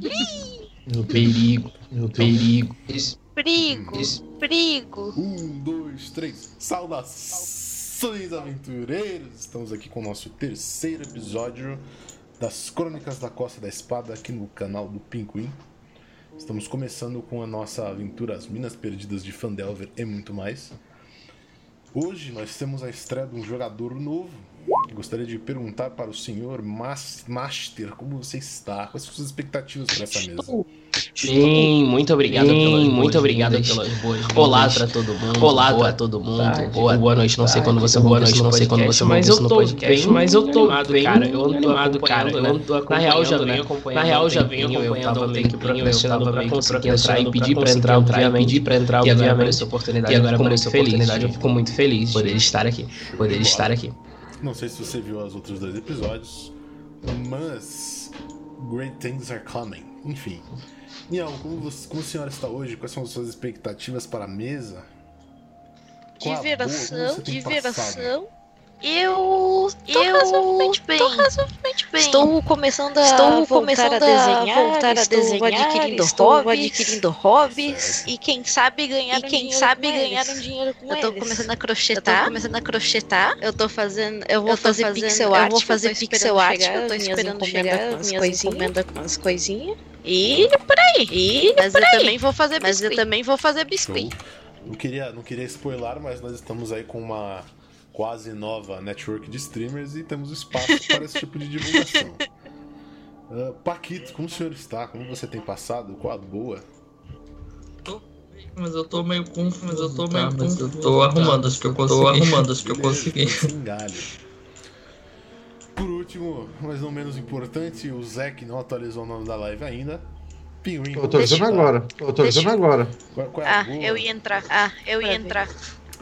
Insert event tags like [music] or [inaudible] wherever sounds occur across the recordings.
Meu perigo, meu perigo. Perigo, perigo. Um, dois, três. Saudações, aventureiros! Estamos aqui com o nosso terceiro episódio das Crônicas da Costa da Espada aqui no canal do Pinguim. Estamos começando com a nossa aventura As Minas Perdidas de Fandelver e muito mais. Hoje nós temos a estreia de um jogador novo. Gostaria de perguntar para o senhor Mas- Master como você está? Quais são suas expectativas para essa mesa? Bem, muito obrigado Bem, pelas muito obrigado pelas boas Olá para todo mundo. Olá boa pra todo mundo. tarde, Boa boa noite, não sei quando você boa boa noite, não sei quando você mas eu tô podcast, bem, mas eu tô animado, bem cara, eu ando animado, cara, eu né? ando Na real, já venho né? acompanhando Na real, já venho eu acompanhando meio que procrastinando que conseguir entrar e pedir pra pra entrar, obviamente. pedir pra entrar, E agora obviamente. apareceu a oportunidade, E agora eu fico apareceu a muito feliz. oportunidade, eu fico muito feliz de poder estar aqui, poder de estar aqui. Não sei se você viu os outros dois episódios, mas Great Things Are Coming. Enfim. Nial, como, você, como a senhora está hoje? Quais são as suas expectativas para a mesa? Qual a boa? Diversão, passado? Eu. Tô eu razoavelmente bem. tô razoavelmente bem. Estou começando a Estou voltar começando a desenhar, voltar a estou desenhar, adquirindo estou hobbies, adquirindo hobbies. E quem sabe ganhar E um quem dinheiro sabe com ganhar eles. um dinheiro com Eu tô eles. começando a Eu tô crochetar. começando a crochetar. Eu tô fazendo. Eu vou Eu fazer fazendo- pixel eu art. vou que fazer eu tô pixel esperando art, chegar, eu tô minhas esperando encomendas chegar, com as minhas coisinhas. encomendas com as coisinhas. E por aí. E Mas por eu aí. também vou fazer Mas eu biscuit. também vou fazer biscuit. Não queria, não queria spoiler, mas nós estamos aí com uma quase nova network de streamers e temos espaço para esse tipo de divulgação. [laughs] Ah, Paquito, como o senhor está? Como você tem passado? Qual a boa? Mas eu tô meio confuso, mas eu tô Tá, meio mas eu confuso. tô arrumando as que eu consegui. Tô arrumando as que eu [laughs] consegui. Por último, mas não menos importante, o Zek não atualizou o nome da live ainda. Pinguim. Tô atualizando como agora. Tô atualizando Deixa- agora. Qual, qual é Ah, boa? eu ia entrar. Ah, eu ia entrar.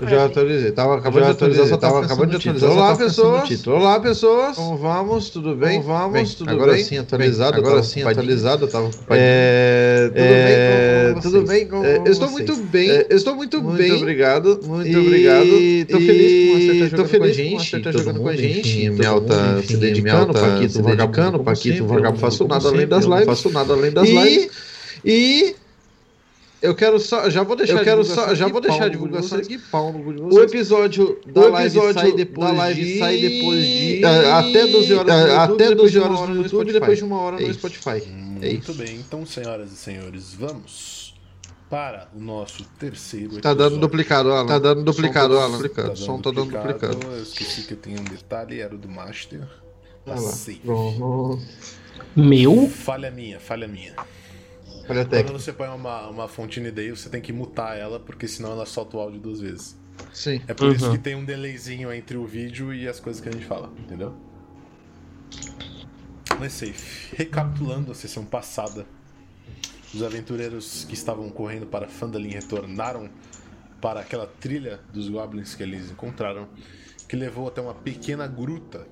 Eu já atualizei. Tava acabando de atualizar, só tava acabando de atualizar. Olá, pessoas. Olá, pessoas. Como vamos? Tudo bem? Como vamos? Bem, tudo agora bem? sim, atualizado, agora sim, atualizado. Eu tava. É, É, tudo bem com tudo bem com Eu estou muito bem. É, eu estou muito, Muito bem. obrigado. Muito E obrigado. Tô feliz com Master tá jogando com a gente. Tá jogando com a gente. Tá enfim, se dedicando, tá Paquito se vagabundo, dedicando, como Paquito vagabundo, faço como nada além das lives. faço nada além das lives. E Eu quero só, já vou deixar Eu a quero divulgação só- já vou deixar a divulgação aqui, pau no de O vocês. episódio da O live episódio sai depois da live de... sai depois de- até 12 horas no YouTube, até depois 12 de uma horas hora no YouTube, Spotify. depois de uma hora É no. Spotify. Muito É isso. bem, então, senhoras e senhores, vamos para o nosso terceiro Tá dando episódio. duplicado, Alan. Tá dando duplicado, Som tá Alan. dando O som tá dando duplicado. Eu esqueci que eu tenho um detalhe, era o do Master. Tá Ah lá. Meu? Falha minha, falha minha. Quando você põe uma, uma fonte NDI, você tem que mutar ela, porque senão ela solta o áudio duas vezes. Sim. É por isso Uhum. que tem um delayzinho entre o vídeo e as coisas que a gente fala, entendeu? Mas safe. Recapitulando a sessão passada, os aventureiros que estavam correndo para Fandalin retornaram para aquela trilha dos goblins que eles encontraram, que levou até uma pequena gruta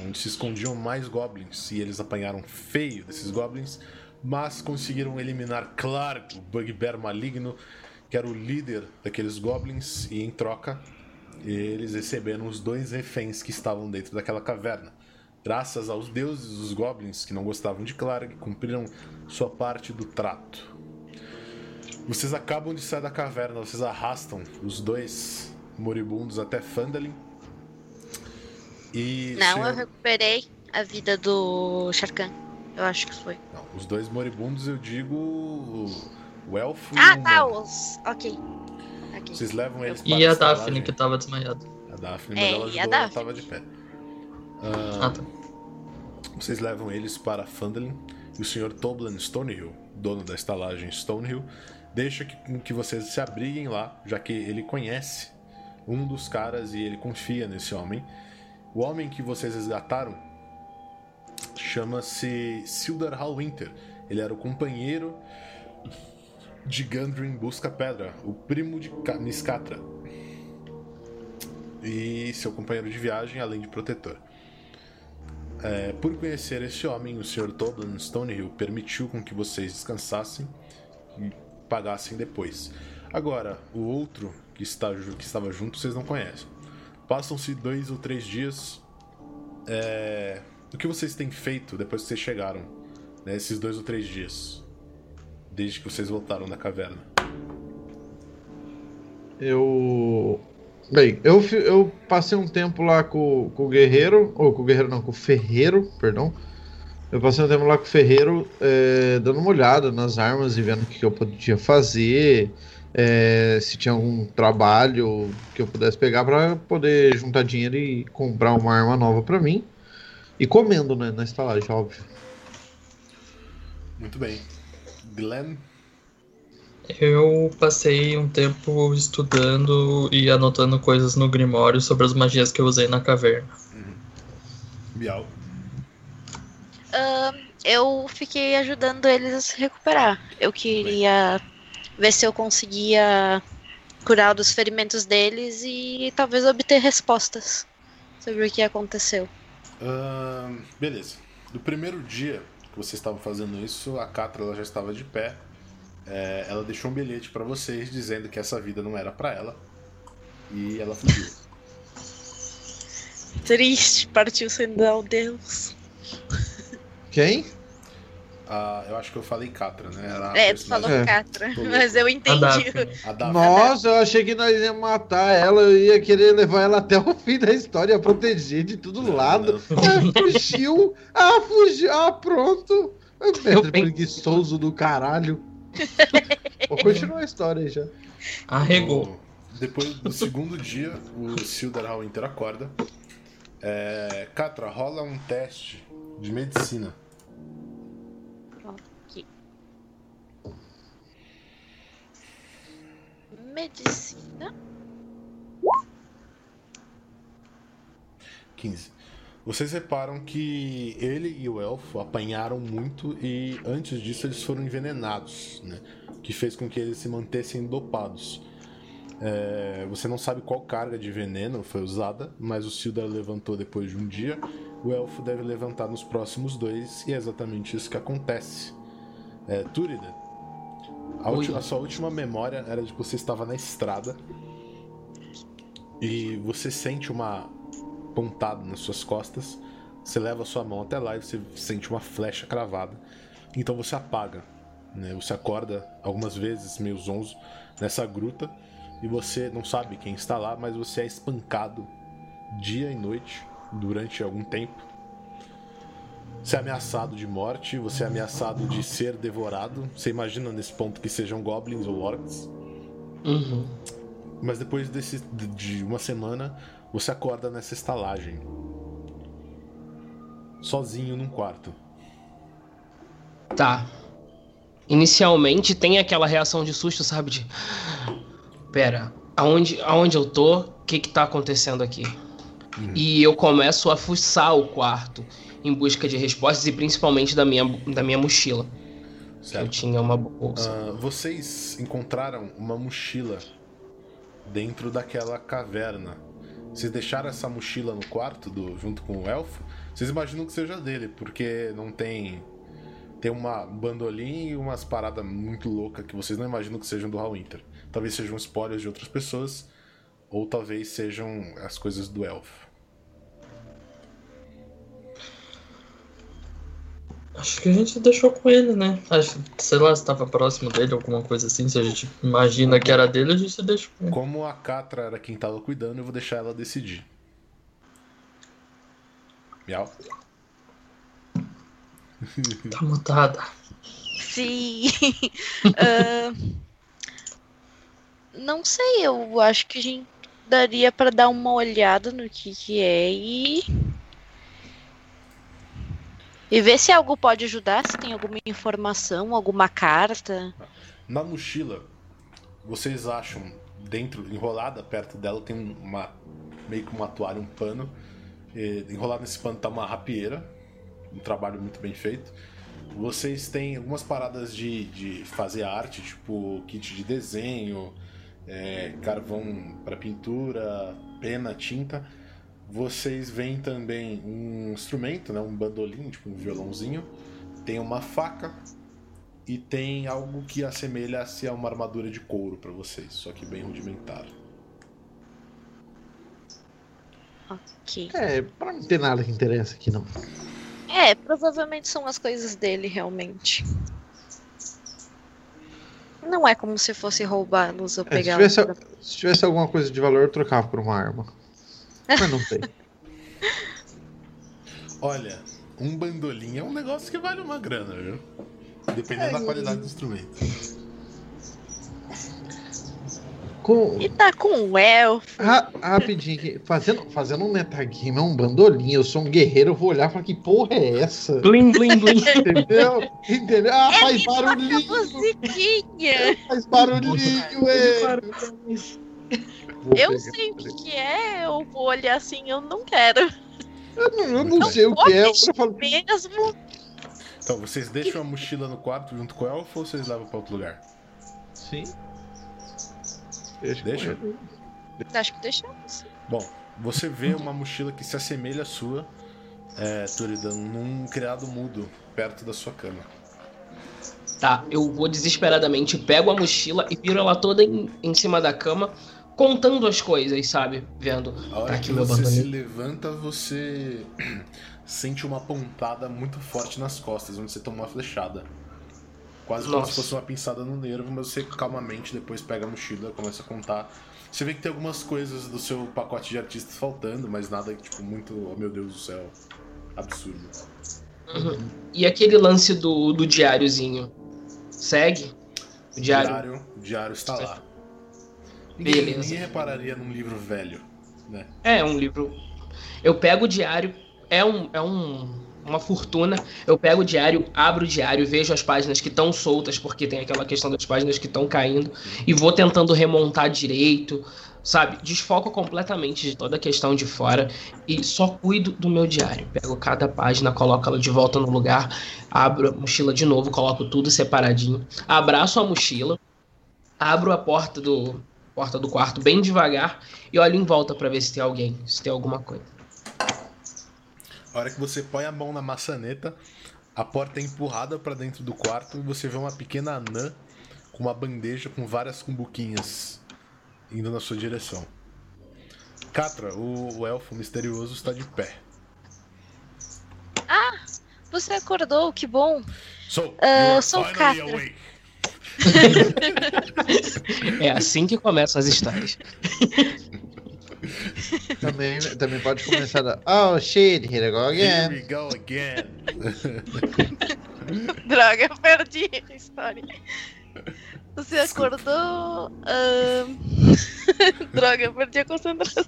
onde se escondiam mais goblins e eles apanharam feio desses goblins, mas conseguiram eliminar Clark, o bugbear maligno, que era o líder daqueles goblins, e em troca eles receberam os dois reféns que estavam dentro daquela caverna. Graças aos deuses, os goblins que não gostavam de Clark cumpriram sua parte do trato. Vocês acabam de sair da caverna, vocês arrastam os dois moribundos até Fandalin. E Não, senhor- eu recuperei a vida do Sharkan. Eu acho que foi. Não, os dois moribundos eu digo o, elfo Ah, e o tá, os. Ok. Vocês levam eles para E a. Daphne que tava desmaiada. A Daphne, mas É, ela e a ajudou, ela Daphne. tava de pé. Ah, Ah, tá. Vocês levam eles para Fandalin e o Sr. Toblan Stonehill, dono da estalagem Stonehill, deixa que, que vocês se abriguem lá, já que ele conhece um dos caras e ele confia nesse homem. O homem que vocês resgataram chama-se Sildar Hallwinter. Ele era o companheiro de Gundry Busca Pedra, o primo de Ka- Niskatra. E seu companheiro de viagem, além de protetor. É, por conhecer esse homem, o Sr. Toblan Stonehill permitiu com que vocês descansassem e pagassem depois. Agora, o outro que, está, que estava junto, vocês não conhecem. Passam-se dois ou três dias. É, o que vocês têm feito depois que vocês chegaram né, esses dois ou três dias. Desde que vocês voltaram da caverna. Eu. Bem, eu, eu passei um tempo lá com, com o Guerreiro, ou com o Guerreiro não, com o Ferreiro, perdão. Eu passei um tempo lá com o Ferreiro, é, dando uma olhada nas armas e vendo o que, eu podia fazer, é, se tinha algum trabalho que eu pudesse pegar pra poder juntar dinheiro e comprar uma arma nova pra mim. E comendo, né, na estalagem, óbvio. Muito bem. Glenn, Eu passei um tempo estudando e anotando coisas no Grimório sobre as magias que eu usei na caverna. Bial. Ahn, eu fiquei ajudando eles a se recuperar. Eu queria ver se eu conseguia curar dos ferimentos deles e talvez obter respostas sobre o que aconteceu. Ahn, beleza. No primeiro dia que vocês estavam fazendo isso, a Catra ela já estava de pé. É, ela deixou um bilhete pra vocês dizendo que essa vida não era pra ela. E ela fugiu. Triste, partiu sem dar o Deus. Quem? Ah, eu acho que eu falei Catra, né? Era a É, tu falou personagem- É. Catra, mas eu A entendi. Daphne. A Daphne. Nossa, eu achei que nós ia matar ela, eu ia querer levar ela até o [laughs] fim da história, proteger de todo Não, lado. não. Ah, fugiu! Ah, fugiu! Ah, pronto! Pedro preguiçoso do caralho. [laughs] Vou continuar a história aí já. Arregou. Depois do segundo dia, o Winter acorda. É, Catra, rola um teste de medicina. Ok. Medicina. 15. Vocês reparam que ele e o elfo apanharam muito e antes disso eles foram envenenados, né? Que fez com que eles se mantessem dopados. É, você não sabe qual carga de veneno foi usada, mas o Sildar levantou depois de um dia. O elfo deve levantar nos próximos dois e é exatamente isso que acontece. É, Túrida, a, ulti- a sua última memória era de que você estava na estrada e você sente uma pontada nas suas costas. Você leva a sua mão até lá e você sente uma flecha cravada. Então você apaga. Né? Você acorda algumas vezes, meio zonzo, nessa gruta. E você não sabe quem está lá, mas você é espancado dia e noite durante algum tempo. Você é ameaçado de morte, você é ameaçado de ser devorado. Você imagina nesse ponto que sejam goblins ou orcs. Uhum. Mas depois desse, de uma semana, você acorda nessa estalagem. Sozinho num quarto. Tá. Inicialmente tem aquela reação de susto, sabe? De. Pera, aonde, aonde eu tô? O que que tá acontecendo aqui? E eu começo a fuçar o quarto em busca de respostas e principalmente da minha, da minha mochila. Que eu Certo? tinha uma bolsa. Ah, vocês encontraram uma mochila dentro daquela caverna. Vocês deixaram essa mochila no quarto do, junto com o elfo? Vocês imaginam que seja dele, porque não tem. Tem uma um bandolim e umas paradas muito loucas que vocês não imaginam que sejam do Hallwinter. Talvez sejam spoilers de outras pessoas, ou talvez sejam as coisas do elfo. Acho que a gente deixou com ele, né? Acho, sei lá, se tava próximo dele, alguma coisa assim. Se a gente imagina que era dele, a gente deixa com ele. Como a Catra era quem tava cuidando, eu vou deixar ela decidir. Miau. Tá mutada. Sim. [laughs] Ah, não sei, eu acho que a gente daria pra dar uma olhada no que que é e e ver se algo pode ajudar, se tem alguma informação, alguma carta. Na mochila, vocês acham dentro, enrolada perto dela, tem um- uma meio que uma toalha, um pano. E, enrolado nesse pano tá uma rapieira, um trabalho muito bem feito. Vocês têm algumas paradas de, de fazer arte, tipo kit de desenho, é, carvão para pintura, pena, tinta. Vocês veem também um instrumento, né, um bandolim, tipo um violãozinho. Tem uma faca e tem algo que assemelha-se a uma armadura de couro para vocês, só que bem rudimentar. Ok. É, pra não ter nada que interessa aqui, não. É, provavelmente são as coisas dele, realmente. Não é como se fosse roubá-los ou É, se, pegá-los. tivesse, se tivesse alguma coisa de valor, eu trocava por uma arma. Mas não tem. [laughs] Olha, um bandolim é um negócio que vale uma grana, viu? Dependendo da qualidade do instrumento. Com, E tá com um elfo. ra- rapidinho aqui, fazendo, fazendo um metagame, é um bandolim. Eu sou um guerreiro, eu vou olhar e falar que porra é essa? Blim, blim, blim. Entendeu? Entendeu? Ah, faz Ele toca barulhinho, musiquinha. faz barulhinho, é. Vou Eu sei o que, que é, eu vou olhar assim, eu não quero. Eu não, eu não sei o que é. Eu falo, Mesmo. Então, vocês deixam a mochila no quarto junto com o elfo ou vocês levam pra outro lugar? sim. Deixa. Deixa? Acho que deixamos. Bom, você vê uma mochila que se assemelha à sua, é, Turidan, num criado mudo, perto da sua cama. Tá, eu vou desesperadamente, pego a mochila e viro ela toda em, em cima da cama, contando as coisas, sabe? Vendo. A hora Tá que você se levanta, você [clears throat] sente uma pontada muito forte nas costas, onde você toma uma flechada. Quase como Nossa. se fosse uma pinçada no nervo, mas você calmamente depois pega a mochila, começa a contar. Você vê que tem algumas coisas do seu pacote de artistas faltando, mas nada tipo muito, oh meu Deus do céu, absurdo. Uhum. E aquele lance do, do diáriozinho? Segue? O diário. diário, o diário está lá. Beleza. Ninguém, ninguém repararia num livro velho, né? É um livro. Eu pego o diário, é um, é um uma fortuna. Eu pego o diário, abro o diário, vejo as páginas que estão soltas, porque tem aquela questão das páginas que estão caindo, e vou tentando remontar direito, sabe? Desfoco completamente de toda a questão de fora e só cuido do meu diário. Pego cada página, coloco ela de volta no lugar, abro a mochila de novo, coloco tudo separadinho, abraço a mochila, abro a porta do porta do quarto bem devagar e olho em volta para ver se tem alguém, se tem alguma coisa. A hora que você põe a mão na maçaneta, a porta é empurrada pra dentro do quarto e você vê uma pequena anã com uma bandeja com várias cumbuquinhas indo na sua direção. Catra, o, o elfo misterioso está de pé. Você acordou, que bom. So, Ah, are sou finally Catra. awake. É assim que começam as histórias. Também, também pode começar a. Oh shit, here I go Here again. we go again. [laughs] Droga, eu perdi a história. Você acordou. [laughs] Droga, eu perdi a concentração.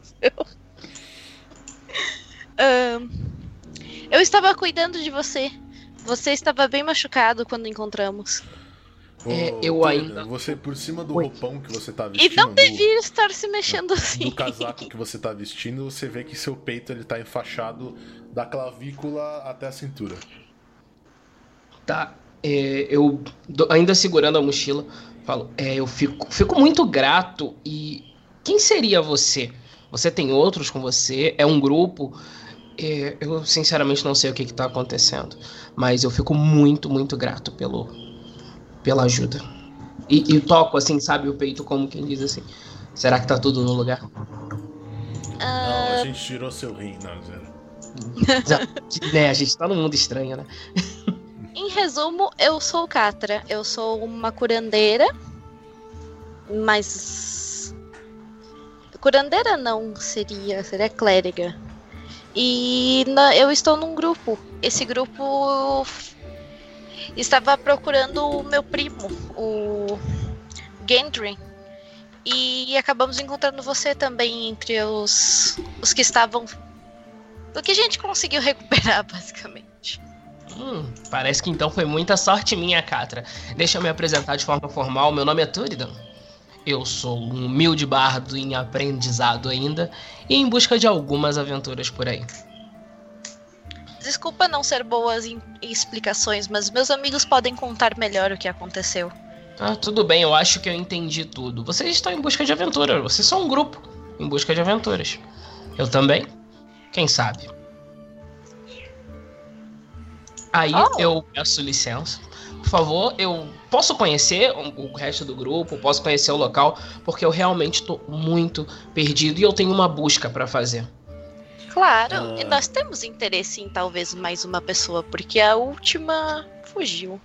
Eu estava cuidando de você. Você estava bem machucado quando encontramos. É, eu ainda- Você, por cima do Oi. roupão que você tá E vestindo, não do- devia estar se mexendo do assim. casaco que você tá vestindo, você vê que seu peito ele tá enfaixado da clavícula até a cintura. Tá. é, eu do- ainda segurando a mochila, falo, é, eu fico, fico muito grato e quem seria você? Você tem outros com você? É um grupo? É, eu sinceramente não sei o que está acontecendo, mas eu fico muito, muito grato pelo, pela ajuda. E, e toco assim, sabe, o peito como quem diz assim. Será que tá tudo no lugar? Não, Ah, a gente tirou seu rim, não, zero. [laughs] Né, a gente tá num mundo estranho, né? [laughs] Em resumo, eu sou Catra. Eu sou uma curandeira. Mas. Curandeira não seria. Seria clériga. E na- eu estou num grupo. Esse grupo estava procurando o meu primo, o Gendry. E acabamos encontrando você também entre os, os que estavam. O que a gente conseguiu recuperar, [laughs] basicamente. Hum, parece que então foi muita sorte minha, Catra. Deixa eu me apresentar de forma formal. Meu nome é Turidan. Eu sou um humilde bardo em aprendizado ainda e em busca de algumas aventuras por aí. Desculpa não ser boas em explicações, mas meus amigos podem contar melhor o que aconteceu. Ah, tudo bem, eu acho que eu entendi tudo. Vocês estão em busca de aventura, vocês são um grupo em busca de aventuras. Eu também? Quem sabe? Aí Oh. eu peço licença. Por favor, eu posso conhecer o o resto do grupo, posso conhecer o local, porque eu realmente estou muito perdido e eu tenho uma busca para fazer. Claro, Ah. e nós temos interesse em talvez mais uma pessoa, porque a última fugiu.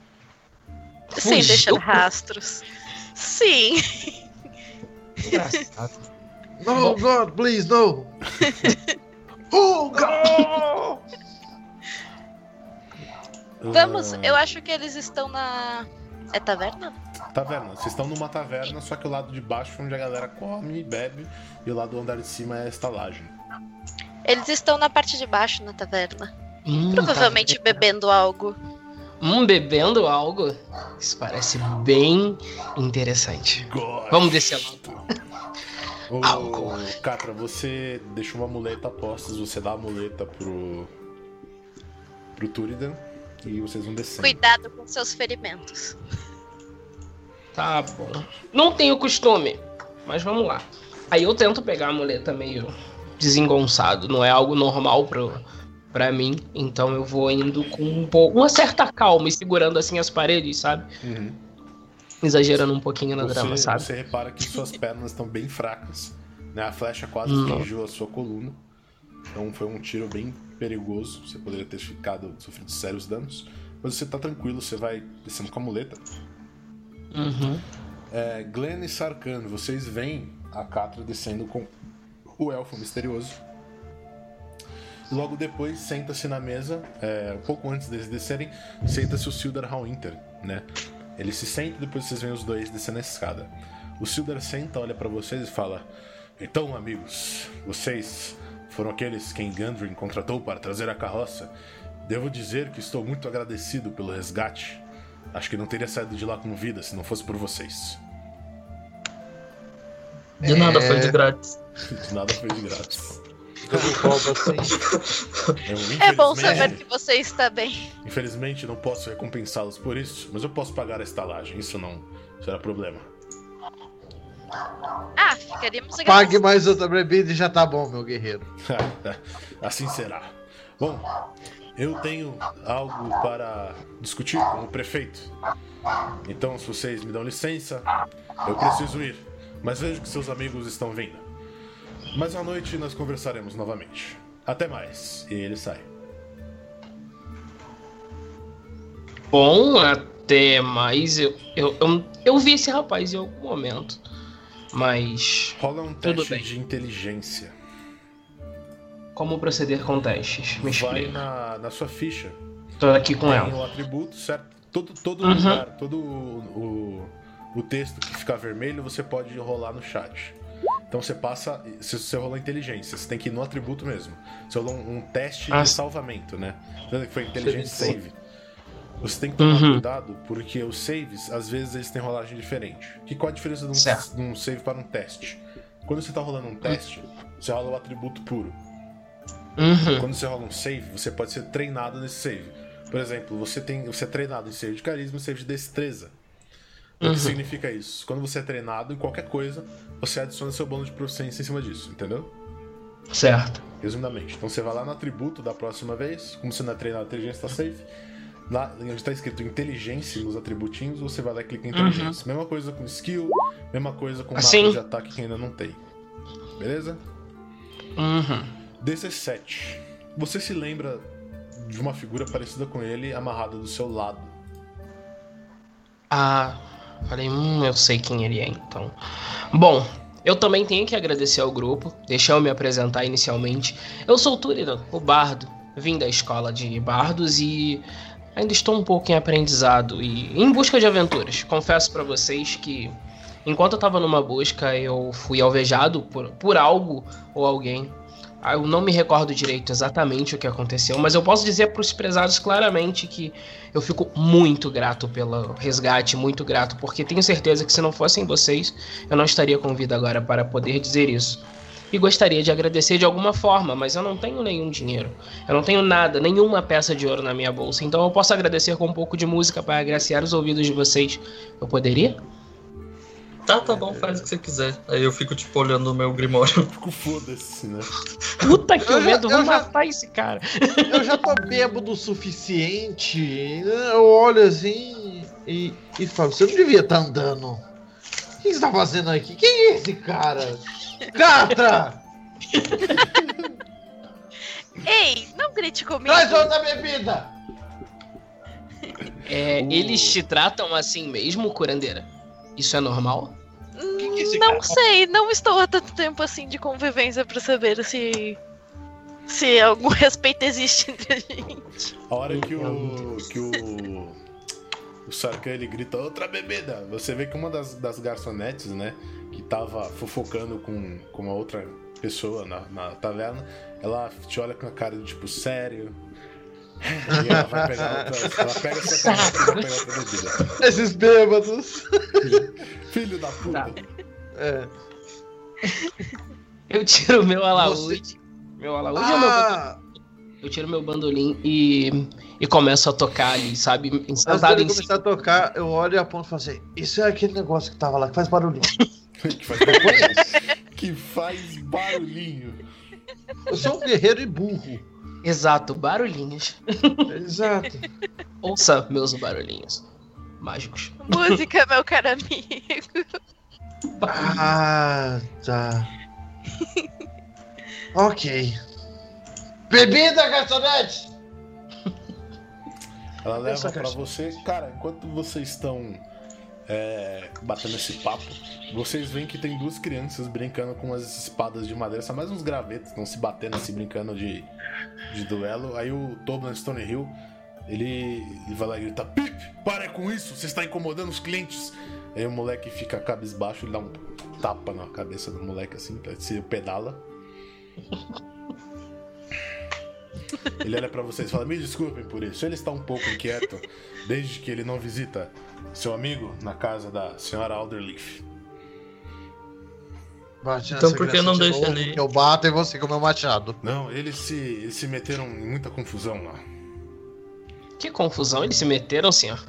Sem Fugiu? deixar rastros. Sim. Engraçado. No, God, please, no! oh, God! Vamos, Ah, eu acho que eles estão na. É taverna? Taverna. Vocês estão numa taverna, só que o lado de baixo é onde a galera come e bebe, e o lado do andar de cima é a estalagem. Eles estão na parte de baixo na taverna. Hum, Provavelmente tá- bebendo algo. Hum, bebendo algo. Isso parece bem interessante. Gosto. Vamos descer lá. Ô, Álcool. Catra, você deixa uma muleta a postos, você dá a muleta pro. pro Turidan e vocês vão descendo. Cuidado com seus ferimentos. Tá bom. Não tenho costume, mas vamos lá. Aí eu tento pegar a muleta meio desengonçado. Não é algo normal pro, pra mim. Então eu vou indo com um pouco, uma certa calma e segurando assim as paredes, sabe? Uhum. Exagerando um pouquinho na Você, drama, sabe? você repara que suas pernas estão bem fracas. Né? A flecha quase atingiu a sua coluna. Então foi um tiro bem perigoso. Você poderia ter ficado sofrido sérios danos. Mas você tá tranquilo, você vai descendo com a muleta. Uhum. É, Glenn e Sarkhan, vocês veem a Catra descendo com o elfo misterioso. Logo depois, senta-se na mesa, é, um pouco antes deles descerem, senta-se o Sildar Hallwinter, né? Ele se senta e depois vocês veem os dois descendo a escada. O Sildar senta, olha pra vocês e fala: Então, amigos, vocês foram aqueles quem Gandrin contratou para trazer a carroça. Devo dizer que estou muito agradecido pelo resgate. Acho que não teria saído de lá com vida se não fosse por vocês. De nada, É. foi de grátis. [laughs] Nada foi de grátis. Eu É bom saber que você está bem. Infelizmente não posso recompensá-los por isso, mas eu posso pagar a estalagem. Isso não será problema. Ah, ficaríamos Pague mais outra bebida e já tá bom, meu guerreiro. [laughs] assim será. Bom, eu tenho algo para discutir com o prefeito. Então, se vocês me dão licença, eu preciso ir. Mas vejo que seus amigos estão vindo. Mas à noite nós conversaremos novamente. Até mais. E ele sai. Bom, até mais. Eu, eu, eu, eu vi esse rapaz em algum momento. Mas. Rola um teste de inteligência. Como proceder com testes? Me Vai na, na sua ficha. Tô aqui com tem ela. o atributo, certo? Todo, todo Uhum. lugar, todo o, o, o texto que ficar vermelho, você pode rolar no chat. Então você passa. Se você rolou inteligência, você tem que ir no atributo mesmo. Você rolou um, um teste Ah, de salvamento, né? Que foi inteligência save. Você tem que tomar Uhum. cuidado, porque os saves, às vezes, eles têm rolagem diferente. Que qual a diferença de um, Certo. de um save para um teste? Quando você tá rolando um teste, você rola o atributo puro. Uhum. Quando você rola um save, você pode ser treinado nesse save. Por exemplo, você tem, você é treinado em save de carisma e save de destreza. O Uhum. que significa isso? Quando você é treinado em qualquer coisa, você adiciona seu bônus de proficiência em cima disso, entendeu? Certo. Resumidamente. Então você vai lá no atributo da próxima vez, como você não é treinado, a inteligência tá safe. Lá, onde está escrito inteligência nos atributinhos, você vai lá e clica em inteligência. Mesma coisa com skill, mesma coisa com Assim. mapa de ataque que ainda não tem. Beleza? Uhum. 17. Você se lembra de uma figura parecida com ele amarrada do seu lado. Ah, falei, hum, eu sei quem ele é então. Bom, eu também tenho que agradecer ao grupo. Deixa eu me apresentar inicialmente. Eu sou o Túridan, o bardo. Vim da escola de bardos e ainda estou um pouco em aprendizado e em busca de aventuras. Confesso pra vocês que enquanto eu tava numa busca, eu fui alvejado por, por algo ou alguém. Ah, Eu não me recordo direito exatamente o que aconteceu, mas eu posso dizer para os prezados claramente que eu fico muito grato pelo resgate, muito grato, porque tenho certeza que se não fossem vocês, eu não estaria com vida agora para poder dizer isso. E gostaria de agradecer de alguma forma, mas eu não tenho nenhum dinheiro. Eu não tenho nada, nenhuma peça de ouro na minha bolsa. Então eu posso agradecer com um pouco de música para agraciar os ouvidos de vocês. Eu poderia? Tá, tá bom, faz o que você quiser. Aí eu fico, tipo, olhando o meu grimório. [laughs] Fico foda-se, né? Puta que Eu já- medo, eu vou já- matar esse cara. Eu já tô bêbado o suficiente. né? Eu olho assim e, e falo, você não devia estar andando. O que você tá fazendo aqui? Quem é esse cara? Catra! Ei, não grite comigo. Traz outra bebida! É, Uh. Eles te tratam assim mesmo, curandeira? Isso é normal? Que esse não cara- sei, não estou há tanto tempo assim de convivência pra saber se. Se algum [laughs] respeito existe entre a gente. A hora que o. que o. O Sarkhan ele grita outra bebida. Você vê que uma das, das garçonetes, né? Que tava fofocando com, com uma outra pessoa na, na taverna, ela te olha com a cara de tipo, sério. E ela vai pegar outra. Ela pega a sua caneta e vai pegar outra bebida. Esses bêbados. Filho da puta. Tá. É. Eu tiro meu alaúde. Meu alaúde ou meu bandolim? Ah, Eu tiro meu bandolim e, e começo a tocar ali, sabe? Sentado em começar cima. a tocar, eu olho e aponto e falo assim: Isso é aquele negócio que tava lá, que faz barulhinho. [laughs] que, faz, que faz barulhinho. Eu sou um guerreiro e burro. Exato, barulhinhos. Exato. [laughs] Ouça meus barulhinhos. Mágicos. Música, meu caro amigo. Ah, tá. ok. Bebida, garçonete! Ela leva caixa. você. Cara, enquanto vocês estão é, batendo esse papo, vocês veem que tem duas crianças brincando com as espadas de madeira. São mais uns gravetos, estão se batendo assim, brincando de, de duelo. Aí o Toblan Stone Hill, ele, ele vai lá e grita: Pip, para com isso, você está incomodando os clientes. Aí o moleque fica cabisbaixo, ele dá um tapa na cabeça do moleque assim, se pedala. Ele olha pra vocês e fala: Me desculpem por isso. Ele está um pouco inquieto desde que ele não visita seu amigo na casa da senhora Alderleaf. Bate Então por que não de deixa ele eu bato e você com o meu machado. Não, eles se, eles se meteram em muita confusão lá. Que confusão, eles se meteram, senhor.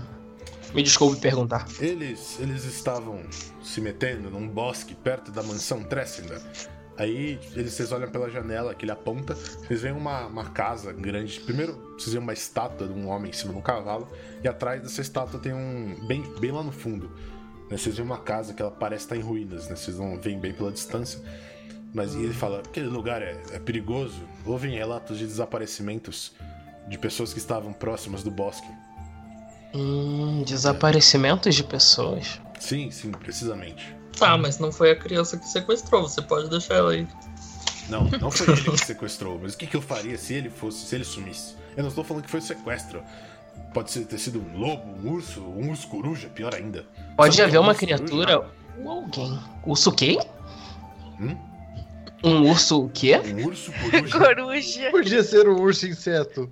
Me desculpe perguntar. Eles, eles estavam se metendo num bosque perto da mansão Tressender. Aí eles, vocês olham pela janela que ele aponta, vocês veem uma, uma casa grande. Primeiro, vocês veem uma estátua de um homem em cima de um cavalo, e atrás dessa estátua tem um. bem, bem lá no fundo. né, vocês veem uma casa que ela parece estar em ruínas, né? Vocês não veem bem pela distância. Mas ele fala: aquele lugar é, é perigoso. Houve relatos de desaparecimentos de pessoas que estavam próximas do bosque. Hum, desaparecimentos de pessoas. Sim, sim, precisamente. Ah, mas não foi a criança que sequestrou, você pode deixar ela aí. Não, não foi ele que [laughs] sequestrou, mas o que, que eu faria se ele fosse, se ele sumisse? Eu não estou falando que foi sequestro. Pode ser, ter sido um lobo, um urso, um urso coruja, pior ainda. Pode Sabe haver é um uma criatura ou alguém. Urso quê? Hum? Um urso o quê? Um urso coruja? Coruja. Podia ser um urso inseto.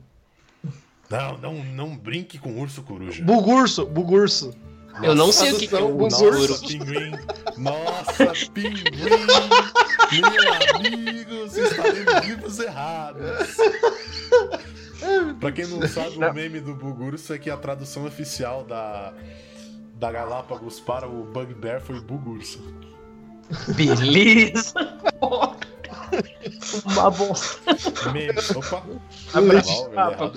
não, não, não brinque com urso coruja. Bugurso, bugurso. Eu não sei o que, que é um urso pinguim! Nossa, pinguim! [laughs] Meu amigo, você está lendo livros errados. Pra quem não sabe, o meme do Bugurso é que a tradução oficial da, da Galápagos para o Bugbear foi Bugurso. Beleza. [laughs] Uma. Opa! Velho, errado.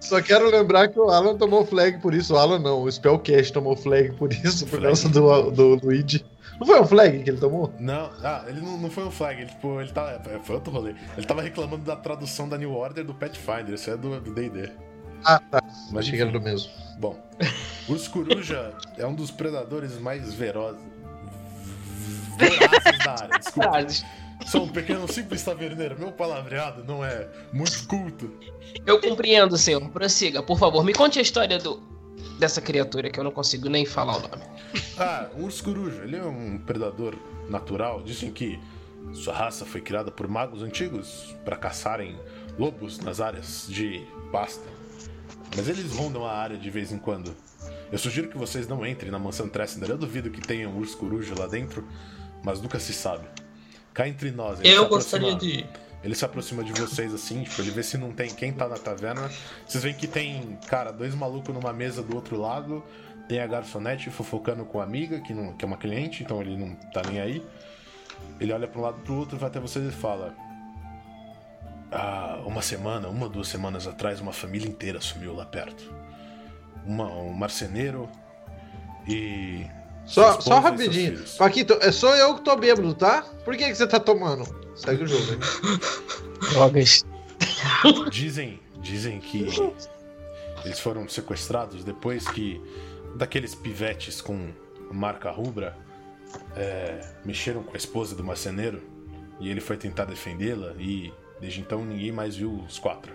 Só quero lembrar que o Alan tomou flag por isso. O Alan não, o Spellcast tomou flag por isso, por Flag? causa do, do Luigi. Não foi um flag que ele tomou? Não, ah, ele não, não foi um flag, ele, tipo, ele tá, foi outro rolê. Ele tava reclamando da tradução da New Order do Pathfinder, isso é do do D&D. Ah, tá. Mas Achei que era do mesmo. Bom, o urso coruja é um dos predadores mais verozes. [laughs] Vorazes da área, desculpa. Sou um pequeno simples taverneiro, meu palavreado não é muito culto. Eu compreendo, senhor. Prossiga, por favor. Me conte a história do dessa criatura que eu não consigo nem falar o nome. Ah, o urso coruja, ele é um predador natural. Dizem que sua raça foi criada por magos antigos para caçarem lobos nas áreas de pasta. Mas eles rondam a área de vez em quando. Eu sugiro que vocês não entrem na mansão Tressender. Eu duvido que tenha um urso coruja lá dentro, mas nunca se sabe. Cá entre nós. ele se Eu aproxima- gostaria de. Ele se aproxima de vocês assim, tipo, ele vê se não tem quem tá na taverna. Vocês veem que tem, cara, dois malucos numa mesa do outro lado. Tem a garçonete fofocando com a amiga, que, não, que é uma cliente, então ele não tá nem aí. Ele olha pra um lado pro outro, vai até vocês e fala: Ah, uma semana, uma ou duas semanas atrás, uma família inteira sumiu lá perto. Uma, um marceneiro e. Só, só rapidinho. Paquito, é só eu que tô bêbado, tá? Por que, que você tá tomando? Segue o jogo, hein? [laughs] Drogas. Dizem, dizem que eles foram sequestrados depois que daqueles pivetes com marca rubra é, mexeram com a esposa do marceneiro e ele foi tentar defendê-la e desde então ninguém mais viu os quatro.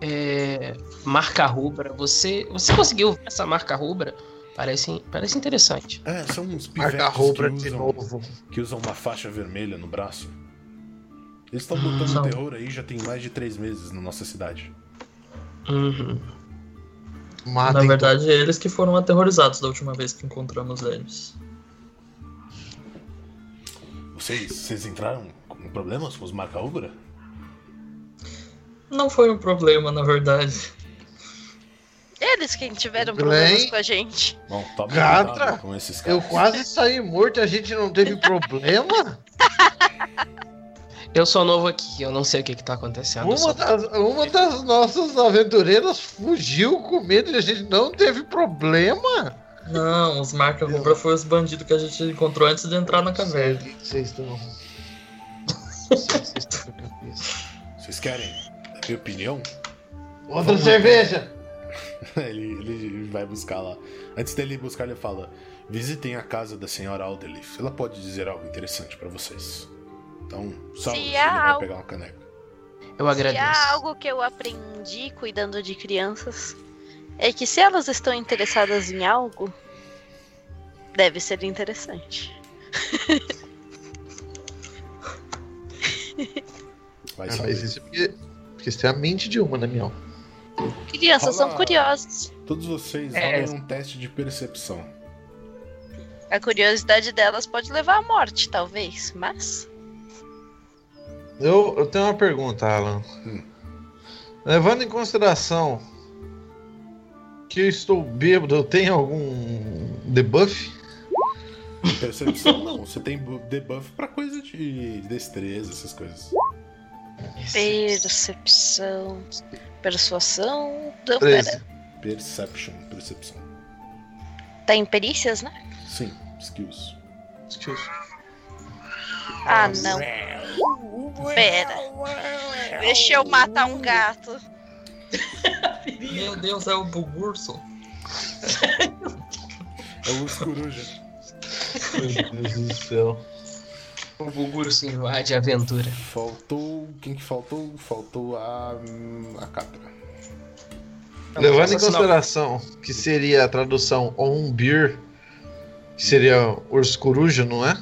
É, marca rubra. Você, você conseguiu ver essa marca rubra? Parece, parece interessante. É, são uns pivetes de usam, novo. que usam uma faixa vermelha no braço. Eles estão botando São- terror aí já tem mais de três meses na nossa cidade. Uhum. Matem Na verdade, eles que foram aterrorizados da última vez que encontramos eles. Vocês, vocês entraram com problemas com os marca rubra? Não foi um problema, na verdade. Eles quem tiveram Glenn? problemas com a gente. Bom, tome Gatra, cuidado com esses Eu caras. quase saí morto e a gente não teve problema? [laughs] Eu sou novo aqui, eu não sei o que, que tá acontecendo. eu Uma só- das, uma das nossas aventureiras fugiu com medo e a gente não teve problema? Não, os marca rubra foi os bandidos que a gente encontrou antes de entrar na caverna. Que Vocês estão. Vocês estão com a cabeça. Vocês querem a minha opinião? Outra cerveja! [laughs] ele, ele vai buscar lá. Antes dele ir buscar, ele fala: Visitem a casa da senhora Alderleaf. Ela pode dizer algo interessante pra vocês. Então, salve, Se ele vai algo- pegar uma caneca. Eu Se agradeço. há algo que eu aprendi cuidando de crianças, é que se elas estão interessadas em algo, deve ser interessante. Vai Ah, saber. mas isso é porque, porque você é a mente de uma, né, Miel? Crianças são Fala- curiosas. Todos vocês É. um teste de percepção. A curiosidade delas pode levar à morte, talvez, mas. Eu, eu tenho uma pergunta, Alan. Hum. Levando em consideração que eu estou bêbado, eu tenho algum debuff? Percepção não, você tem bu- debuff pra coisa de destreza, essas coisas. Percepção. Persuasão. Não, 13. pera. Perception, percepção. Tá em perícias, né? Sim, skills. Ah, não. Pera. Deixa eu matar um gato. Meu Deus, é o Bugurso. É o urso coruja. Meu Deus do céu. O Bugurso invade a aventura. Faltou. Quem que faltou? Faltou a. a Catra. Levando em consideração que seria a tradução on beer, que seria urso coruja, não é?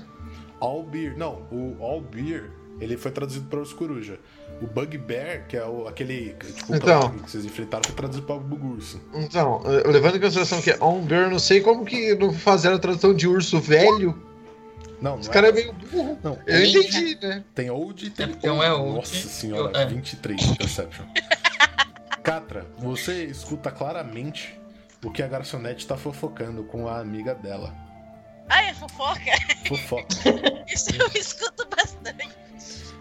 All Beer. Não, o All Beer ele foi traduzido para os coruja. O Bugbear, que é o, aquele tipo, Então. que vocês enfrentaram, foi traduzido para o Bugurso. Então, eh, levando em consideração que é on beer, eu não sei como que não fizeram a tradução de urso velho. Não, não Esse cara é meio burro. Não, Eu old- entendi, né? Tem Old e tem É porque um é old, Nossa senhora, é. 23 de Perception. [laughs] Catra, você escuta claramente o que a garçonete tá fofocando com a amiga dela. Ah, é fofoca? Fofoca. [laughs] Isso eu escuto bastante.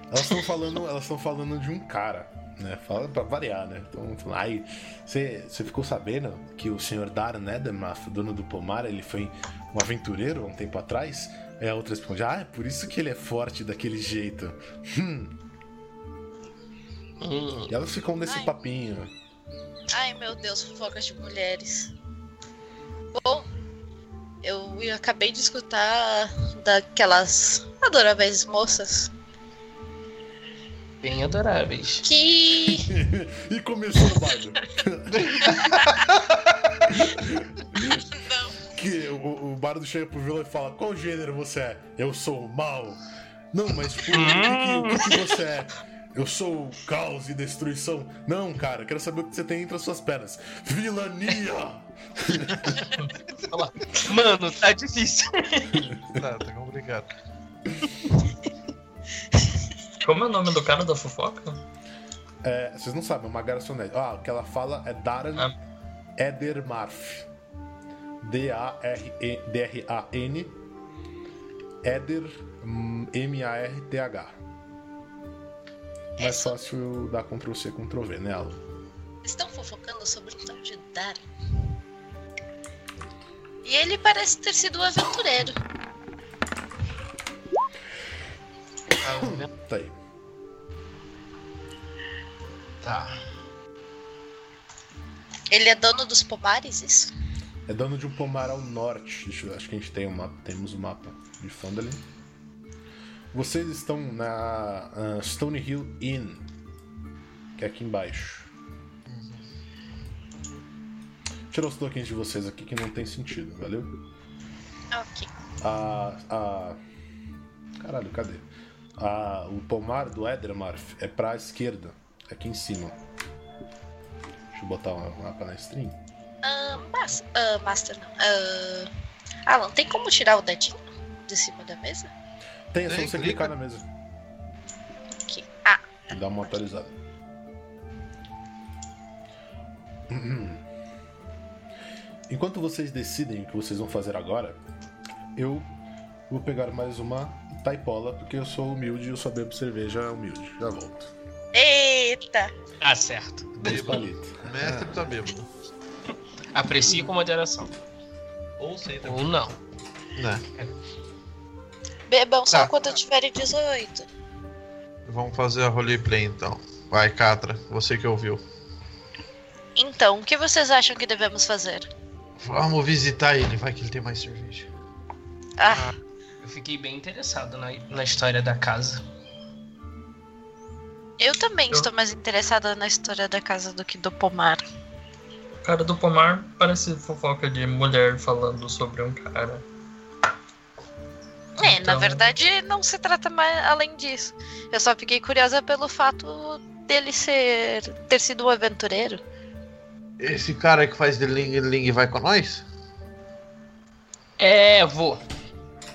Elas estão falando, elas estão falando de um cara, né? Fala pra variar, né? Então, aí, você você ficou sabendo que o senhor Darren Edelmath, dono do pomar, ele foi um aventureiro há um tempo atrás? Aí a outra responde: Ah, é por isso que ele é forte daquele jeito. Hum. Hum, E elas ficam nesse Ai. papinho. Ai, meu Deus, fofocas de mulheres. Bom, eu acabei de escutar daquelas adoráveis moças bem adoráveis. que. [laughs] e começou o baile. [laughs] Que o, o bardo chega pro vilão e fala: Qual gênero você é? Eu sou o mal. Não, mas tipo, o, que, que- o que que você é? Eu sou o caos e destruição. Não, cara, quero saber o que você tem entre as suas pernas. Vilania! Mano, tá difícil. [laughs] Tá, tá complicado. Como é o nome do cara da fofoca? É, vocês não sabem, é uma garçonete. Ah, o que ela fala é Darren Ah. Edermarf. D-A-R-E-D-R-A-N. Eder hum, M-A-R-T-H. Mais fácil dar Ctrl C, Ctrl V, né, Alan? Estão fofocando sobre o tal de Darren. E ele parece ter sido um aventureiro. Tá aí. Tá. Ele é dono dos pomares, isso? É dono de um pomar ao norte. Eu, acho que a gente tem um mapa, temos um mapa de Fandalin. Vocês estão na ah, Stone Hill Inn, que é aqui embaixo. Tirar os tokens de vocês aqui que não tem sentido, valeu? Ok. A. a... Caralho, cadê? A, o pomar do Edremarf é pra esquerda, aqui em cima. Deixa eu botar o mapa na stream. Ah, mas, ah, Master não. Ah, Alan, tem como tirar o dedinho de cima da mesa? Tem, é só você clica. clicar na mesa. Aqui. Ah, e Dá uma atualizada. [clears throat] Enquanto vocês decidem o que vocês vão fazer agora, eu vou pegar mais uma taipola, porque eu sou humilde e eu só bebo cerveja humilde. Já volto. eita! Tá certo. Dois palitos. Mestre tá bêbado. Aprecie com moderação. Ou sem Ou não. Né? Bebam só Tá. quando tiverem 18. Vamos fazer a roleplay então. Vai, Catra, você que ouviu. Então, o que vocês acham que devemos fazer? Vamos visitar ele, vai que ele tem mais cerveja. Ah, Eu fiquei bem interessado na, na história da casa. eu também Eu- estou mais interessada na história da casa do que do pomar. O cara do pomar parece fofoca de mulher falando sobre um cara. É, na Então- verdade não se trata mais além disso. Eu só fiquei curiosa pelo fato dele ser ter sido um aventureiro. Esse cara que faz de Ling Ling vai com nós? É, vou.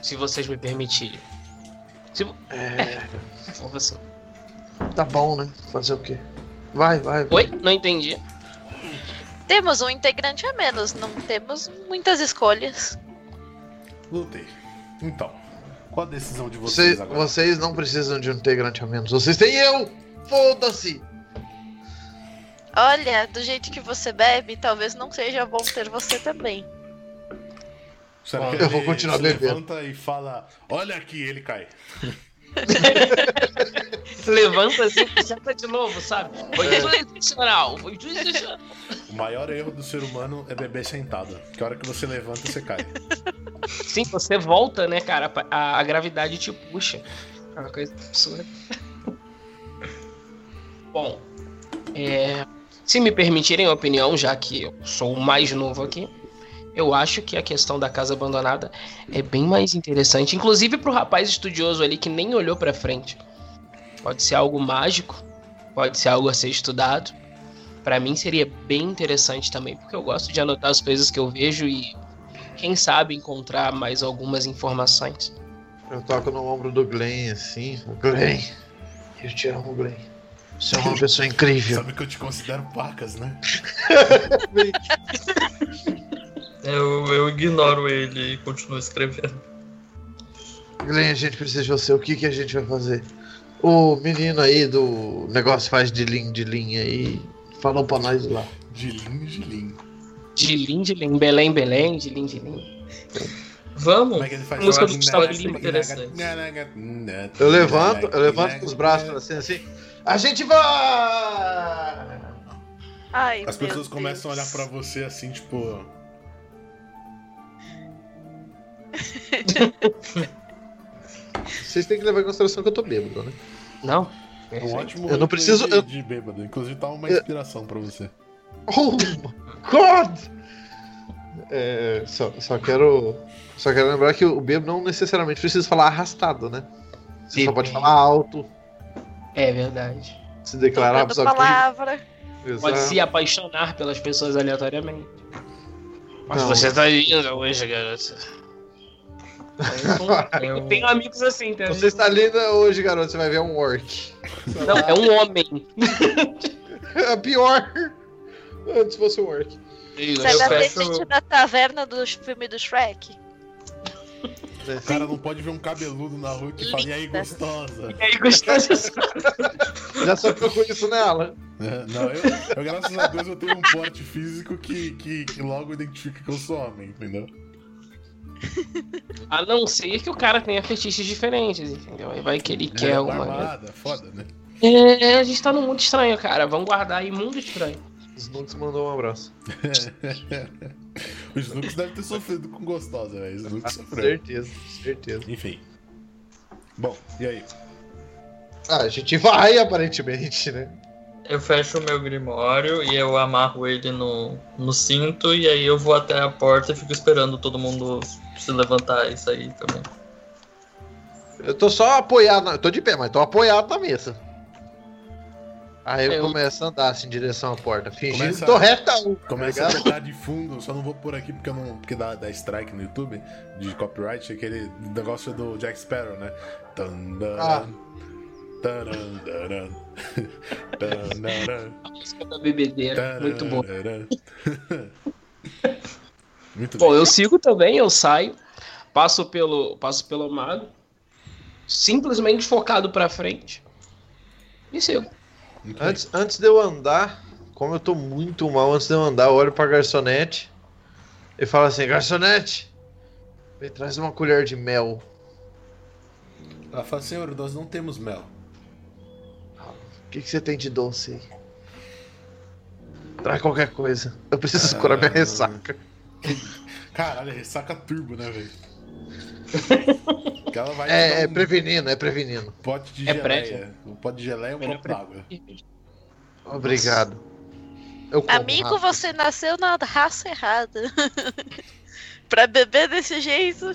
Se vocês me permitirem. Se É, [laughs] tá bom, né? Fazer o quê? Vai, vai. Oi? Não entendi. Temos um integrante a menos, não temos muitas escolhas. Lutei. Então, qual a decisão de vocês Vocês, agora? vocês não precisam de um integrante a menos. Vocês têm eu! Foda-se! Olha, do jeito que você bebe, talvez não seja bom ter você também. Será que eu vou continuar bebendo. levanta e fala: Olha aqui, ele cai. [laughs] Levanta assim e senta de novo, sabe? Foi jurisdicional. Foi jurisdicional. O maior erro do ser humano é beber sentado. Que a hora que você levanta, você cai. Sim, você volta, né, cara? A, a gravidade te puxa. É uma coisa absurda. Bom, é, se me permitirem a opinião, já que eu sou o mais novo aqui, eu acho que a questão da casa abandonada é bem mais interessante. Inclusive pro rapaz estudioso ali que nem olhou pra frente. Pode ser algo mágico, pode ser algo a ser estudado. Pra mim seria bem interessante também, porque eu gosto de anotar as coisas que eu vejo e quem sabe encontrar mais algumas informações. Eu toco no ombro do Glenn assim. Glenn, eu te amo, Glenn. Você é uma pessoa incrível. Sabe que eu te considero pacas, né? [laughs] Eu, eu ignoro ele e continuo escrevendo. Glenn, a gente precisa de você. O que, que a gente vai fazer? O menino aí do negócio faz de linha de linha aí. Falou pra nós lá. Gilim, gilim. Dilim, dilim, Belém, Belém, dilim, dilim. Vamos! Como é que ele faz? Música do Gustavo Lima, interessante. Eu levanto, eu levanto com os braços cima assim. A gente vai! Ai, As pessoas começam a olhar Deus. pra você assim, tipo. [laughs] Vocês têm que levar em consideração que eu tô bêbado, né? Não? É um ótimo Eu não preciso- de, eu- de bêbado. Inclusive tá uma inspiração pra você. Oh my God! É, só, só quero. Só quero lembrar que o bêbado não necessariamente precisa falar arrastado, né? Você só pode falar alto, É verdade. se declarar Toda palavra. Pode se apaixonar pelas pessoas aleatoriamente. Mas Não. você tá linda hoje, garota. Eu tenho amigos assim, tá? Você está linda hoje, garoto. Você vai ver um orc. Não, é um homem. [laughs] É pior. Antes fosse um orc. Você eu é da fecho- descendente da taverna do filme do Shrek? Né? O cara não pode ver um cabeludo na rua que fala, e aí, gostosa? E aí, gostoso. [laughs] Já só procuro isso nela. É, Não, eu, eu, graças a Deus, eu tenho um porte físico que, que, que logo identifica que eu sou homem, entendeu? A não ser que o cara tenha fetiches diferentes, entendeu? Aí vai que ele quer É, alguma. barbada, foda, né? É, a gente tá num mundo estranho, cara. Vamos guardar aí mundo estranho. Snooks mandou um abraço. [laughs] o Snooks deve ter sofrido com gostosa, velho. O Snooks sofreu. Certeza, certeza. Enfim. Bom, e aí? Ah, a gente vai, aparentemente, né? Eu fecho o meu grimório e eu amarro ele no, no cinto e aí eu vou até a porta e fico esperando todo mundo se levantar e sair também. Eu tô só apoiado, eu tô de pé, mas tô apoiado na mesa. Aí eu, Eu- começo a andar assim em direção à porta, fingindo Começa- que tô retão. Começa tá a tocar de fundo, só não vou pôr aqui porque, eu não, porque dá, dá strike no YouTube de copyright, aquele negócio do Jack Sparrow, né? Tan, dan, Ah. [laughs] A música da bebedeira. taran, Muito boa. [laughs] Muito Bom, bem. eu sigo também, eu saio, passo pelo, passo pelo mago, simplesmente focado pra frente e sigo. Antes, antes de eu andar, como eu tô muito mal, antes de eu andar, eu olho pra garçonete e falo assim: Garçonete, me traz uma colher de mel. Ela fala, senhor, nós não temos mel. O que, que você tem de doce aí? Traz qualquer coisa. Eu preciso curar minha Ah. ressaca. Caralho, é ressaca turbo, né, velho? [laughs] É, é um prevenindo, é prevenindo. pote de É geleia. Um pote de geleia e um Melhor copo d'água. Obrigado. Amigo, rápido. você nasceu na raça errada. [laughs] pra beber desse jeito.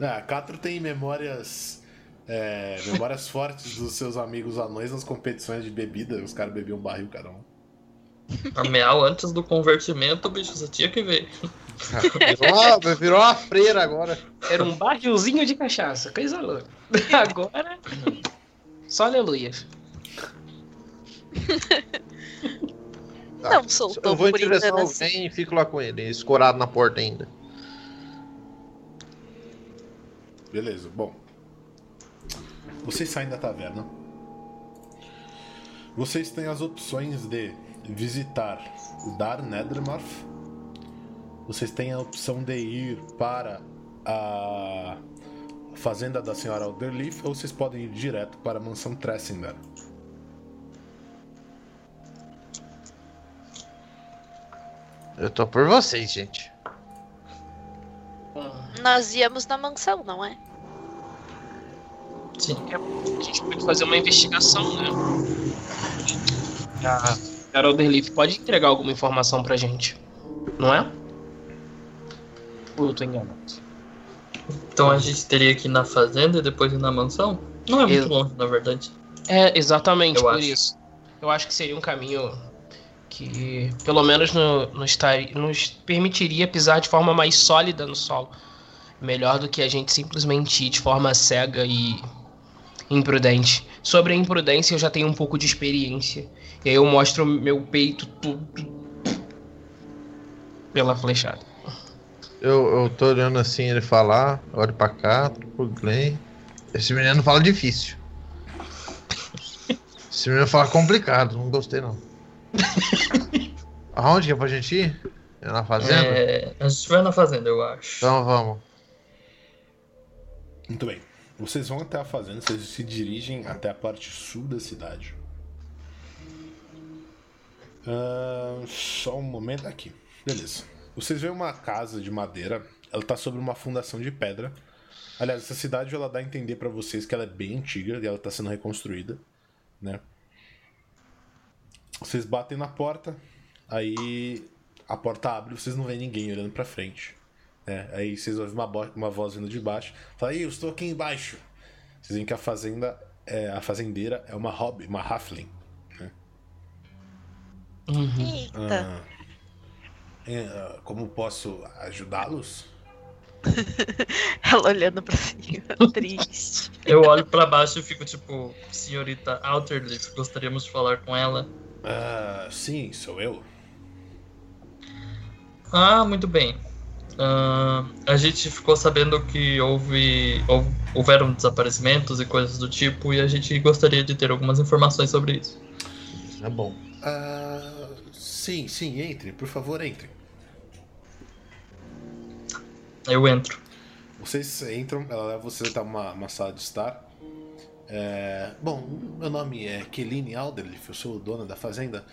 Ah, Catro tem memórias. é, memórias fortes dos seus amigos anões nas competições de bebida. Os caras bebiam um barril cada um. A meal antes do convertimento, bicho, você tinha que ver. [laughs] Virou uma, virou uma freira agora. Era um barrilzinho de cachaça, coisa louca. [laughs] Agora, só aleluia. Tá. Não sou Eu vou em direção ao assim. e fico lá com ele, escorado na porta ainda. Beleza, bom. Vocês saem da taverna. Vocês têm as opções de visitar o Dar Nethermarth. Vocês têm a opção de ir para a fazenda da senhora Alderleaf ou vocês podem ir direto para a mansão Tressinger. Eu tô por vocês, gente. Nós íamos na mansão, não é? Sim. A gente pode fazer uma investigação, né? A Carol Derleaf pode entregar alguma informação pra gente, não é? Ou eu tô enganado? Então a gente teria que ir na fazenda e depois ir na mansão? Não é muito Eu- longe, na verdade. É, exatamente, Eu por acho. isso. Eu acho que seria um caminho que, pelo menos, no, nos, tar- nos permitiria pisar de forma mais sólida no solo. Melhor do que a gente simplesmente ir de forma cega e imprudente. Sobre a imprudência, eu já tenho um pouco de experiência. E aí eu mostro meu peito tudo pela flechada. Eu, eu tô olhando assim ele falar, olho pra cá, pro Glenn. Esse menino fala difícil. [laughs] Esse menino fala complicado, não gostei não. [laughs] Aonde que é pra gente ir? É na fazenda? É, a gente vai na fazenda, eu acho. Então vamos. Muito bem. Vocês vão até a fazenda, vocês se dirigem até a parte sul da cidade. Ah, só um momento aqui. Beleza. Vocês veem uma casa de madeira. Ela tá sobre uma fundação de pedra. Aliás, essa cidade ela dá a entender pra vocês que ela é bem antiga e ela tá sendo reconstruída, né? Vocês batem na porta, aí a porta abre, vocês não veem ninguém olhando pra frente. né? Aí vocês ouvem uma, uma voz vindo de baixo. Fala, aí, eu estou aqui embaixo. Vocês veem que a fazenda, é, a fazendeira é uma hobby, uma halfling. Eita. Ah, é, ah, como posso ajudá-los? [laughs] Ela olhando pra cima, [laughs] triste. Eu olho pra baixo e fico tipo, senhorita Alterleaf, gostaríamos de falar com ela. Ah, sim, sou eu. Ah, muito bem. Ah, a gente ficou sabendo que houve, houve- houveram desaparecimentos e coisas do tipo, e a gente gostaria de ter algumas informações sobre isso. É bom. Ah, sim, sim, entre, por favor, entre. Eu entro. Vocês entram, ela leva vocês até uma, uma sala de estar. É, bom, meu nome é Keline Alderleaf, eu sou o dono da fazenda.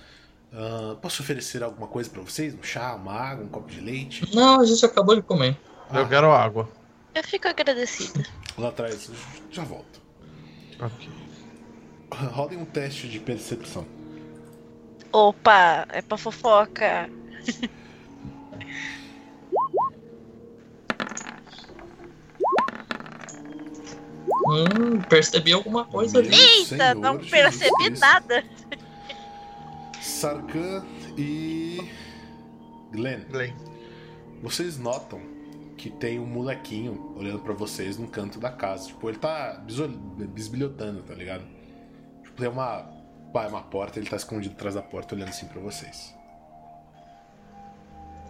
Ah, posso oferecer alguma coisa pra vocês? Um chá, uma água, um copo de leite? Não, a gente acabou de comer. Eu quero água. Eu fico agradecida. Lá atrás, já volto. Ok. Rodem um teste de percepção. Opa, é pra fofoca. Hum, percebi alguma coisa ali. Eita, Senhor não Jesus percebi Cristo. nada. Sarkan e Glenn, Glenn. vocês notam que tem um molequinho olhando pra vocês no canto da casa. Tipo, ele tá bisbilhotando, tá ligado? Tipo, tem uma, pá, uma porta, ele tá escondido atrás da porta olhando assim pra vocês.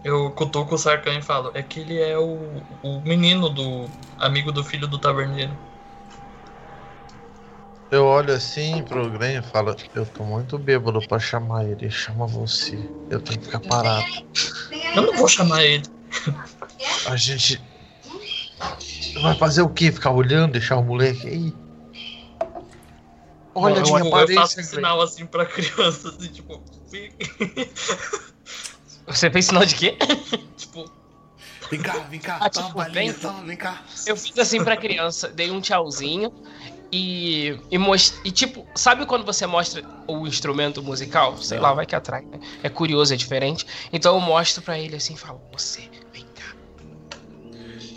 Eu cutuco o Sarkan e falo, é que ele é o, o menino do amigo do filho do taverneiro. Eu olho assim pro Glenn e falo, eu tô muito bêbado pra chamar ele. Chama você. Eu tenho que ficar parado. Eu não vou chamar ele. A gente. Vai fazer o quê? Ficar olhando, deixar o moleque aí? Olha eu, tipo, eu faço um sinal assim pra criança, assim, tipo. Você fez sinal de quê? tipo, Vem cá, vem cá, Ah, toma tipo, balinha, vem. toma, vem cá. Eu fiz assim pra criança, dei um tchauzinho e, e, most... e tipo, sabe quando você mostra o instrumento musical? Sei lá, vai que atrai, né? É curioso, é diferente. Então eu mostro pra ele assim e falo, você, vem cá.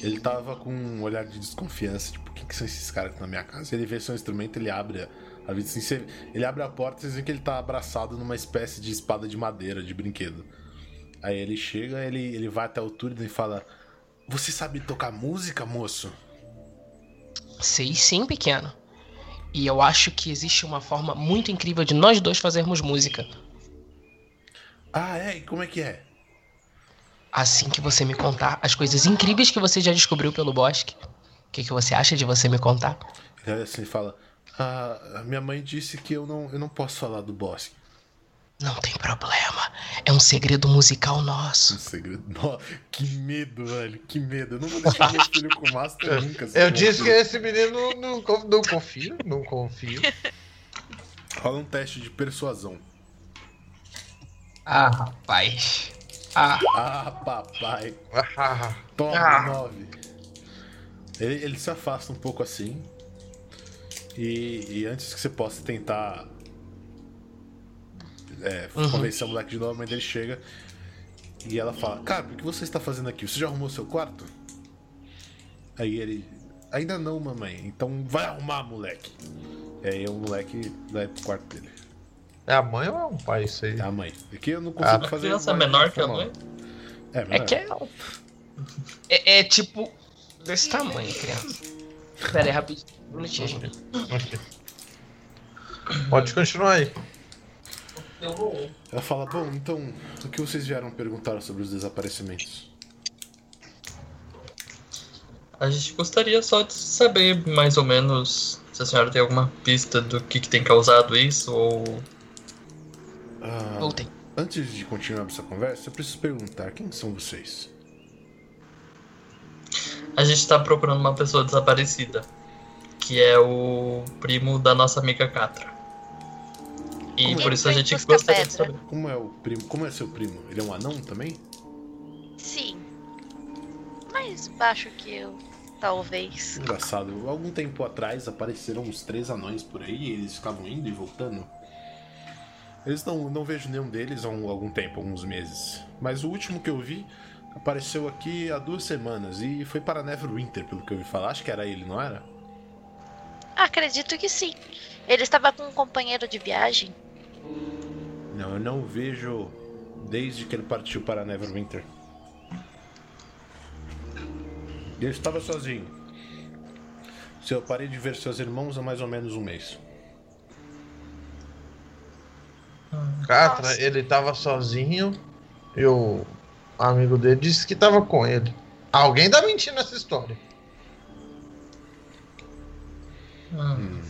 Ele tava com um olhar de desconfiança, tipo, quem que são esses caras que estão na minha casa? Ele vê seu instrumento, ele abre a, vida assim, você- ele abre a porta e vocês veem que ele tá abraçado numa espécie de espada de madeira, de brinquedo. Aí ele chega, ele, ele vai até o Túrido e fala: Você sabe tocar música, moço? Sei sim, pequeno. E eu acho que existe uma forma muito incrível de nós dois fazermos música. Ah, é? E como é que é? Assim que você me contar as coisas incríveis que você já descobriu pelo bosque. O que, que você acha de você me contar? Ele olha assim e fala: a minha mãe disse que eu não, eu não posso falar do bosque. Não tem problema. É um segredo musical nosso. Um segredo. Nó, que medo, velho. Que medo. Eu não vou deixar meu filho com master nunca. Eu disse que esse menino não, não confio, não confio. Rola um teste de persuasão. Ah, rapaz. Ah, Ah, papai. Ah, Toma, Ah. nove. Ele, ele se afasta um pouco assim. E, e antes que você possa tentar é, Uhum. convencer a moleque de novo, a mãe dele chega e ela fala: Cara, o que você está fazendo aqui? Você já arrumou seu quarto? Aí ele: Ainda não, mamãe. Então vai arrumar, moleque. E aí o moleque vai pro quarto dele. é a mãe ou é um pai isso aí? É a mãe. Aqui eu não consigo Ah, a fazer. criança é mais menor que a mãe. É, é menor. que é. É, é tipo. Desse tamanho, criança. Pera aí, rapidinho. Gente. Ok. Pode continuar aí. Ela fala, bom, então, o que vocês vieram perguntar sobre os desaparecimentos? A gente gostaria só de saber mais ou menos se a senhora tem alguma pista do que, que tem causado isso ou. Ah, Voltei. antes de continuar essa conversa, eu preciso perguntar, quem são vocês? A gente tá procurando uma pessoa desaparecida. Que é o primo da nossa amiga Catra. E Como é? por isso a gente gostaria de pedra? saber. Como é o primo? Como é seu primo? Ele é um anão também? Sim. Mais baixo que eu, talvez. Engraçado, algum tempo atrás apareceram uns três anões por aí e eles ficavam indo e voltando. Eles não, não vejo nenhum deles há um- algum tempo, alguns meses. Mas o último que eu vi apareceu aqui há duas semanas e foi para Neverwinter, pelo que eu ouvi falar. Acho que era ele, não era? Acredito que sim. Ele estava com um companheiro de viagem. Não, eu não o vejo desde que ele partiu para Neverwinter. Ele estava sozinho. Se eu parei de ver seus irmãos há mais ou menos um mês. Catra, Nossa. ele tava sozinho e o amigo dele disse que tava com ele. Alguém tá mentindo nessa história. Hum.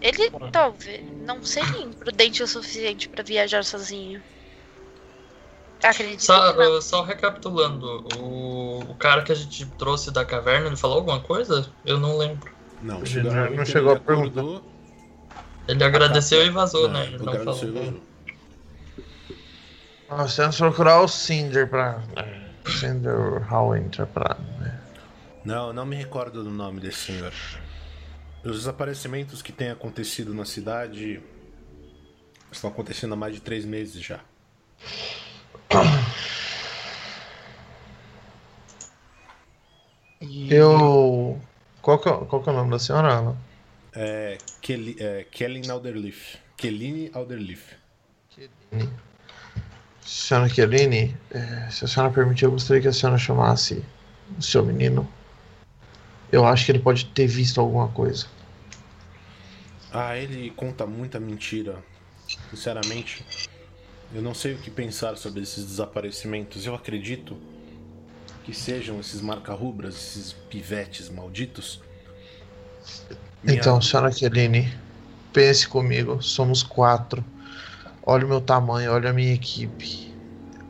Ele talvez não seria imprudente o suficiente para viajar sozinho. Acredito Só, que não. uh, só recapitulando, o, o cara que a gente trouxe da caverna, ele falou alguma coisa? Eu não lembro. Não, Ele não- não chegou a acordou, Ele agradeceu e vazou, é, né? Ele não falou. Nós temos que procurar o Cinder pra. é, Cinder Hallwinter pra. né? Não, não me recordo do nome desse senhor. Os desaparecimentos que têm acontecido na cidade estão acontecendo há mais de três meses já. Eu. Qual que, é, qual que é o nome da senhora, Ana? É, Kelly, é, Kellen Alderleaf. Kelline Alderleaf. Senhora Chiellini, é, se a senhora permitir, eu gostaria que a senhora chamasse o seu menino. Eu acho que ele pode ter visto alguma coisa. Ah, ele conta muita mentira. Sinceramente, eu não sei o que pensar sobre esses desaparecimentos. Eu acredito que sejam esses marca-rubras, esses pivetes malditos. Minha- Então, senhora Chiellini, pense comigo, somos quatro. Olha o meu tamanho, olha a minha equipe.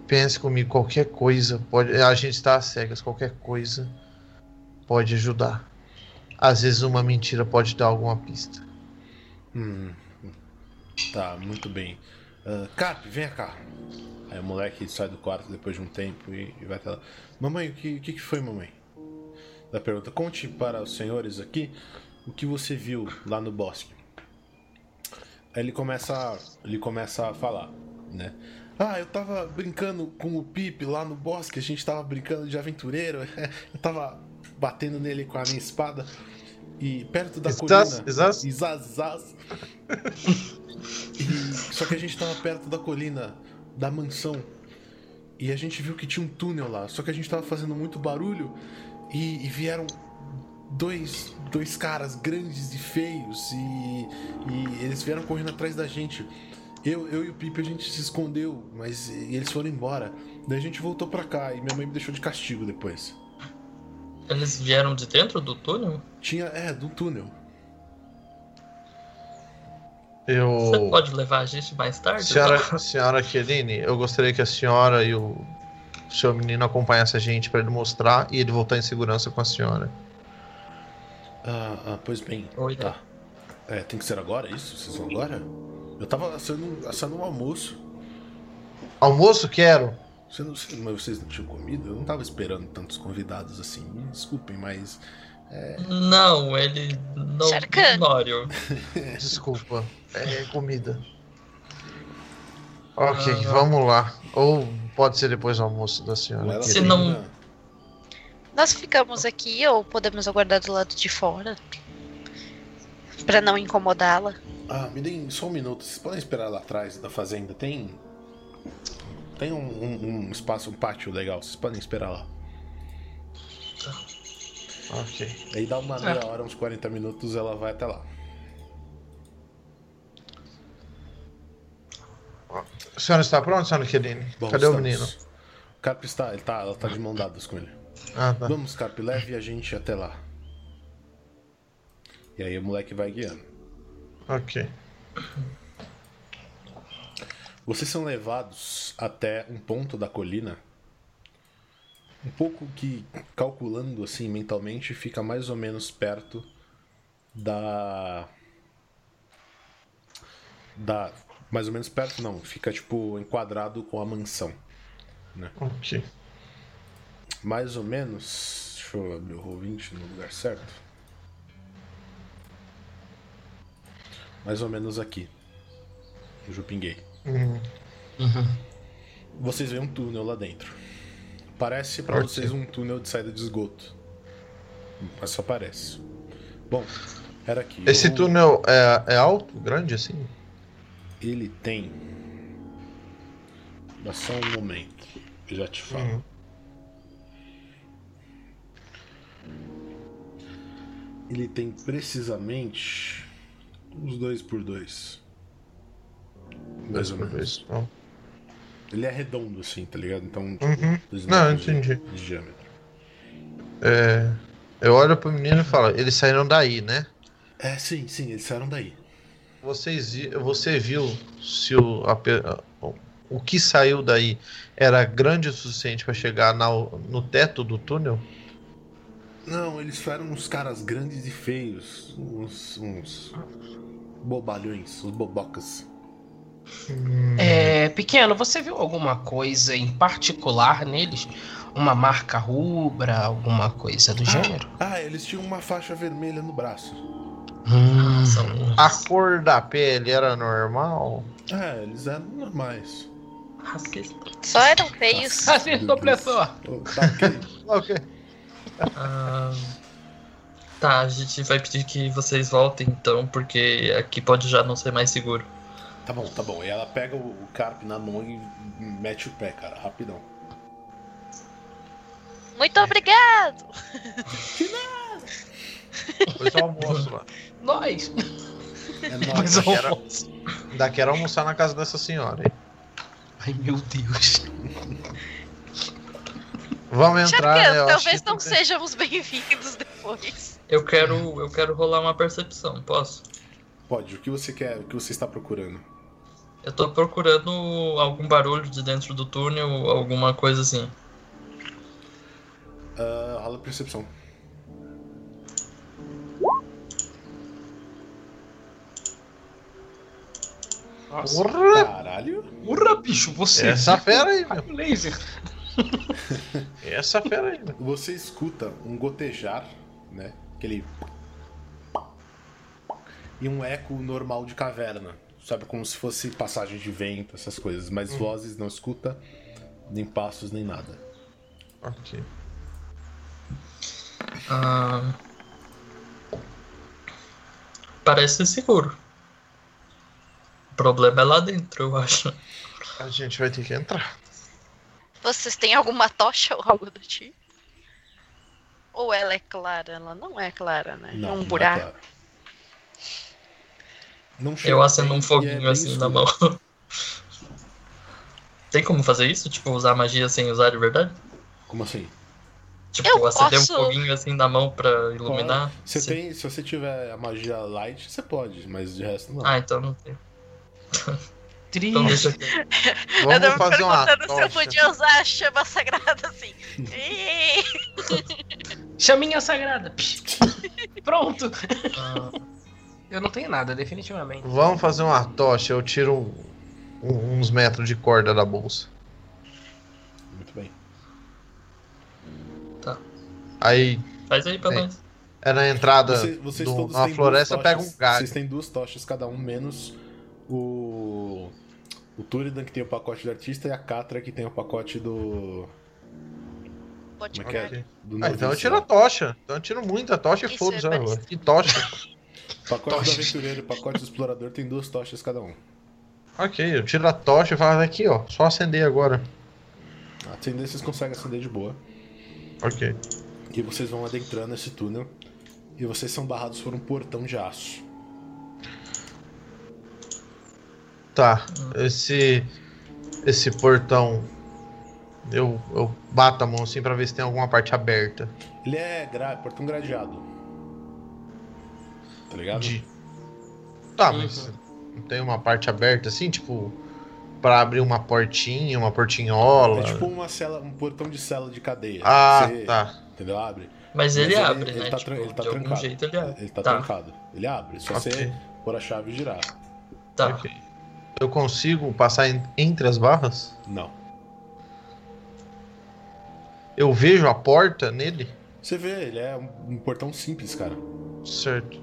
Pense comigo, qualquer coisa pode. A gente está cegas, qualquer coisa pode ajudar. Às vezes uma mentira pode dar alguma pista. Hum, tá, muito bem. Ah, Cap, vem cá. Aí o moleque sai do quarto depois de um tempo e, e vai até lá. Mamãe, o que, o que foi, mamãe? Da pergunta, conte para os senhores aqui o que você viu lá no bosque. Aí ele começa, a- ele começa a falar, né? Ah, eu tava brincando com o Pipe lá no bosque, a gente tava brincando de aventureiro, [laughs] eu tava batendo nele com a minha espada e perto da Zaz, colina. zaz. E zaz, zaz. E- só que a gente tava perto da colina da mansão. E a gente viu que tinha um túnel lá. Só que a gente tava fazendo muito barulho e, e vieram dois, dois caras grandes e feios. E, e eles vieram correndo atrás da gente. Eu, eu e o Pipe a gente se escondeu, mas e eles foram embora. Daí a gente voltou pra cá e minha mãe me deixou de castigo depois. Eles vieram de dentro do túnel? Tinha, é, do túnel. Eu. Você pode levar a gente mais tarde? Senhora, senhora Chiellini, eu gostaria que a senhora e o seu menino acompanhassem a gente para ele mostrar e ele voltar em segurança com a senhora. Ah, ah, pois bem. Oi, tá. É, tem que ser agora isso? Vocês vão agora? Eu tava assando, assando um almoço. Almoço quero. Você não, mas vocês não tinham comido? Eu não tava esperando tantos convidados assim. Me desculpem, mas. Não, ele não Sharkan. ignore-o. [laughs] Desculpa. É comida. Ok, Ah. vamos lá. Ou pode ser depois do almoço da senhora. ela Se não- Nós ficamos aqui ou podemos aguardar do lado de fora? Pra não incomodá-la. Ah, me deem só um minuto. Vocês podem esperar lá atrás da fazenda. Tem. Tem um, um- um espaço, um pátio legal. Vocês podem esperar lá. Ok. Aí dá uma meia hora, uns 40 minutos, ela vai até lá. A senhora está pronta, senhora? Bom, Cadê o estamos. menino? O Carp está, ele tá, ela tá de mão dadas com ele. Ah, tá. Vamos, Carp, leve a gente até lá. E aí o moleque vai guiando. Ok. Vocês são levados até um ponto da colina. Um pouco que, calculando assim mentalmente, fica mais ou menos perto da. Da. Mais ou menos perto, não. Fica tipo enquadrado com a mansão. Ok. Mais ou menos. Deixa eu abrir o Roll20 no lugar certo. Mais ou menos aqui. No Jupinguei. Hum, Vocês veem um túnel lá dentro. Parece pra Ok. vocês um túnel de saída de esgoto. Mas só parece. Bom, era aqui. Esse Eu- túnel é, é alto, grande assim? Ele tem. Dá só um momento. Eu já te falo. Uhum. Ele tem precisamente uns dois por dois. Mais ou menos. Ele é redondo assim, tá ligado? Então, tipo, Uhum. dois Não, metros de- entendi. de diâmetro. É, eu olho pro menino e falo, eles saíram daí, né? É, sim, sim, eles saíram daí. Vocês, você viu se o, a o que saiu daí era grande o suficiente para chegar na- no teto do túnel? Não, eles eram uns caras grandes e feios. Uns. uns. bobalhões, uns bobocas. É, pequeno, você viu alguma coisa em particular neles? Uma marca rubra, alguma coisa do gênero? Ah, eles tinham uma faixa vermelha no braço. Hum, A cor da pele era normal? É, eles eram normais. Só eram feios. Acertou, professor. Oh, tá, ok. [laughs] Ok. Ah, tá, a gente vai pedir que vocês voltem então, porque aqui pode já não ser mais seguro. Tá bom, tá bom. E ela pega o, o carp na mão e mete o pé, cara, rapidão. Muito obrigado! Foi só almoço lá. [laughs] Nós. É [laughs] nóis. eu- Era... Daqui era almoçar na casa dessa senhora. hein? Ai, meu Deus. [laughs] Vamos entrar, Charcan, né? Talvez que não tem- sejamos [laughs] bem-vindos depois. Eu quero, eu quero rolar uma percepção, posso? Pode, o que você quer, o que você está procurando? Eu tô procurando algum barulho de dentro do túnel, alguma coisa assim. Ah, rola percepção. Nossa. Porra! Caralho. Urra, bicho, você. Essa fera aí, meu. Laser. [laughs] Essa fera aí, meu. Você escuta um gotejar, né? Aquele. E um eco normal de caverna. Sabe, como se fosse passagem de vento, essas coisas. Mas vozes não escuta, nem passos, nem nada. Ok. Ah, parece seguro. O problema é lá dentro, eu acho. A gente vai ter que entrar. Vocês têm alguma tocha ou algo do tipo? Ou ela é clara? Ela não é clara, né? Não, é um não buraco. claro. Não chega Eu acendo um é foguinho bem assim na mão. [laughs] Tem como fazer isso? Tipo, usar magia sem usar de verdade? Como assim? Tipo, Eu acender posso- um foguinho assim na mão pra iluminar? Você Sim. tem, se você tiver a magia light, você pode, mas de resto não. Ah, então não tem. [laughs] Então Triste. [laughs] eu Vamos tava me fazer uma perguntando se eu tocha. podia usar a chama sagrada assim. [laughs] Chaminha sagrada. Pronto. Ah, Eu não tenho nada, definitivamente. Vamos fazer uma tocha. Eu tiro um- uns metros de corda da bolsa. Muito bem. Aí faz aí pra É. nós. é na entrada Você- vocês do, todos na floresta, pega um galho. Vocês têm duas tochas cada um, menos o. O Turidan que tem o pacote do artista e a Catra que tem o pacote do. pode Como é que é? Do Ah, então tiro a tocha. Então eu tiro muita tocha e foda-se. é parecido. Que tocha. [laughs] Pacote do Tochas. aventureiro e pacote do explorador tem duas tochas cada um. ok, eu tiro a tocha e falo aqui, ó. Só acender agora. Acender vocês conseguem acender de boa. Ok. E vocês vão adentrando esse túnel. E vocês são barrados por um portão de aço. Tá. Esse. Esse portão. Eu, eu bato a mão assim pra ver se tem alguma parte aberta. Ele é gra... portão gradeado. Tá ligado? De... Tá, mas Uhum. não tem uma parte aberta assim, tipo. Pra abrir uma portinha, uma portinhola. É tipo uma cela, um portão de cela de cadeia. Ah, Você- tá. Entendeu? Abre. Mas ele Mas abre, ele né? tá Tipo, ele tá de algum trancado. jeito ele abre. Ele tá, tá, trancado. Ele abre. Só Ok. você pôr a chave e girar. tá. Ok. Eu consigo passar en- entre as barras? Não. Eu vejo a porta nele? Você vê, ele é um, um portão simples, cara. Certo.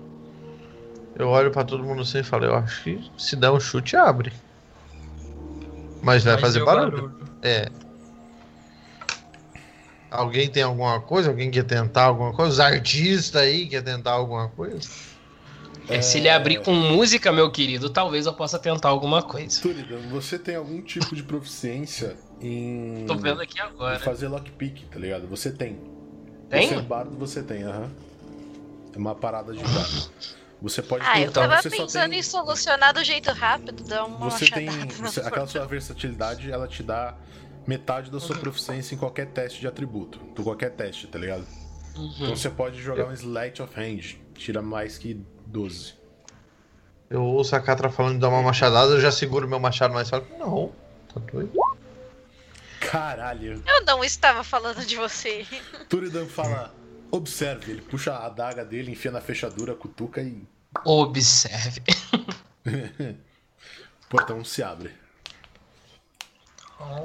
Eu olho pra todo mundo assim e falo, eu acho que se der um chute abre. Mas vai Mas fazer e o barulho. É. Alguém tem alguma coisa? Alguém quer tentar alguma coisa? Os artistas aí quer tentar alguma coisa? É, se ele abrir com música, meu querido, talvez eu possa tentar alguma coisa. Turidan, você tem algum tipo de proficiência em, Tô vendo aqui em agora. fazer lockpick, tá ligado? Você tem. Tem? Você é bardo, você tem, aham. É uma parada de bardo. Você pode Ah, eu tentar, tava você pensando tem- em solucionar do jeito rápido, dar uma Você tem. você- aquela sua versatilidade, ela te dá metade da sua Uhum. proficiência em qualquer teste de atributo. Em qualquer teste, tá ligado? Então Uhum. você pode jogar um Sleight of Hand. Tira mais que 12. Eu ouço a Catra falando de dar uma machadada, eu já seguro meu machado mais falo, não, tá doido? Caralho. Eu não estava falando de você. Turidan fala. Observe, ele puxa a adaga dele, enfia na fechadura, cutuca e Observe. o [laughs] portão se abre.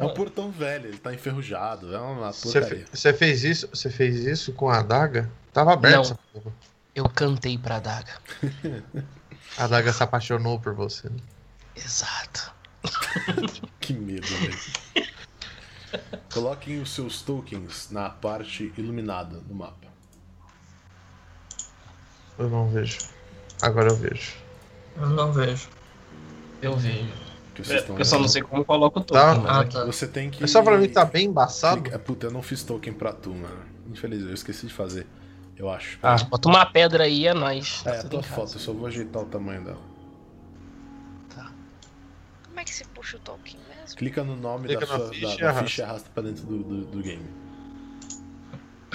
É um portão velho, ele tá enferrujado, é uma porcaria. você fez isso? Você fez isso com a adaga? Tava aberto. Não. Eu cantei pra daga. A adaga se apaixonou por você. né? Exato. [laughs] Que medo, velho. Coloquem os seus tokens na parte iluminada do mapa. Eu não vejo. Agora eu vejo. Eu não vejo. Eu vejo. Que vocês É, estão eu só não sei como coloco o Tá. token, mas Ah, tá. Você tem que. É só pra mim tá bem embaçado. Puta, eu não fiz token pra tu, mano. Infelizmente, eu esqueci de fazer. Eu acho. Ah, Bota uma pedra aí, é nóis. É, a Tudo tua foto, eu só vou ajeitar o tamanho dela. Como é que se puxa o token mesmo? Clica no nome Clica da, na sua, ficha da, e da arrasta. ficha e arrasta pra dentro do, do, do game.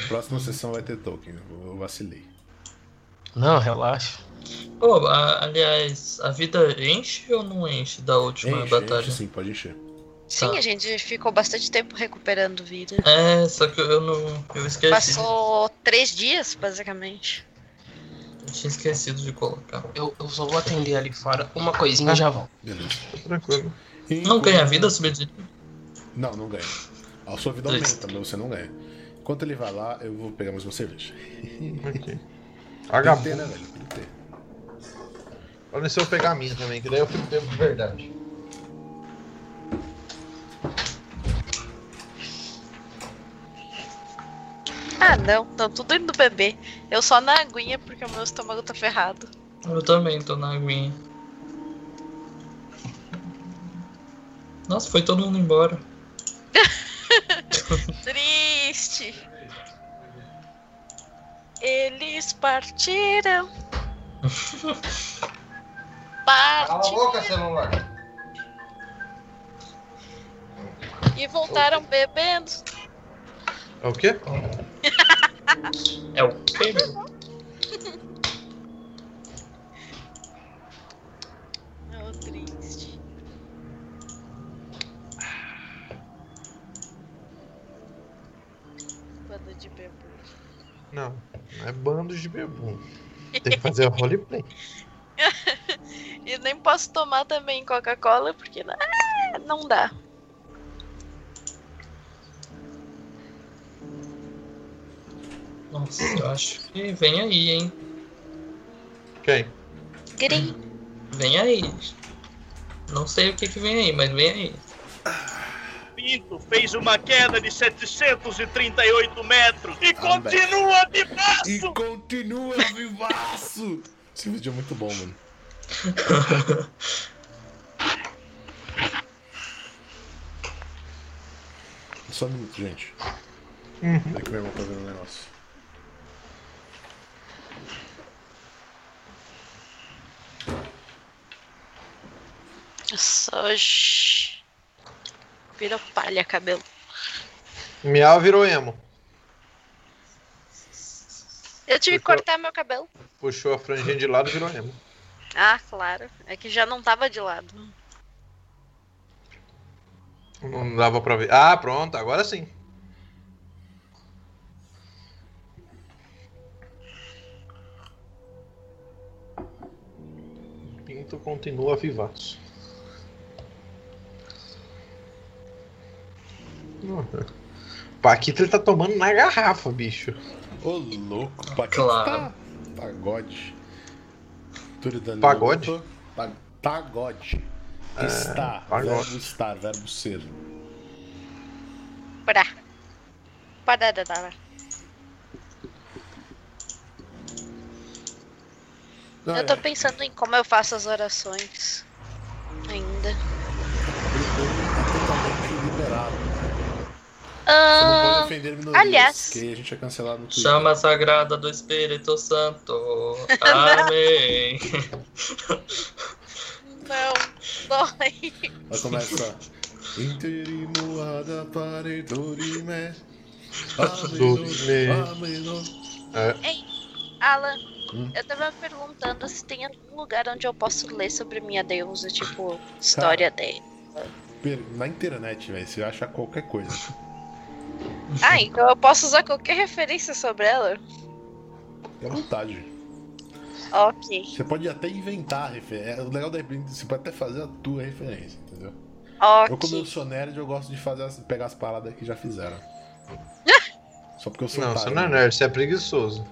Próxima sessão vai ter token, eu eu vacilei. Não, relaxa. Pô, a- aliás, a vida enche ou não enche da última Enche, batalha? enche sim, pode encher. Sim, Tá. a gente ficou bastante tempo recuperando vida. É, só que eu não. Eu esqueci. Passou três dias, basicamente. Eu tinha esquecido de colocar. Eu, eu só vou atender ali fora uma coisinha e já volto. Beleza. Tranquilo. Não ganha vida subir Não, não ganha. A sua vida Triste. aumenta, mas você não ganha. Enquanto ele vai lá, eu vou pegar mais uma cerveja. Ok. [laughs] Vagabundo. né, velho? Tem que ter. Olha se eu pegar a minha também, que daí eu fico tempo de verdade. Ah, não, estão tudo indo beber. Eu só na aguinha porque o meu estômago tá ferrado. Eu também tô na aguinha. Nossa, foi todo mundo embora. [laughs] Triste. Eles partiram. [laughs] Partiram celular. E voltaram bebendo. É o quê? É o quê? [laughs] Oh, triste. Bando de bebê. Não, não é bando de bebum. Tem que fazer o roleplay. [laughs] E nem posso tomar também Coca-Cola porque ah, não dá. Nossa, eu acho que vem aí, hein? Quem? Grim. Vem aí. Não sei o que que vem aí, mas vem aí. Pinto fez uma queda de 738 metros e Ah, continua de E braço! continua vivaço! Esse vídeo é muito bom, mano. [laughs] Só um minuto, gente. É que meu irmão tá vendo um negócio. Hoje. Virou palha cabelo. Miau virou emo. Eu tive que cortar meu cabelo. Puxou a franjinha de lado e virou emo. Ah, claro. É que já não tava de lado. Não dava pra ver. Ah, pronto, agora sim. Pinto continua vivaço. Paquito ele tá tomando na garrafa, bicho. Ô, louco, Paquito Claro. tá... Pagode. Pagode? pa- Pagode. Estar, pagode. verbo estar, verbo ser. Pra. Padadadara. Ah, Eu tô é. pensando em como eu faço as orações. Ainda. Você não pode defender minorias, aliás. que aí a gente é cancelado no Twitter. Chama sagrada do Espírito Santo. Amém. [laughs] não. Dói. Vai começar. Interimo ada pare dorime. Dorime. Ameno. Alan, Hum? eu tava perguntando se tem algum lugar onde eu posso ler sobre minha deusa, tipo, história dele. Per- Na internet, velho, você acha qualquer coisa. Ah, então eu posso usar qualquer referência sobre ela? Fique à vontade. Ok. Você pode até inventar a referência. O legal da referência, você pode até fazer a tua referência, entendeu? Eu, como eu sou nerd, eu gosto de fazer as- pegar as paradas que já fizeram. [laughs] Só porque eu sou Não, otário, você não é né? nerd, você é preguiçoso.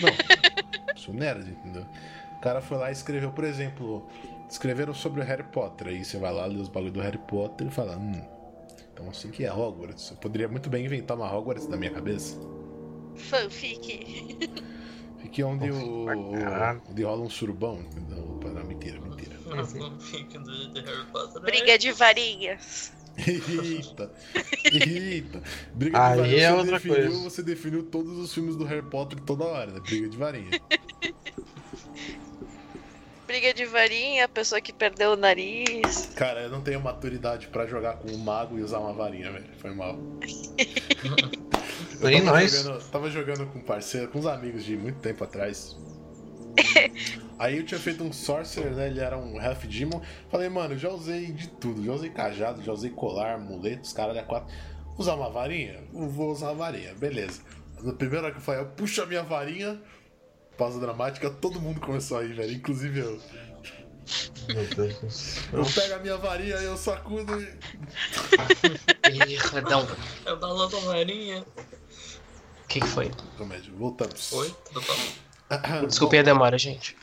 Não, sou nerd, entendeu? O cara foi lá e escreveu, por exemplo, escreveram sobre o Harry Potter. Aí você vai lá, lê os bagulho do Harry Potter e fala, hum, então assim que é Hogwarts. Eu poderia muito bem inventar uma Hogwarts na minha cabeça. Fanfic. Fique onde o, onde rola um surubão. Não, opa, não, mentira, mentira. Fica do Harry Potter. Briga de varinhas. Eita, eita. Briga Aí de varinha. é você outra definiu, coisa. Você definiu todos os filmes do Harry Potter toda hora, né? Briga de varinha. [laughs] Briga de varinha, a pessoa que perdeu o nariz. Cara, eu não tenho maturidade pra jogar com um mago e usar uma varinha, velho. Foi mal. Eu Nem tava nós. Jogando, tava jogando com um parceiro, com uns amigos de muito tempo atrás. [laughs] Aí eu tinha feito um Sorcerer, né? Ele era um Half Demon. Falei, mano, já usei de tudo. Já usei cajado, já usei colar, amuletos, caralho, é quatro. Usar uma varinha? Eu Vou usar uma varinha, beleza. Na primeira hora que eu falei, eu puxo a minha varinha, pausa dramática, todo mundo começou a rir, velho. Inclusive eu. Meu Deus do céu. Eu pego a minha varinha e eu sacudo e. Ih, Redão. É o da Landa Marinha. O que, que foi? Comédia, voltamos. Oi, tudo bom? [coughs] Desculpe a demora, gente.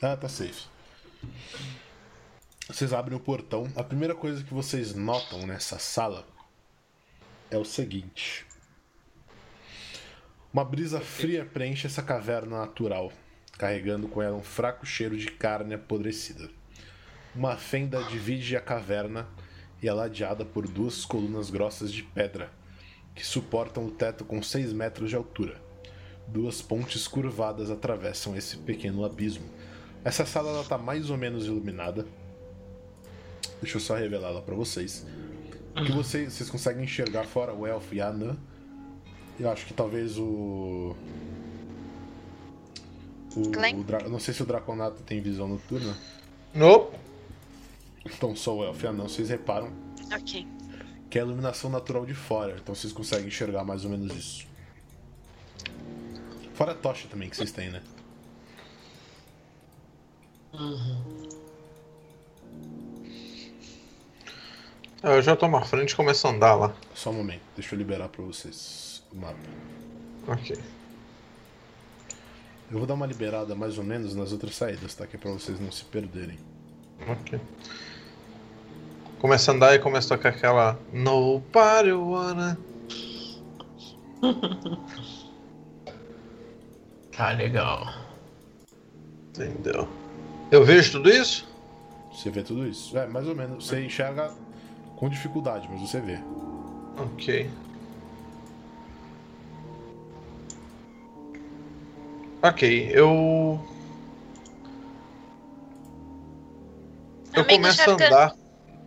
Ah, tá safe. Vocês abrem o portão. A primeira coisa que vocês notam nessa sala é o seguinte: uma brisa fria preenche essa caverna natural, carregando com ela um fraco cheiro de carne apodrecida. Uma fenda divide a caverna e é ladeada por duas colunas grossas de pedra que suportam o teto com 6 metros de altura. Duas pontes curvadas atravessam esse pequeno abismo. Essa sala ela tá mais ou menos iluminada. Deixa eu só revelar ela pra vocês. Que vocês, vocês conseguem enxergar fora o elfo e a anã. Eu acho que talvez o. O, Glenn? o Dra- não sei se o Draconato tem visão noturna. Nope. Então só o elfo e a anã, vocês reparam Ok. que é a iluminação natural de fora. Então vocês conseguem enxergar mais ou menos isso. Fora a tocha também que vocês têm, né? Eu já tomo a frente e começo a andar lá. Só um momento, deixa eu liberar pra vocês o mapa. Ok. Eu vou dar uma liberada mais ou menos nas outras saídas, tá? Que é pra vocês não se perderem. Ok. Começa a andar e começa a tocar aquela Nobody wanna. Tá [laughs] legal. Entendeu? Eu vejo tudo isso? Você vê tudo isso? É, mais ou menos. Você enxerga com dificuldade, mas você vê. Ok. Ok, eu. Eu Amigo começo a Sharkan, andar.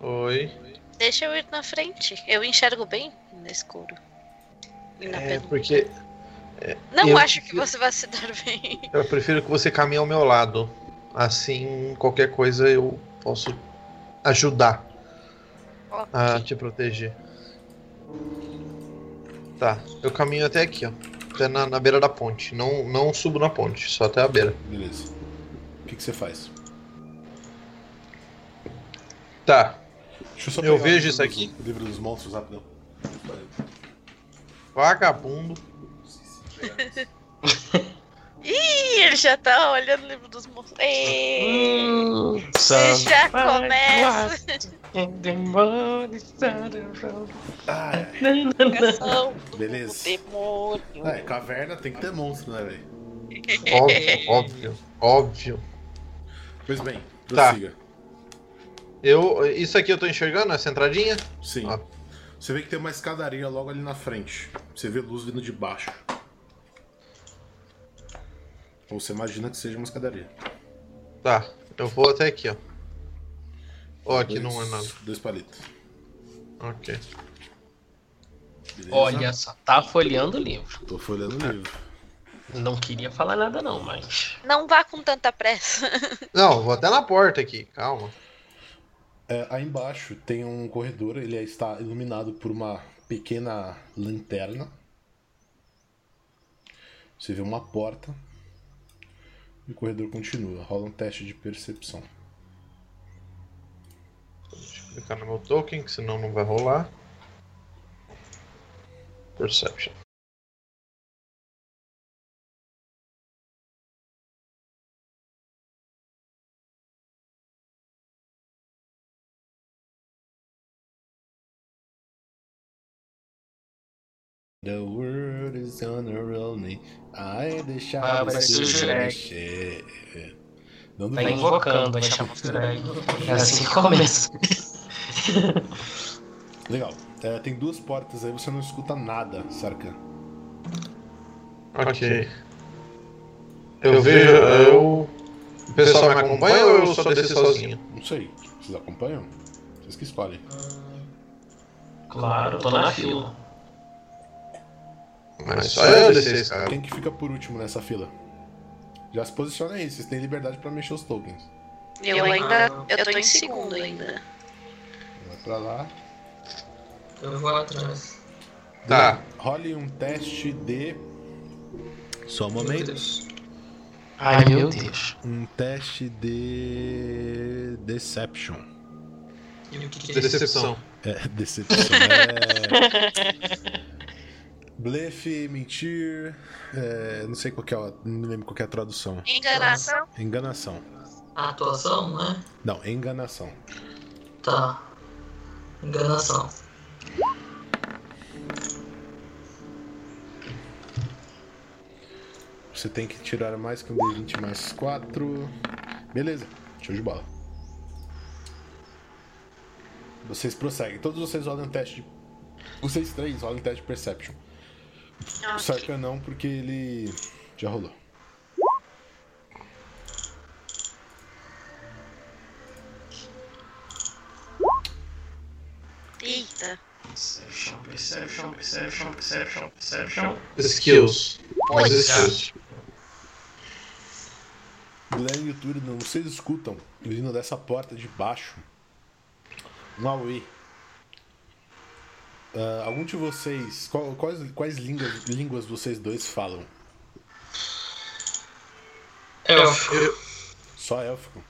Oi. Deixa eu ir na frente. Eu enxergo bem no escuro. E na É penumbra. porque Não eu acho que prefiro- você vai se dar bem. eu prefiro que você caminhe ao meu lado. Assim, qualquer coisa eu posso ajudar a te proteger. Tá, eu caminho até aqui, ó. Até na, na beira da ponte. Não, não subo na ponte, só até a beira. Beleza. O que, que você faz? Tá, Deixa eu só Eu pegar o vejo livro isso dos- aqui. O livro dos monstros, rapidão. vagabundo. [laughs] Ih, ele já tá olhando o livro dos monstros. Ei, Hum, Você já começa. Ah, é. Beleza. demônio. Ah, é, caverna tem que ter monstro, né, velho? Óbvio, óbvio, óbvio. Pois bem, Tá. prossiga. Eu, isso aqui eu tô enxergando, essa entradinha? Sim. Ah. Você vê que tem uma escadaria logo ali na frente. Você vê luz vindo de baixo. Ou você imagina que seja uma escadaria. Tá, eu vou até aqui, ó. Ó, aqui Dois- não é nada. Dois palitos. Ok. Beleza? Olha só, tá folheando o livro. Tô folhando o livro. Não queria falar nada não, mas... Não vá com tanta pressa. [laughs] Não, vou até na porta aqui, calma. É, aí embaixo tem um corredor, ele está iluminado por uma pequena lanterna. Você vê uma porta e o corredor continua. Rola um teste de percepção. Clicar no meu token, que senão não vai rolar. Perception. The world is on me. I deixar Ah, vai ser o Shrek. Não Tá invocando, chamar o Drag. É assim que começa. [laughs] Legal. É, tem duas portas aí, você não escuta nada, Sarkan. Ok. Eu vejo. Eu... O pessoal me acompanha ou eu só desci sozinho? Não sei. Vocês acompanham? Vocês que escolhem. Claro, tô na fila. Mas só eu descer cara. Quem que fica por último nessa fila? Já se posiciona aí, vocês têm liberdade pra mexer os tokens. Eu ainda. Eu tô em segundo ainda. Vai pra lá. Eu vou atrás. Tá. Role um teste de. Só um momento. Ai meu Deus. Um teste de. Deception. E o que, que é isso? Decepção. É, decepção. É. [laughs] Blefe, mentir. é, não sei qual que é, a- não lembro qual que é a tradução. Enganação? Enganação. A atuação, né? Não, enganação. Tá. Enganação. Você tem que tirar mais que um D20 mais 4. Beleza, show de bola. Vocês prosseguem. Todos vocês rodam um teste de. Vocês três rodam um teste de Perception. O Sarkan não, porque ele já rolou. Eita. Perception, perception, perception, perception, perception. Skills. Pois. Os skills. Guilherme e o Túridan, vocês escutam, vindo dessa porta de baixo, um Aue. Ah, algum de vocês. qual- quais quais línguas, línguas vocês dois falam? Elfo. Só élfico?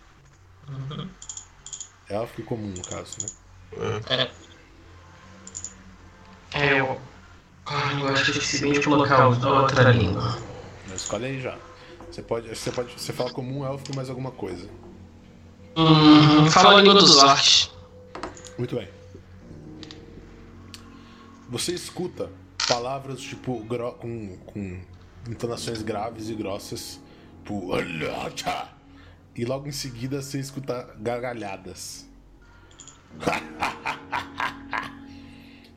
Élfico e comum, no caso, né? É. É, eu. Ai, eu acho que eu esqueci bem de colocar outra língua. Escolhe aí já. Você pode. Você pode. Você fala comum, élfico mais alguma coisa. Hum, fala a língua dos orcs. Muito bem. Você escuta palavras tipo gro- com, com entonações graves e grossas, tipo e logo em seguida você escuta gargalhadas. [laughs]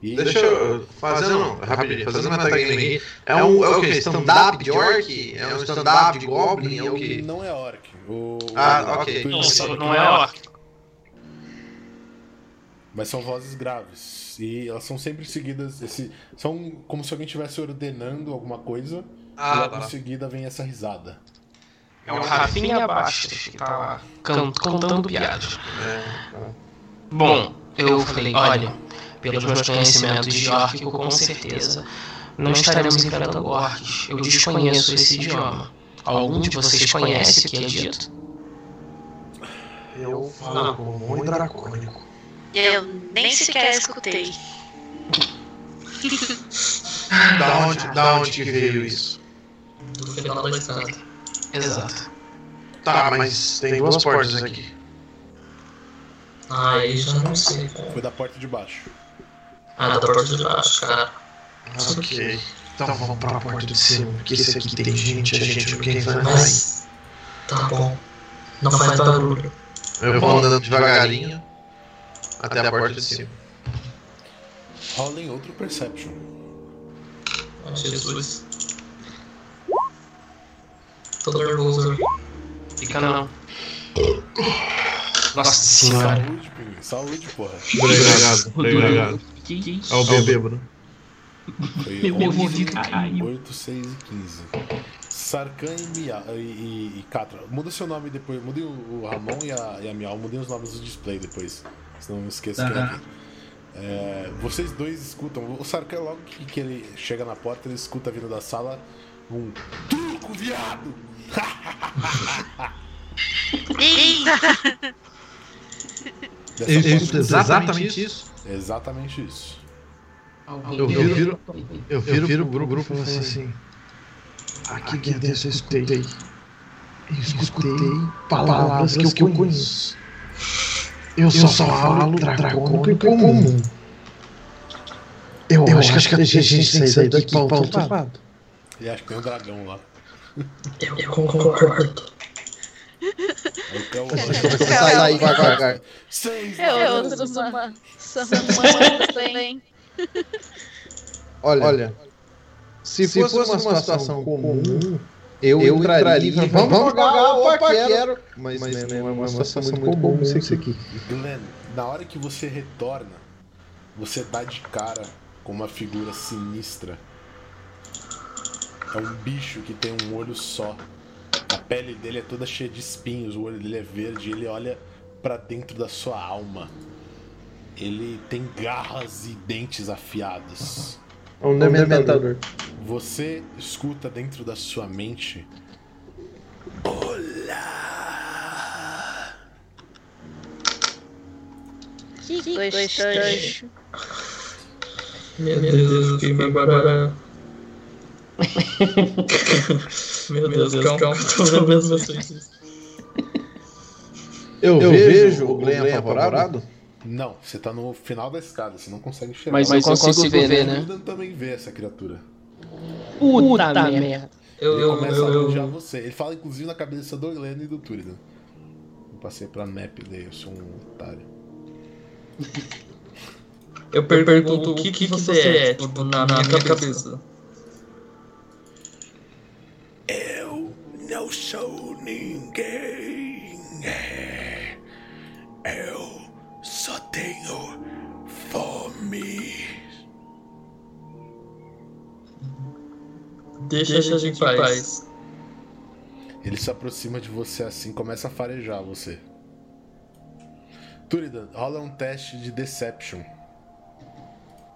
e Deixa eu fazer um, rapidinho, fazendo uma metagame aqui. É um, é o que? Stand-up de orc? É um stand-up de goblin? É o que? não é orc. O, Ah, o- ok. Não, não é orc. Mas são vozes graves. E elas são sempre seguidas. Esse, são como se alguém estivesse ordenando alguma coisa. e Ah, logo em tá. seguida vem essa risada. É o Rafinha Bastos que tá lá can- contando piadas. É. Bom, eu falei, olha, pelos meus conhecimentos de órquico, com certeza não estaremos enfrentando orcs. Eu desconheço esse idioma. Algum de vocês conhece o que é dito? Eu falo comum e dracônico. Eu nem sequer escutei. Da onde, da onde que veio isso? Do final da escada. Exato. Tá, mas tem duas portas aqui. Aí já não sei, cara. Foi da porta de baixo. Ah, da porta de baixo, cara. Ok. Então vamos pra porta de cima, porque esse aqui tem gente, a gente não quer. Mas. Tá bom. Não faz barulho. Eu vou andando devagarinho até a porta de cima. Rolem outro Perception. Ah, Jesus. Tô nervoso. Fica não. Nossa senhora. Saúde, Pinguim. Saúde, porra. Obrigado, obrigado. Que isso? É o bêbado. Foi Meu ouvido caiu. 8, 6 e 15. Sarkan e, Mia, e, e, e Catra. Muda seu nome depois. Mudem o, o Ramon e a, e a Miau. Mudem os nomes do display depois. Senão não esqueça quem é Aham. quem. É, vocês dois escutam. O Sarkan, logo que, que ele chega na porta, ele escuta vindo da sala Um truco, viado! Eita! [laughs] Dessa Eu forma, escuto exatamente isso. Exatamente isso. Eu viro, eu viro, eu viro pro grupo e falo assim: Aqui dentro eu escutei. Eu escutei palavras que eu conheço. Eu só falo dragônico e comum. Eu acho que a gente tem que sair daqui para outro lado. E acho que tem um dragão lá. Eu concordo. Então, Sai devagar. seis Eu dragões. uso uma também. Olha, olha se, fosse, uma situação comum, eu, entraria e vamos jogar, opa, quero. Mas, né, não é uma situação muito comum isso aqui. Glenn, na hora que você retorna, você dá de cara com uma figura sinistra. É um bicho que tem um olho só. A pele dele é toda cheia de espinhos, o olho dele é verde, ele olha pra dentro da sua alma. Ele tem garras e dentes afiados. É um dementador. Você escuta dentro da sua mente. Olá! Que gostoso. Meu Deus, que agora. [laughs] Meu Deus, calma, tô vendo vocês. Eu, vejo o Glenn apavorado? Não, você tá no final da escada, você não consegue enxergar. Mas eu consigo ver, O né? Ildan também vê essa criatura. Puta merda. Eu, Ele eu, começa a eu, elogiar você. Ele fala inclusive na cabeça do Glenn e do Turidan. Eu passei pra map daí, eu sou um otário. [laughs] eu pergunto o que, que você é, tipo, na, na minha cabeça. Eu não sou ninguém. Eu Deixa, a gente em paz. Ele se aproxima de você assim, começa a farejar você. Turidan, rola um teste de Deception.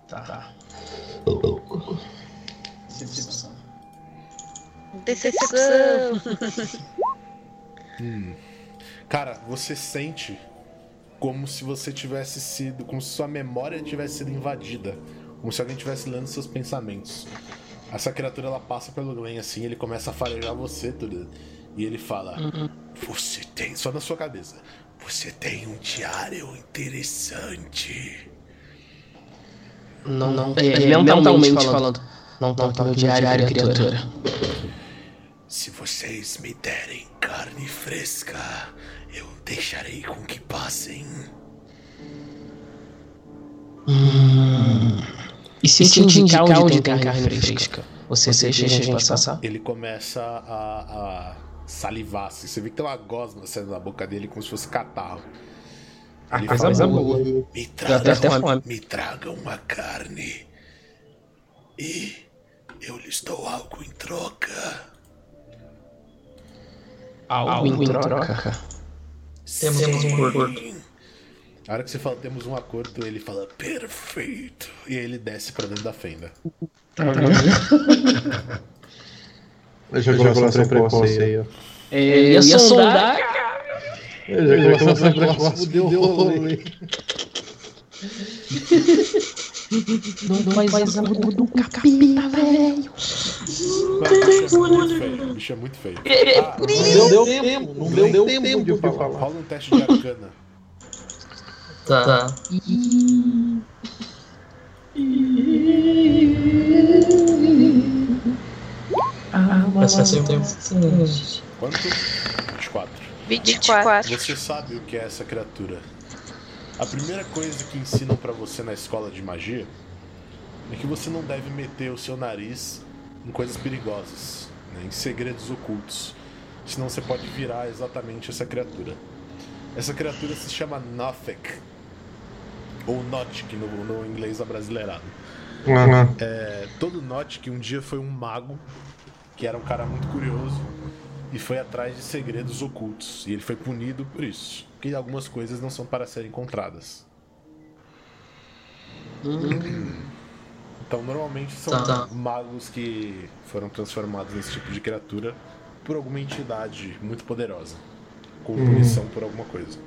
Tá. Decepção. Decepção. [laughs] Cara, você sente como se você tivesse sido. Como se sua memória tivesse sido invadida. Como se alguém estivesse lendo seus pensamentos. Essa criatura ela passa pelo Glenn assim, ele começa a farejar você, Turidan. E ele fala: Você tem. Só na sua cabeça. Você tem um diário interessante. Não, não. É, mentalmente falando. Não toque no diário, criatura. [laughs] Se vocês me derem carne fresca, eu deixarei com que passem. E se, eu te indicar onde tem carne fresca, você deixa a gente passar? Ele começa a, a salivar. assim. Você vê que tem uma gosma saindo da boca dele como se fosse catarro. Ele coisa fala, boa. Me Dá até fome. me tragam uma carne. E eu lhes dou algo em troca. Algo em troca. Temos um acordo. A hora que você fala temos um acordo, ele fala perfeito. E aí ele desce pra dentro da fenda. Ejaculação precoce aí, ó. É, ia sondar. Ejaculação precoce deu rolê. Não faz amor do capeta, velho. Bicho é muito feio. Bicho é muito feio. Ah, Não deu tempo, não deu tempo de falar. rola um teste de arcana. Tá. tá. Mas faz um tempo. Quanto? 24. 24. Você sabe o que é essa criatura? A primeira coisa que ensinam pra você na escola de magia é que você não deve meter o seu nariz em coisas perigosas, né, em segredos ocultos, senão você pode virar exatamente essa criatura. Essa criatura se chama Nothek, ou Notic no, no inglês abrasileirado. É, todo Notic um dia foi um mago que era um cara muito curioso e foi atrás de segredos ocultos. E ele foi punido por isso. Porque algumas coisas não são para serem encontradas. Então, normalmente são Tá. magos que foram transformados nesse tipo de criatura por alguma entidade muito poderosa. Com punição por alguma coisa.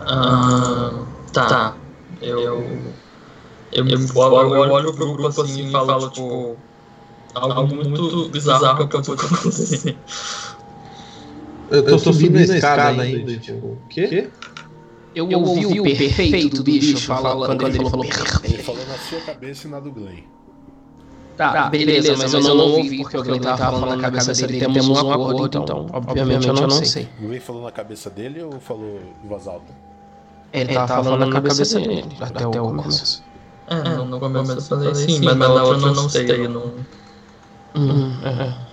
Ah, tá. Eu. Eu, eu, eu olho pro grupo assim e falo, tipo. Algo muito bizarro que acabou de acontecer. Eu tô, subindo a escada ainda, tipo, o quê? Eu, ouvi o perfeito do bicho fala, quando ele falou Ele perfeito. falou na sua cabeça e na do Glenn. Tá, beleza, mas eu não ouvi porque o Glenn tava falando na cabeça dele. Temos um acordo, então, obviamente, eu não sei. O Glenn falou na cabeça dele ou falou em voz alta? Ele tava falando na cabeça dele, até o começo. É, no, no começo eu falei sim, mas na outra eu não sei. Eu não... Uhum, é.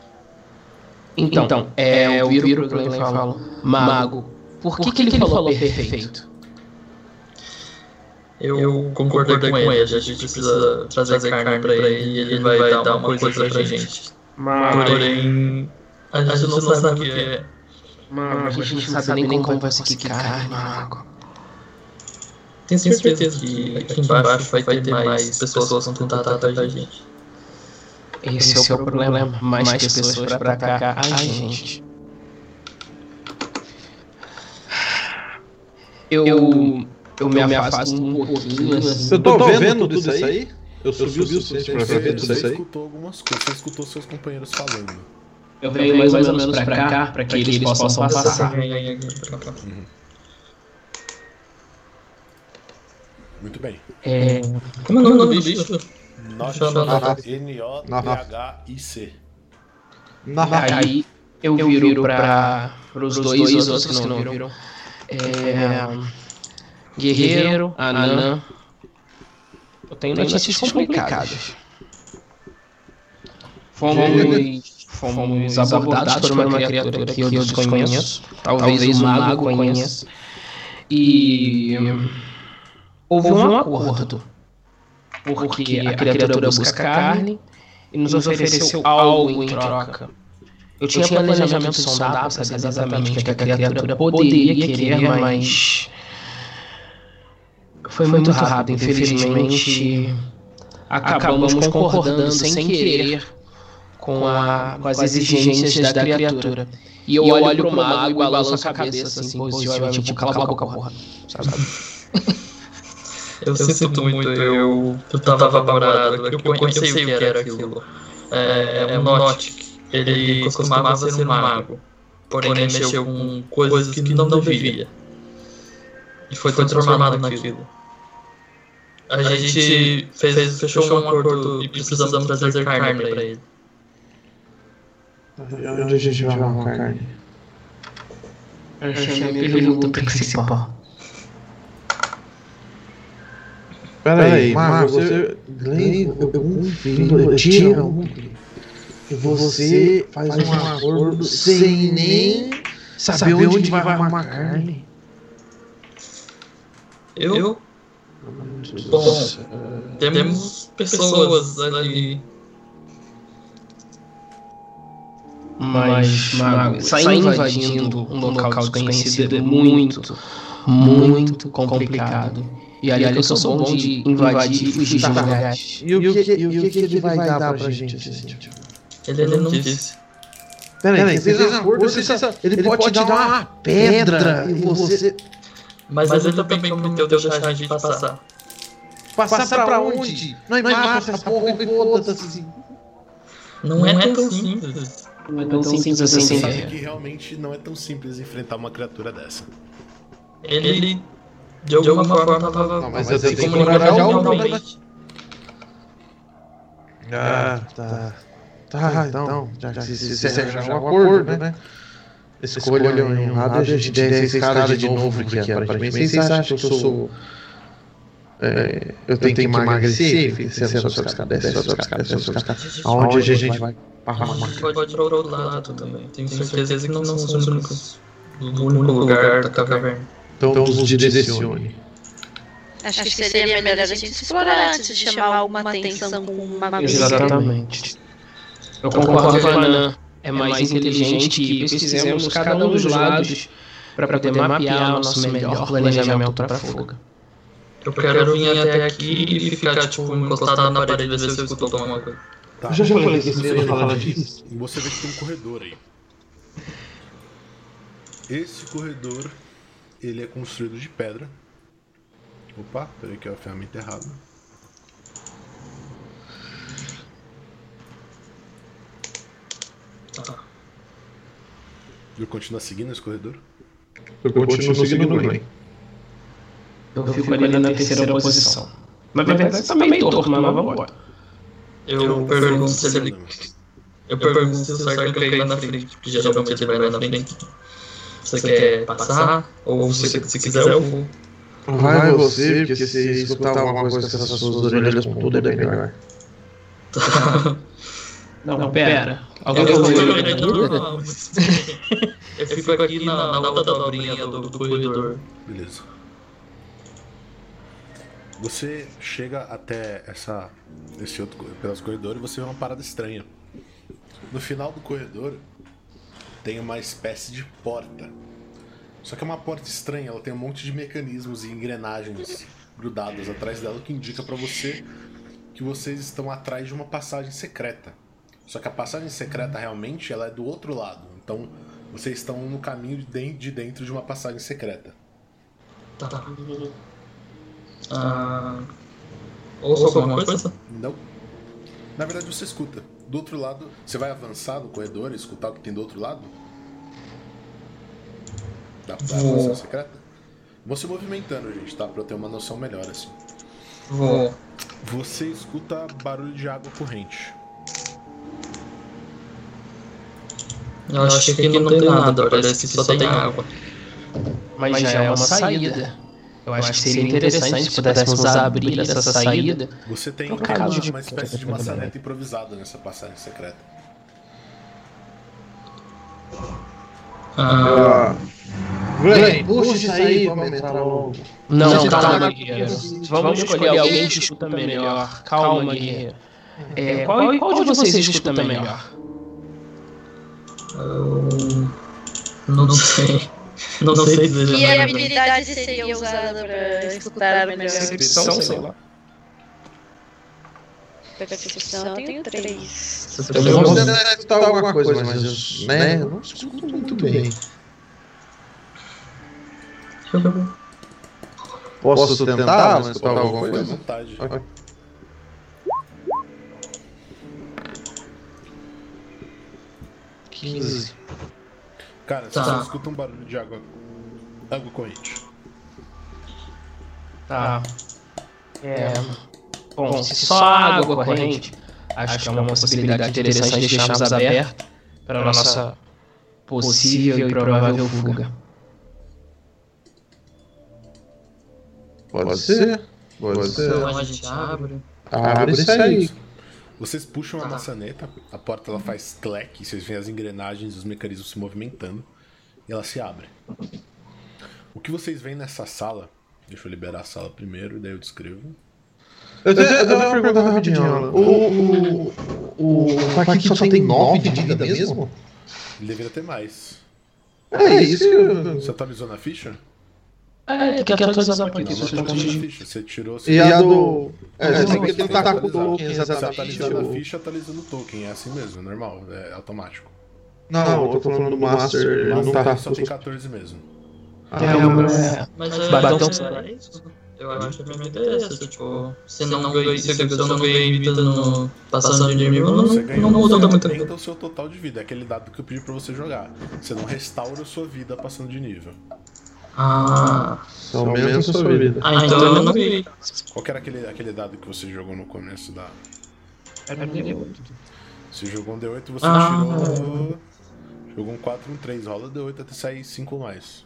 Então, é, eu viro pro Glenn e falo, Mago, por que, que ele falou perfeito? Eu concordei com ele, a gente precisa trazer carne pra ele e ele vai dar uma coisa pra gente. Porém, a gente não sabe o que é. Mago, a gente não sabe nem como vai ser que carne, Mago. Tenho certeza que aqui embaixo vai ter mais pessoas que vão tentar atacar a gente. Esse, é o problema, mais, pessoas pra atacar a gente. Eu, eu, me afasto um pouquinho, assim. Eu tô, vendo tudo isso aí? Eu subi o suficiente pra ver tudo Você isso aí? escutou algumas coisas, você escutou seus companheiros falando. Eu venho mais ou menos pra cá, pra que eles possam passar. Muito bem. É, Como é o nome do bicho? N-O-T-H-I-C. Aí eu viro para os dois outros que não viram. É, Guerreiro, Anã. Eu tenho notícias complicadas. Fomos, fomos abordados por uma criatura que eu desconheço. Talvez o mago conheça. E houve um acordo. Porque a criatura busca carne e nos ofereceu algo em troca. Eu tinha planejamento sondar para saber exatamente o que a criatura poderia querer, mas foi muito rápido. Infelizmente, acabamos concordando sem querer com, a, com as exigências da criatura. E eu olho pro mago e balanço a cabeça assim, positivamente, tipo, cala a boca, porra. Sabe? [laughs] Eu, sinto muito, eu, eu tava apavorado, eu, eu, eu sei o que era aquilo. É, é um Notic. Ele costumava ser um mago, porém mexeu com coisas que não devia. E foi transformado naquilo. A gente fez, fechou um acordo e precisamos trazer carne pra ele. Onde a gente vai arrumar carne? Essa é a minha pergunta principal. Pera aí, Marco, você... Glenn, eu confio, tira. E você faz um acordo sem nem saber onde vai arrumar carne? Eu? Bom, temos pessoas ali. Mas, Mago, sair invadindo um local desconhecido é muito, muito complicado. E ali que eu sou bom de invadir e fugir de lugares. E o que, e o que, que ele vai dar pra gente? Assim, tipo? Ele, ele não disse. Pera aí, você fez um acordo, você sabe, ele, pode te dar uma pedra e você... Mas, Mas ele também prometeu deixar a gente passar. Passar pra onde? Não é mata essa porra e foda-se. Não é tão simples. Não é tão simples assim, sabe velho. que realmente não é tão simples enfrentar uma criatura dessa. Ele, de alguma forma, tava Não, mas se eu tenho que encorajar o normalmente. Ah, tá. Tá, então, já que se já é um acordo, né? Escolha um lado e a gente desce essa escada de novo, porque aparentemente vocês acham que eu sou... É, eu tenho que emagrecer, desce essa escada, desce essa escada, desce essa escada. Aonde a gente vai arrumar A gente pode ir para outro lado também. Tenho certeza que não são os únicos do único lugar da caverna. Então nos direcione. Acho que seria melhor a gente explorar antes de chamar alguma atenção com uma Exatamente. Eu concordo com a Anã. É mais inteligente que pesquisemos cada um dos lados para poder mapear o nosso melhor planejamento para a fuga. Eu quero vir até aqui e ficar, tipo, encostado na parede ver se eu escuto alguma coisa. Tá. Eu já falei que você ia falar disso. E você vê que tem um corredor aí. Esse corredor, ele é construído de pedra. Opa, peraí que é a ferramenta errada. Tá. Eu continuo seguindo esse corredor? Eu continuo seguindo o Glenn. Eu fico ali na terceira posição. Na verdade, tá meio torto, mas vamos embora. Eu pergunto se ele. Eu pergunto se o Sarkhan quer ir na frente, porque geralmente ele vai lá na frente. Você quer passar? Ou se, se quiser eu vou. Vai você, porque se escutar alguma coisa com essas suas orelhas com tudo é melhor. Não, pera. Eu, Alguém eu, falou eu, aí? [laughs] eu, eu fico aqui na, na outra dobrinha do, do corredor. Beleza. Você chega até essa, esse outro co- pelos corredores e você vê uma parada estranha. No final do corredor tem uma espécie de porta. Só que é uma porta estranha, ela tem um monte de mecanismos e engrenagens grudadas atrás dela, o que indica pra você que vocês estão atrás de uma passagem secreta. Só que a passagem secreta realmente ela é do outro lado. Então vocês estão no caminho de den- de dentro de uma passagem secreta. Tá. Ah, ouço alguma coisa? Não. Na verdade você escuta. Do outro lado, você vai avançar no corredor e escutar o que tem do outro lado? Da, passagem secreta? Vou se movimentando, gente, tá? Pra eu ter uma noção melhor, assim. Vou. Você escuta barulho de água corrente. Eu acho que aqui não tem nada, parece que só tem água. Mas já é uma saída. Eu acho que seria interessante se pudéssemos abrir essa saída. Você tem Por causa de- uma espécie de maçaneta improvisada nessa passagem secreta. Ah, Glenn, puxa isso aí, vamos entrar logo. Não, Não, calma, calma, guerreiro. Vamos escolher alguém que escuta melhor. Calma, guerreiro. É, qual, qual de vocês escuta melhor? eu... Não sei. Não sei dizer. Que habilidade seria usada pra escutar melhor? Percepção, sei lá. Percepção, eu tenho três. Eu vou um- tentar escutar alguma coisa, mas eu, né, eu não escuto muito bem. Posso tentar mas escutar alguma à coisa? vontade. Ok. Quinze. Cara, você Tá. só escuta um barulho de água. Água corrente. Tá. É. Bom, se só água corrente, acho que é uma possibilidade interessante de deixarmos aberto para a nossa possível e provável fuga. Pode ser. Pode ser. Então a gente abre. Abre isso aí. Vocês puxam a maçaneta, a porta ela faz clack, vocês veem as engrenagens e os mecanismos se movimentando e ela se abre. O que vocês veem nessa sala? Deixa eu liberar a sala primeiro, daí eu descrevo. Eu tenho, eu tenho uma pergunta rapidinho. Alan. O, o, o Paquito só tem nove de vida mesmo? Ele deveria ter mais. É isso que eu... Você atualizou na ficha? É, tem que atualizar Não, aqui. não atualizou na ficha. Você tirou. E a do... É, Você você tem que tá com o token Você exatamente. atualizando a o- ficha, atualizando o token. É assim mesmo, é normal, é automático. Não, eu tô falando do Master. Não tá... só tem 14 mesmo. Ah, É, uma- Mas é, Bateu então, é isso. Eu acho que me interessa, tipo, se não ganhei, se eu não ganhei vida no passando de nível, não, Você não, ganhou não muda você aumenta coisa. o seu total de vida. É aquele dado que eu pedi pra você jogar. Você não restaura a sua vida passando de nível. Ah, Só aumenta a sua vida. ah, então eu não ganhei. Qual que era aquele, aquele dado que você jogou no começo da. Você jogou um D8 você Ah. tirou. Jogou um 4 um 3. Rola D8 até sair 5 ou mais.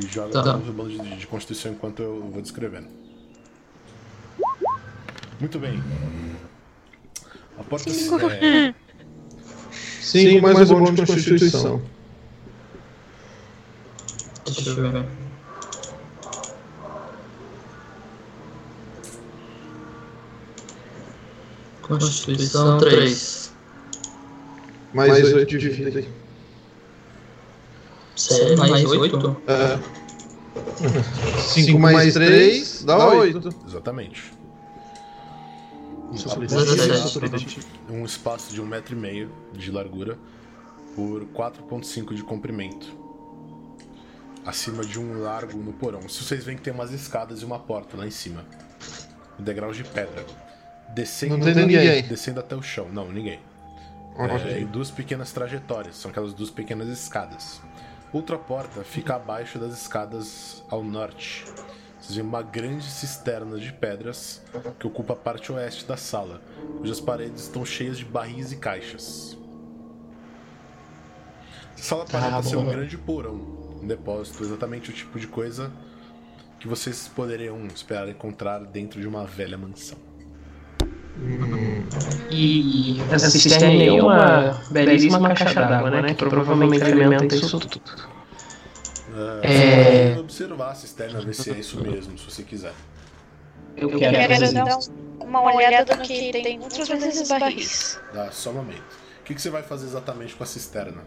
E joga Tá. no rebolo de, de constituição enquanto eu vou descrevendo. Muito bem. A porta se. É, Cinco mais o bônus de Constituição. Deixa eu ver. Constituição 3. Mais oito de vida. Sério? Mais 8? É, 5 mais 3 dá 8. Exatamente. Dezessete. Um espaço de um metro e meio de largura por 4.5 de comprimento. Acima de um largo no porão. Se vocês veem que tem umas escadas e uma porta lá em cima. Degraus de pedra. Descendo, Não tem ninguém. descendo até o chão. Não, ninguém. É, e duas pequenas trajetórias, são aquelas duas pequenas escadas. Outra porta fica abaixo das escadas ao norte. Vocês veem uma grande cisterna de pedras que ocupa a parte oeste da sala, cujas paredes estão cheias de barris e caixas. Essa sala parece ser um grande porão, um depósito, exatamente o tipo de coisa que vocês poderiam esperar encontrar dentro de uma velha mansão. E essa cisterna aí é uma belíssima caixa d'água, né? Que provavelmente alimenta isso tudo. É. Você pode observar a cisterna, ver se é isso mesmo, se você quiser. Eu Eu quero. quero dar uma olhada no que tem dentro desses barris. Dá só um momento. O que, que você vai fazer exatamente com a cisterna?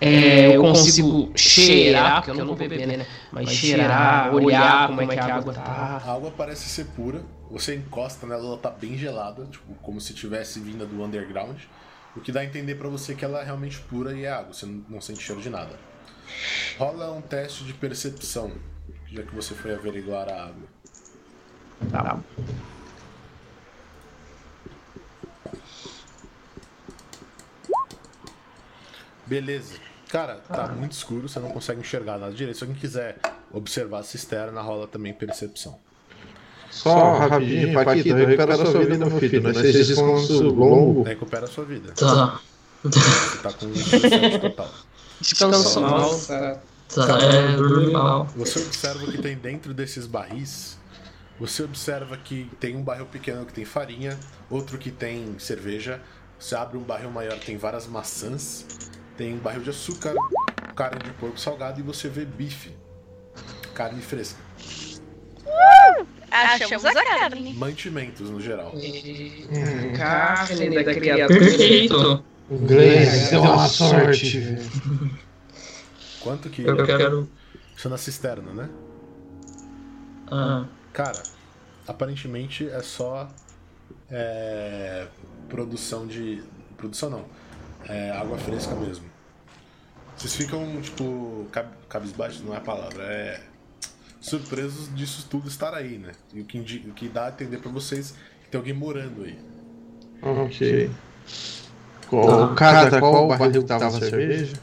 É, eu consigo cheirar, porque eu não vou beber, né? Mas cheirar, olhar como é que a água tá. A água parece ser pura. Você encosta nela, ela tá bem gelada, tipo, como se tivesse vinda do underground. O que dá a entender pra você que ela é realmente pura e é água, você não, não sente cheiro de nada. Rola um teste de percepção, já que você foi averiguar a água. Tá. Beleza. Cara, tá muito escuro, você não consegue enxergar nada direito. Se alguém quiser observar a cisterna, rola também percepção. Só rapidinho, Paquito, recupera a sua vida, meu filho. Nós fez descanso longo. Recupera a sua vida. Tá. Você tá com 17 total. Descansou mal, cara. Tá, é, dormi mal. Você observa o que tem dentro desses barris. Você observa que tem um barril pequeno que tem farinha, outro que tem cerveja. Você abre um barril maior tem várias maçãs. Tem um barril de açúcar, carne de porco salgado e você vê bife. Carne fresca. Achamos a carne. Mantimentos no geral. Carne da criatura. Perfeito. Gleice, deu uma sorte. Quanto que. Eu quero. Isso é na cisterna, né? Ah, Cara, aparentemente é só é, produção de. Produção não. É água fresca mesmo. Vocês ficam, tipo, cab cabisbaixos, não é a palavra, é. Surpresos disso tudo estar aí, né? E o que, o que dá a entender pra vocês que tem alguém morando aí. Ok. Qual, cada qual barril que tava a cerveja?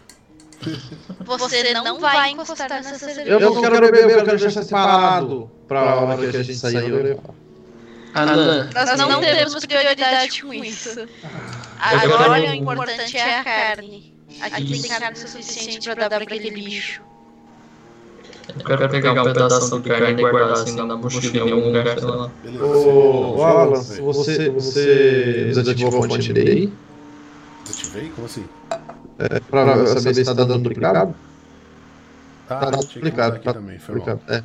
[laughs] Você não vai encostar nessa cerveja. Eu não quero beber, eu quero deixar separado pra hora que a gente sair eu levar. Anã, Nós não temos prioridade com isso. [laughs] Agora o importante é a carne. Aqui tem carne suficiente pra dar pra aquele bicho. eu quero pegar um pedaço de carne e guardar assim na mochila em algum lugar, sei lá. Ô, você- Alan, você- você, desativou a fonte aí? Desativei? Como assim? Pra saber se tá dando duplicado? Tá que mudar duplicado, aqui tá também, foi duplicado. É.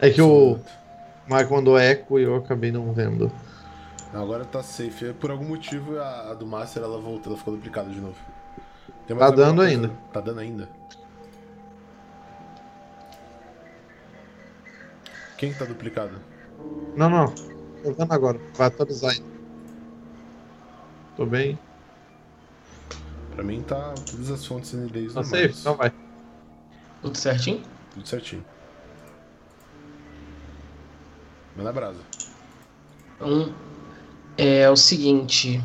É que o Marco mandou eco e eu acabei não vendo. Agora tá safe. Por algum motivo a, a do Master ela voltou, ela ficou duplicada de novo. Tem Tá dando coisa? ainda. Tá dando ainda. Quem que tá duplicado? Não, não. Tô vendo agora. Vai atualizar ainda. Tô bem. Pra mim tá todas as fontes NDs Tá safe? Então vai. tudo certinho? Tudo certinho. Manda brasa. Então, é o seguinte.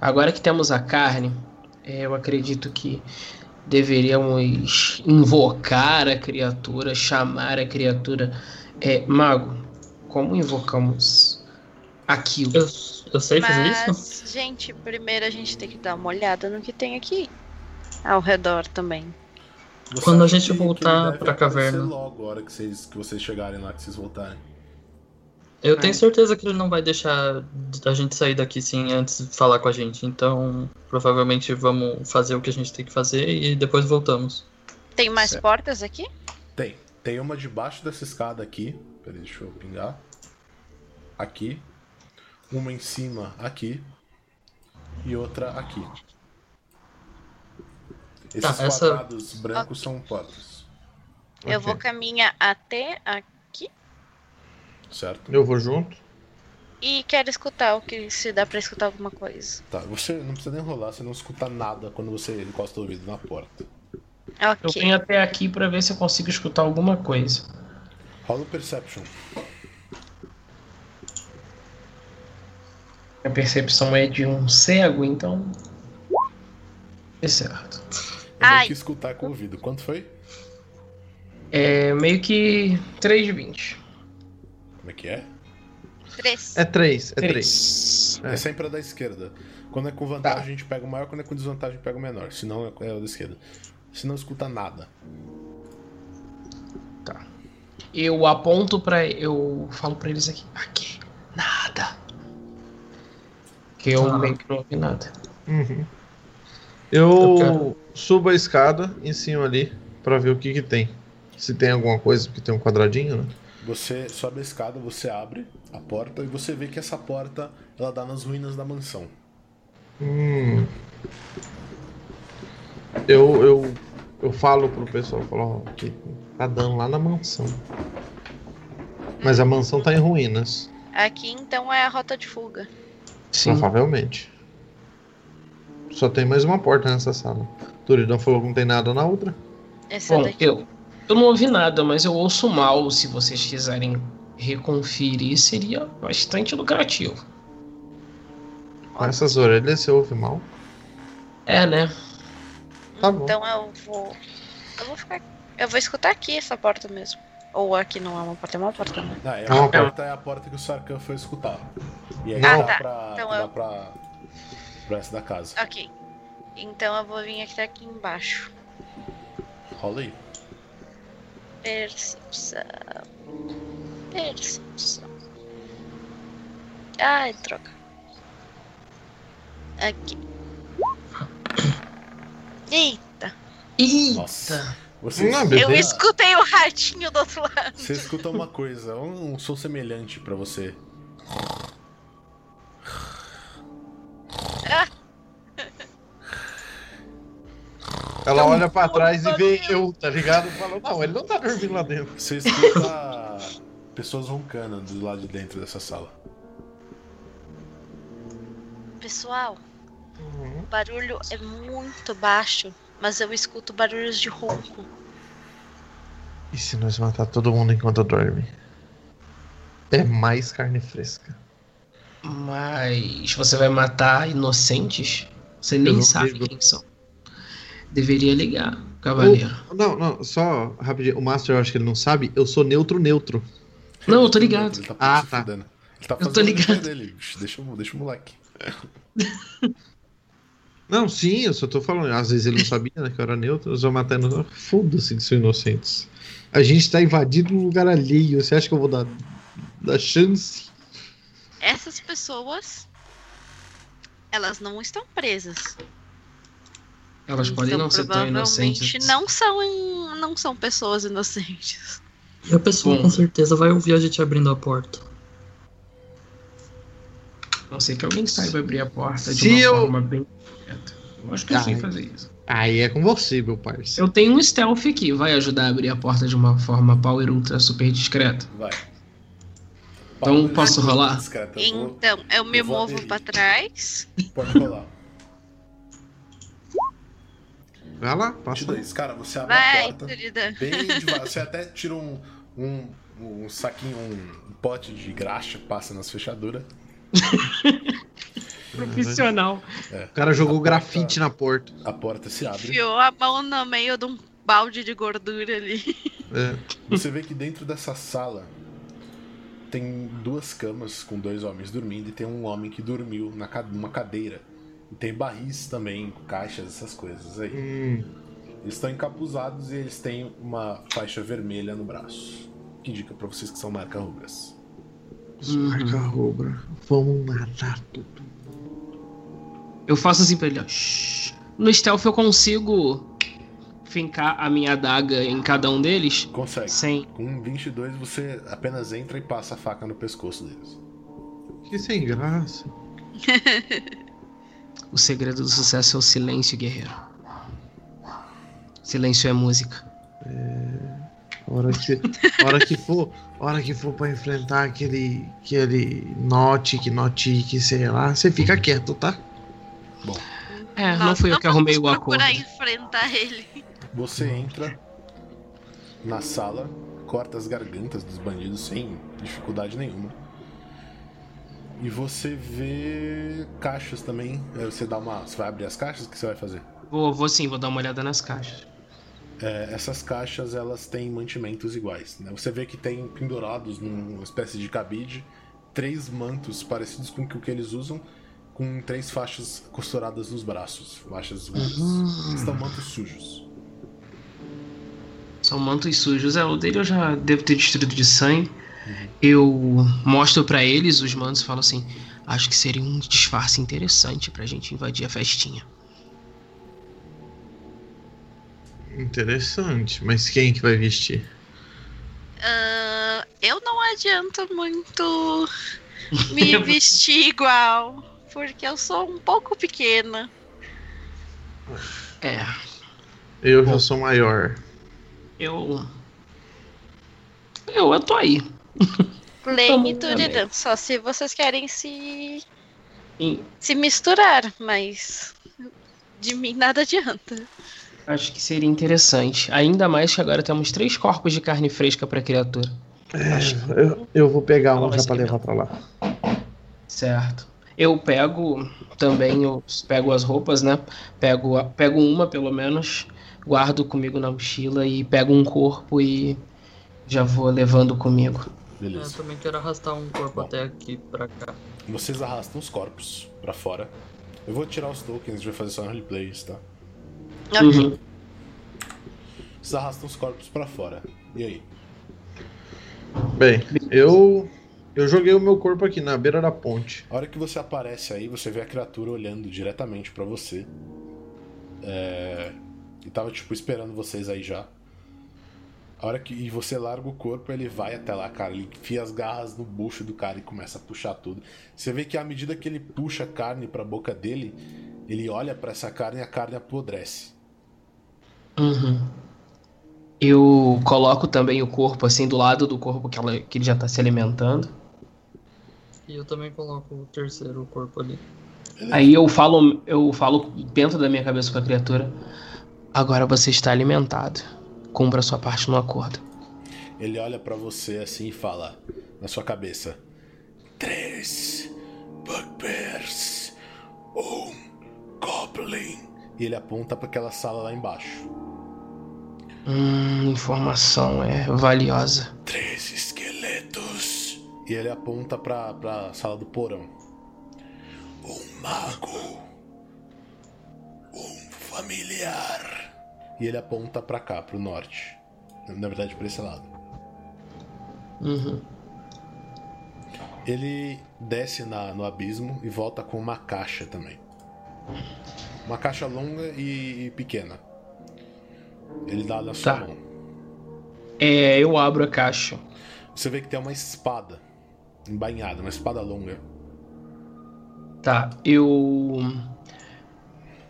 Agora que temos a carne, é, eu acredito que deveríamos invocar a criatura, chamar a criatura. É, mago, como invocamos aquilo? Eu, eu sei fazer isso? Mas, gente, primeiro a gente tem que dar uma olhada no que tem aqui. Ao redor também. Você Quando a gente voltar pra caverna. logo, a hora que vocês, que vocês chegarem lá, que vocês voltarem. Eu tenho certeza que ele não vai deixar a gente sair daqui sem antes falar com a gente. Então, provavelmente vamos fazer o que a gente tem que fazer e depois voltamos. Tem mais Certo. portas aqui? Tem. Tem uma debaixo dessa escada aqui. Peraí, deixa eu pingar. Aqui. Uma em cima aqui. E outra aqui. Esses Tá, essa- quadrados brancos são portas. Eu Ok. vou caminhar até aqui Certo? Eu vou junto. e quero escutar o que se dá pra escutar alguma coisa. Tá, você não precisa nem rolar, você não escuta nada quando você encosta o ouvido na porta. Eu Ok. venho até aqui pra ver se eu consigo escutar alguma coisa. Rola o Perception. A percepção é de um cego, então. É certo. Eu Ai. que escutar com o ouvido. Quanto foi? É meio que 3 de 20. Como é que é? Três. É três, é três. Três. É, sempre a da esquerda. Quando é com vantagem, a gente pega o maior, quando é com desvantagem, pega o menor. Se não, é o da esquerda. Se não escuta nada. Tá. Eu aponto pra. Eu falo pra eles aqui. Aqui. Nada. Que eu Tá. meio que não ouvi nada. Uhum. Eu Eu quero- subo a escada em cima ali pra ver o que que tem. Se tem alguma coisa, porque tem um quadradinho, né? Você sobe a escada, você abre a porta e você vê que essa porta ela dá nas ruínas da mansão. Hum. Eu, eu, eu falo pro pessoal, eu falo, ó, que tá dando lá na mansão. Mas a mansão tá em ruínas, Aqui então é a rota de fuga. Sim. provavelmente. Só tem mais uma porta nessa sala. Turidão falou que não tem nada na outra. Essa Bom, daqui. eu. Eu não ouvi nada, mas eu ouço mal. Se vocês quiserem reconferir, seria bastante lucrativo. Com essas orelhas você ouve mal. É, né? Tá bom. Então eu vou. Eu vou ficar. Eu vou escutar aqui essa porta mesmo. Ou aqui não é uma porta, é uma porta, né? Ah, é, uma a porta é a porta que o Sarkhan foi escutar. E aí Ah, dá tá. pra, Então dá eu- pra, pra essa da casa. Ok. Então eu vou vir aqui, aqui embaixo. Rola aí. Percepção. Percepção. Ai, troca. Aqui. Eita. Nossa. Você, Não, Eu escutei o ratinho do outro lado. você escuta uma coisa, um, um som semelhante pra você. Ela olha pra trás e vê eu, tá ligado? Fala, não, ele não tá dormindo lá dentro. Você escuta pessoas roncando do lado de dentro dessa sala. Pessoal, Uhum. o barulho é muito baixo, mas eu escuto barulhos de ronco. E se nós matar todo mundo enquanto dorme? É mais carne fresca. Mas você vai matar inocentes? Você nem não sabe ligo. quem são. Deveria ligar, cavaleiro. O- não, não, só rapidinho. O Master, eu acho que ele não sabe. Eu sou neutro, neutro. Não, eu tô ligado. Ele tá Ah, tá. fudendo. Ele tá Eu tô ligado. dele. Deixa, o- deixa o moleque. [laughs] Não, sim, eu só tô falando. Às vezes ele não sabia, né? Que eu era neutro. Eu só matando. Foda-se que são inocentes. A gente tá invadindo um lugar alheio. Você acha que eu vou dar, dar chance? Essas pessoas, elas não estão presas. Elas podem então, não ser tão inocentes. provavelmente não são, in- não são pessoas inocentes. E a pessoa Bom. com certeza vai ouvir a gente abrindo a porta. A não sei que alguém saiba abrir a porta de Se uma eu- forma bem direta. Eu acho que eu sei Ai. fazer isso. Aí é com você, meu parceiro. Eu tenho um stealth que vai ajudar a abrir a porta de uma forma power ultra super discreta. Vai. Então, posso rolar? Discreta, Então, eu me eu movo pra trás. Pode rolar. Vai lá, passa. 22. Cara, você abre a Vai, porta querida. bem [laughs] devagar. Você até tira um, um, um saquinho, um pote de graxa, passa nas fechaduras. [laughs] Profissional. O cara jogou grafite na porta. A porta se abre. Enfiou a mão no meio de um balde de gordura ali. É. Você vê que dentro dessa sala tem duas camas com dois homens dormindo e tem um homem que dormiu na numa cadeira. E tem barris também, caixas, essas coisas aí. Hum, Eles estão encapuzados e eles têm uma faixa vermelha no braço. Que indica pra vocês que são marca-rugas. marca rubra. Vamos matar tudo. Eu faço assim pra ele, ó. "Shh." No stealth eu consigo fincar a minha adaga em cada um deles Consegue. sem. Com um 22 você apenas entra e passa a faca no pescoço deles. Que sem graça. [laughs] O segredo do sucesso é o silêncio, guerreiro. Silêncio é música. Hora que, hora que for, hora que for pra enfrentar aquele, aquele Notic, Notic, sei lá, você fica quieto, tá? É, não fui eu que arrumei o acordo. procurar enfrentar ele. Você entra na sala, corta as gargantas dos bandidos sem dificuldade nenhuma. E você vê caixas também. Aí Você dá uma. Você vai abrir as caixas? O que você vai fazer? Vou, vou sim, vou dar uma olhada nas caixas. É, essas caixas elas têm mantimentos iguais. né? Você vê que tem pendurados numa espécie de cabide três mantos parecidos com o que eles usam, com três faixas costuradas nos braços, faixas ruas. Estão mantos sujos. São mantos sujos. É, o dele eu já devo ter destruído de sangue. Eu mostro pra eles os mantos e falo assim: acho que seria um disfarce interessante pra gente invadir a festinha. Interessante, mas quem que vai vestir? Ah, eu não adianto muito [laughs] me vestir igual, porque eu sou um pouco pequena. É, Eu já sou maior. eu. Eu, eu tô aí. E Vamos Turidan, só se vocês querem se, E se misturar, mas de mim nada adianta. acho que seria interessante. Ainda mais que agora temos três corpos de carne fresca pra criatura. Acho que- Eu, eu vou pegar Ela um já pra levar pra lá. Certo. Eu pego também, eu pego as roupas, né? Pego, a- pego uma pelo menos, guardo comigo na mochila e pego um corpo e já vou levando comigo. Eu Beleza. também quero arrastar um corpo Bom. até aqui pra cá. Vocês arrastam os corpos pra fora. Eu vou tirar os tokens, a gente vai fazer só roleplays, tá? Uhum. Vocês arrastam os corpos pra fora. E aí? Bem, eu eu joguei o meu corpo aqui na beira da ponte. A hora que você aparece aí, você vê a criatura olhando diretamente pra você. É... E tava, tipo, esperando vocês aí já. A hora que e você larga o corpo, ele vai até lá, cara. Ele enfia as garras no bucho do cara e começa a puxar tudo. Você vê que à medida que ele puxa a carne pra boca dele, ele olha pra essa carne e a carne apodrece. Uhum. Eu coloco também o corpo assim do lado do corpo que, ela, que ele já tá se alimentando. E eu também coloco o terceiro corpo ali. Aí eu falo, eu falo dentro da minha cabeça com a criatura. Agora você está alimentado. Cumpra a sua parte no acordo. Ele olha pra você assim e fala na sua cabeça: Três bugbears, um goblin. E ele aponta pra aquela sala lá embaixo. Hum, informação é valiosa. Três esqueletos. E ele aponta pra, pra sala do porão. Um mago. Um familiar. E ele aponta pra cá, pro norte. Na verdade, pra esse lado. Uhum. Ele desce na- no abismo e volta com uma caixa também. Uma caixa longa e, e pequena. Ele dá na sua Tá. mão. É, eu abro a caixa. Você vê que tem uma espada embainhada, uma espada longa. Tá, eu.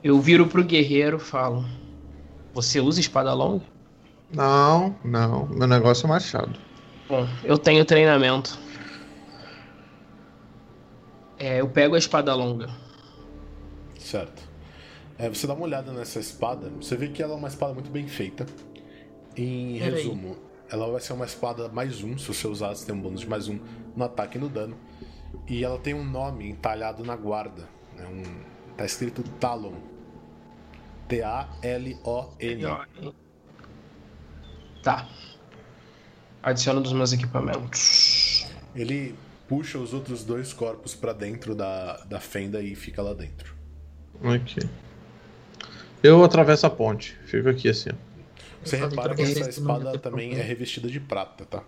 Eu viro pro guerreiro e falo: Você usa espada longa? Não, não. Meu negócio é machado. Bom, eu tenho treinamento. É, eu pego a espada longa. Certo. É, você dá uma olhada nessa espada, você vê que ela é uma espada muito bem feita. Em Peraí. resumo, ela vai ser uma espada mais um, se você usar, você tem um bônus de mais um no ataque e no dano. E ela tem um nome entalhado na guarda. É um, tá escrito Talon. T-A-L-O-N. Tá. Adiciono dos meus equipamentos. Ele puxa os outros dois corpos pra dentro da, da fenda e fica lá dentro. Ok. Eu atravesso a ponte. Fico aqui assim. ó. Você repara que essa espada também é revestida de prata, tá?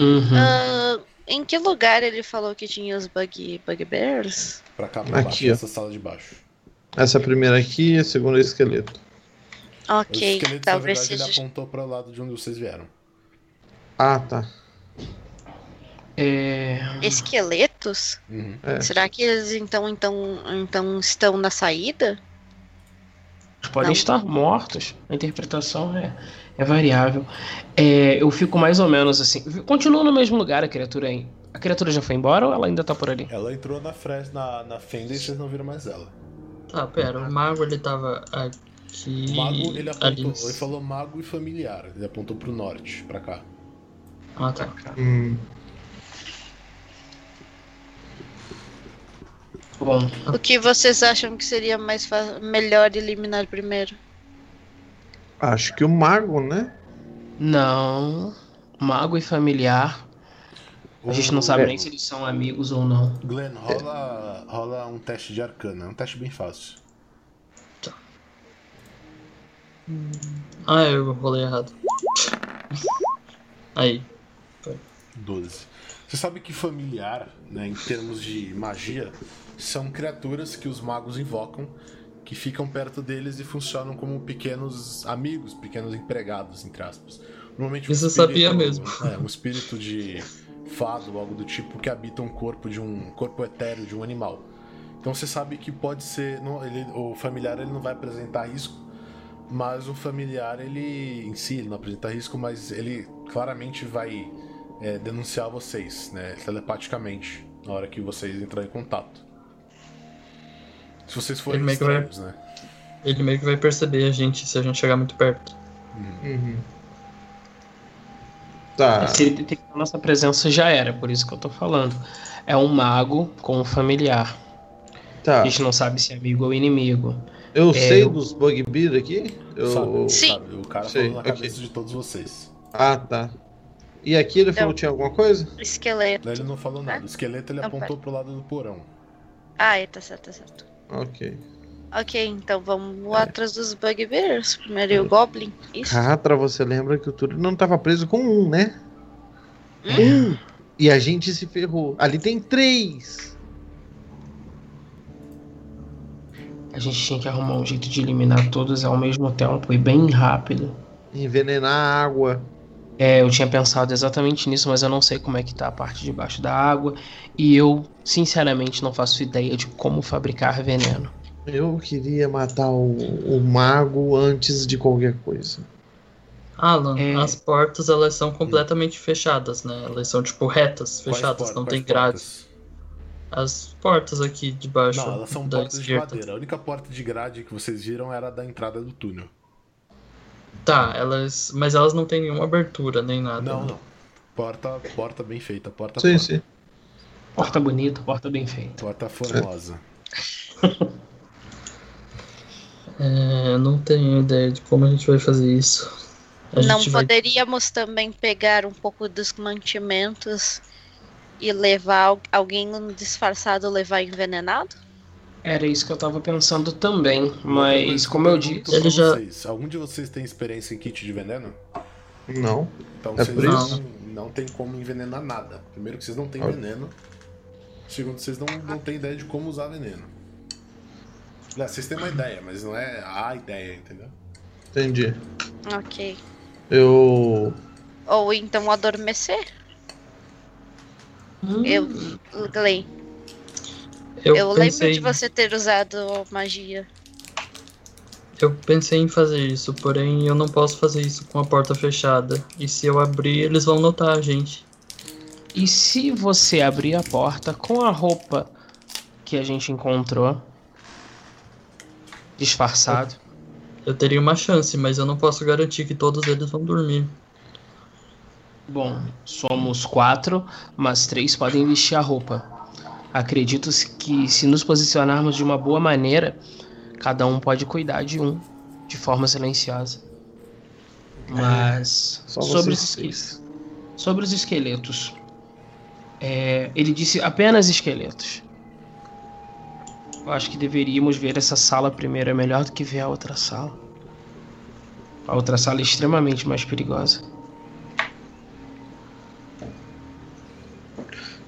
Uhum. Ah, em que lugar ele falou que tinha os bug, bugbears? Pra cá, pra Aqui, baixo, ó. nessa sala de baixo. Essa primeira aqui e a segunda é esqueleto. Ok, esqueletos, na talvez verdade, ele seja. apontou para o lado de onde vocês vieram. Ah, tá. É. Esqueletos? Uhum. É. Será que eles então, então, então estão na saída? Eles podem Não. estar mortos. A interpretação é, é variável. É, eu fico mais ou menos assim. Continua no mesmo lugar a criatura aí. A criatura já foi embora ou ela ainda tá por ali? Ela entrou na, fres, na, na fenda e vocês não viram mais ela. Tá, pera, o mago ele tava aqui. O mago, ele ali. apontou, ele falou mago e familiar. Ele apontou pro norte, pra cá. Ah, tá. Hum, Bom, O que vocês acham que seria mais melhor eliminar primeiro? acho que o mago, né? não. Mago e familiar. A gente não sabe É. nem se eles são amigos ou não. Glenn, rola, rola um teste de arcana. É um teste bem fácil. Ah, eu rolei errado. Aí. 12. Você sabe que familiar, né, em termos de magia, são criaturas que os magos invocam, que ficam perto deles e funcionam como pequenos amigos, pequenos empregados, entre aspas. Normalmente um Isso eu sabia mesmo. É, um espírito de fado ou algo do tipo que habita um corpo de um corpo etéreo de um animal. Então você sabe que pode ser, não, ele, o familiar ele não vai apresentar risco, mas o familiar ele em si ele não apresenta risco, mas ele claramente vai é, denunciar vocês, né, telepaticamente, na hora que vocês entrarem em contato. Se vocês forem Ele meio que vai- estranhos, né? Ele meio que vai perceber a gente se a gente chegar muito perto. Uhum. Tá. Se ele detectar a nossa presença já era, por isso que eu tô falando. É um mago com um familiar. Tá. A gente não sabe se é amigo ou inimigo. Eu É, sei eu- dos bugbear aqui? Eu... Sabe, Sim. sabe, o cara Sei, falou na ok. cabeça de todos vocês. Ah, tá. E aqui ele falou que tinha alguma coisa? Esqueleto. Daí ele não falou nada. O esqueleto ele Não, apontou pro lado do porão. Ah, é, tá certo, tá certo. Ok. Ok, então vamos atrás dos Bugbears. Primeiro e o Goblin. Isso. Catra, você lembra que o Túlio não tava preso com um, né? Um. E a gente se ferrou. Ali tem três. A gente tinha que arrumar um jeito de eliminar todos ao mesmo tempo e bem rápido. Envenenar a água. É, eu tinha pensado exatamente nisso, mas eu não sei como é que tá a parte de baixo da água. E eu, sinceramente, não faço ideia de como fabricar veneno. Eu queria matar o, o mago antes de qualquer coisa. Alan, É. as portas elas são completamente fechadas, né? Elas são tipo retas, fechadas, não quais tem grades. portas? As portas aqui de baixo Não, elas são da portas de esquerda. madeira. A única porta de grade que vocês viram era a da entrada do túnel. Tá, elas. Mas elas não tem nenhuma abertura, nem nada. Não, né? não. Porta, porta bem feita, porta Sim, porta. sim. Porta bonita, porta bem feita. Porta formosa. [laughs] [laughs] É, eu não tenho ideia de como a gente vai fazer isso. A Não gente vai. poderíamos também pegar um pouco dos mantimentos e levar al- alguém disfarçado levar envenenado? Era isso que eu tava pensando também, mas como eu disse. Ele já- vocês, Algum de vocês tem experiência em kit de veneno? Não. Então É vocês não, não tem como envenenar nada. Primeiro que vocês não têm Ok. veneno. Segundo, vocês não, não têm ideia de como usar veneno. Aliás, vocês têm uma ideia, mas não é a ideia, entendeu? Entendi. Ok. Eu. Ou então adormecer? Hum, Eu, Glenn, Eu, eu, pensei, lembro de você ter usado magia. eu pensei em fazer isso, porém eu não posso fazer isso com a porta fechada. E se eu abrir, eles vão notar a gente. E se você abrir a porta com a roupa que a gente encontrou, disfarçado, Eu teria uma chance, mas eu não posso garantir que todos eles vão dormir. bom, somos quatro, mas três podem vestir a roupa. Acredito que se nos posicionarmos de uma boa maneira, cada um pode cuidar de um de forma silenciosa. Mas Só sobre os, sobre os esqueletos, é, ele disse apenas esqueletos. Eu acho que deveríamos ver essa sala primeiro, é melhor do que ver a outra sala. A outra sala é extremamente mais perigosa.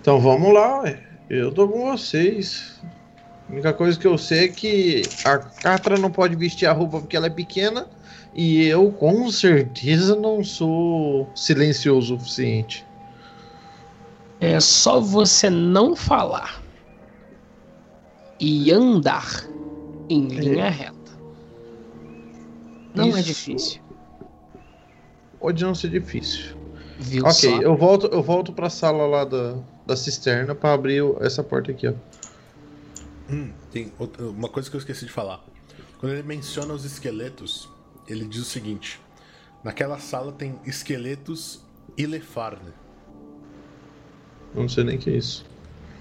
Então vamos lá. Eu tô com vocês. A única coisa que eu sei é que a Catra não pode vestir a roupa porque ela é pequena. E eu com certeza não sou silencioso o suficiente. É só você não falar e andar em linha reta. Não é Isso. difícil. Pode não ser difícil. Viu ok, só? eu volto, eu volto pra sala lá da, da cisterna pra abrir essa porta aqui, ó. Hum, tem outra- uma coisa que eu esqueci de falar. Quando ele menciona os esqueletos, ele diz o seguinte: naquela sala tem esqueletos Ilefarne. Eu não sei nem o que é isso.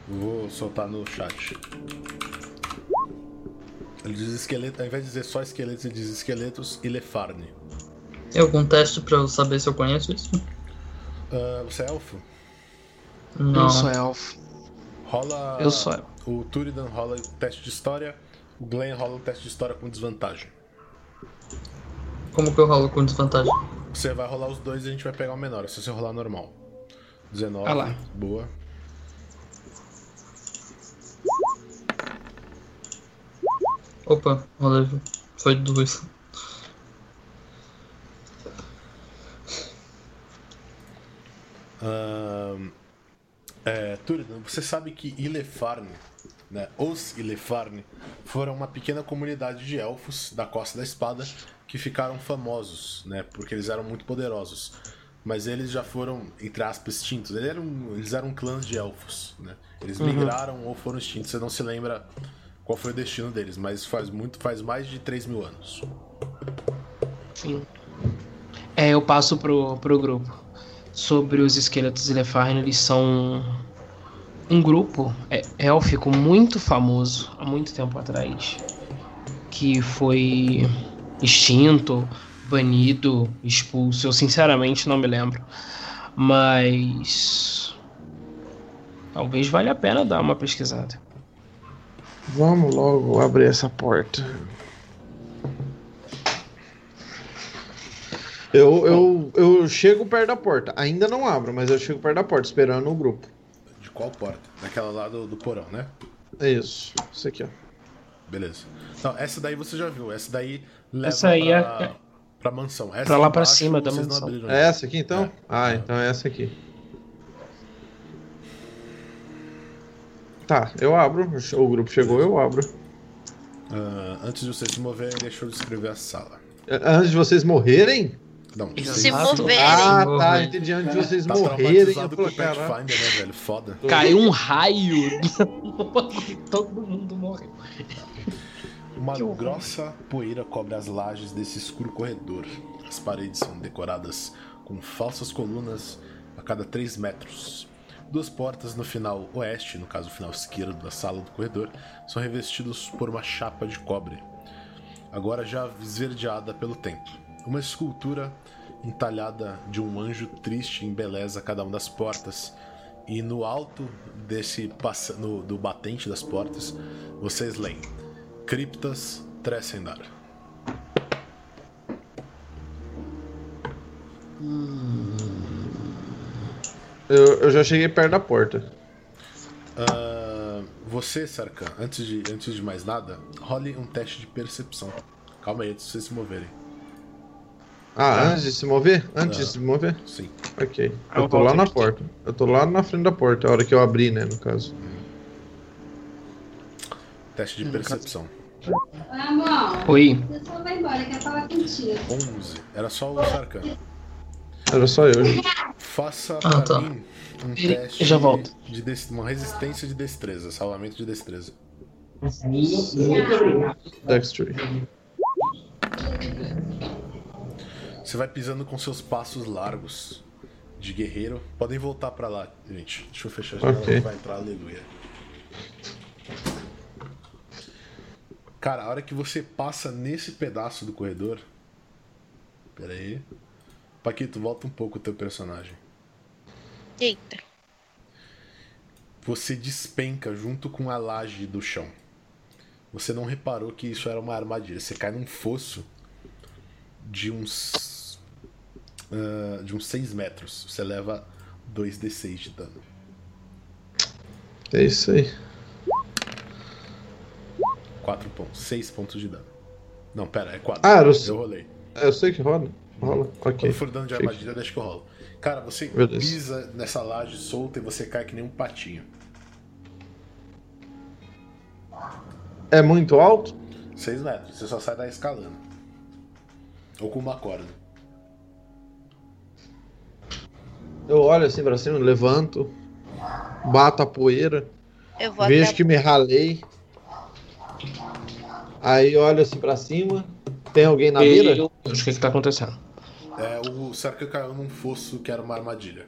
Vou soltar no chat. Ele diz esqueleto, ao invés de dizer só esqueletos, ele diz esqueletos Ilefarne. Tem algum teste pra eu saber se eu conheço isso? Ah, você é elfo? Não. Eu sou elfo. Rola. Eu sou elfo. O Turidan rola o teste de história, o Glenn rola o teste de história com desvantagem. Como que eu rolo com desvantagem? Você vai rolar os dois e a gente vai pegar o menor, é se você rolar normal. 19, Ah lá. boa. Opa, rolei. Foi dois. Ahn, é, Turidan, você sabe que Ilefarne, né, os Ilefarne, foram uma pequena comunidade de elfos da Costa da Espada que ficaram famosos, né, porque eles eram muito poderosos. Mas eles já foram, entre aspas, extintos. Eles eram, eles eram clãs de elfos, né? Eles migraram ou foram extintos. Você não se lembra qual foi o destino deles, mas faz muito, faz mais de 3 mil anos. Sim. É, eu passo pro, pro grupo. Sobre os esqueletos Ilefarne, eles são um grupo é, élfico muito famoso há muito tempo atrás. Que foi extinto, banido, expulso. Eu sinceramente não me lembro. Mas. Talvez valha a pena dar uma pesquisada. Vamos logo abrir essa porta. Eu, eu, eu chego perto da porta. Ainda não abro, mas eu chego perto da porta, esperando o grupo. De qual porta? Daquela lá do, do porão, né? É isso. Isso aqui, ó. Beleza. Não, essa daí você já viu. Essa daí leva Essa aí pra, é- pra mansão. Essa pra lá pra cima da mansão. abriram É essa aqui então? É. Ah, então é essa aqui. Tá, eu abro. O grupo chegou, eu abro. Ah, antes de vocês se moverem, deixa eu descrever a sala. É, Antes de vocês morrerem? Não, Exato. Se moverem. Ah, tá, entendi. Antes de vocês tá morrerem, eu falei, né, velho? Foda. [laughs] Caiu um raio. [laughs] Todo mundo morreu. Uma grossa poeira cobre as lajes desse escuro corredor. As paredes são decoradas com falsas colunas a cada 3 metros. Duas portas no final oeste, no caso o final esquerdo da sala do corredor, são revestidos por uma chapa de cobre, agora já esverdeada pelo tempo. Uma escultura entalhada de um anjo triste embeleza cada uma das portas. E no alto desse no, do batente das portas, vocês leem Criptas Trescendar. Eu, eu já cheguei perto da porta. Ah, você, Sarkan, antes de, antes de mais nada, role um teste de percepção. Calma aí, antes de vocês se moverem. Ah, antes de se mover? Antes de se mover? Sim. Ok. Eu Eu tô volto lá na aqui. porta. Eu tô lá na frente da porta, a hora que eu abri, né, no caso. Teste de percepção. Amor, Oi. você só vai embora, quer falar contigo. 11. Era só o Sarkan. Era só eu. Faça Ah, pra tá. mim um teste já volto. de des- uma resistência de destreza, salvamento de destreza. Dexterity. Você vai pisando com seus passos largos de guerreiro. Podem voltar pra lá, gente. Deixa eu fechar a janela Ok. que vai entrar, aleluia. Cara, a hora que você passa nesse pedaço do corredor. Pera aí. Paquito, volta um pouco o teu personagem. Eita. Você despenca junto com a laje do chão. Você não reparou que isso era uma armadilha. Você cai num fosso de uns. ah, de uns 6 metros. Você leva 2d6 de dano. É isso aí. 4 pontos. 6 pontos de dano. Não, pera, é 4. Ah, o- Eu rolei. É, Eu sei que rola. Rola. Ok. Quando for dano de armadilha, deixa que eu rolo. Cara, você pisa nessa laje solta e você cai que nem um patinho. É muito alto? 6 metros. Você só sai daí escalando. Ou com uma corda. Eu olho assim pra cima, levanto, bato a poeira, Eu vou vejo até que me ralei. Aí olho assim pra cima. Tem alguém na mira? E... O que que tá acontecendo? É, o Sarkhan caiu num fosso que era uma armadilha.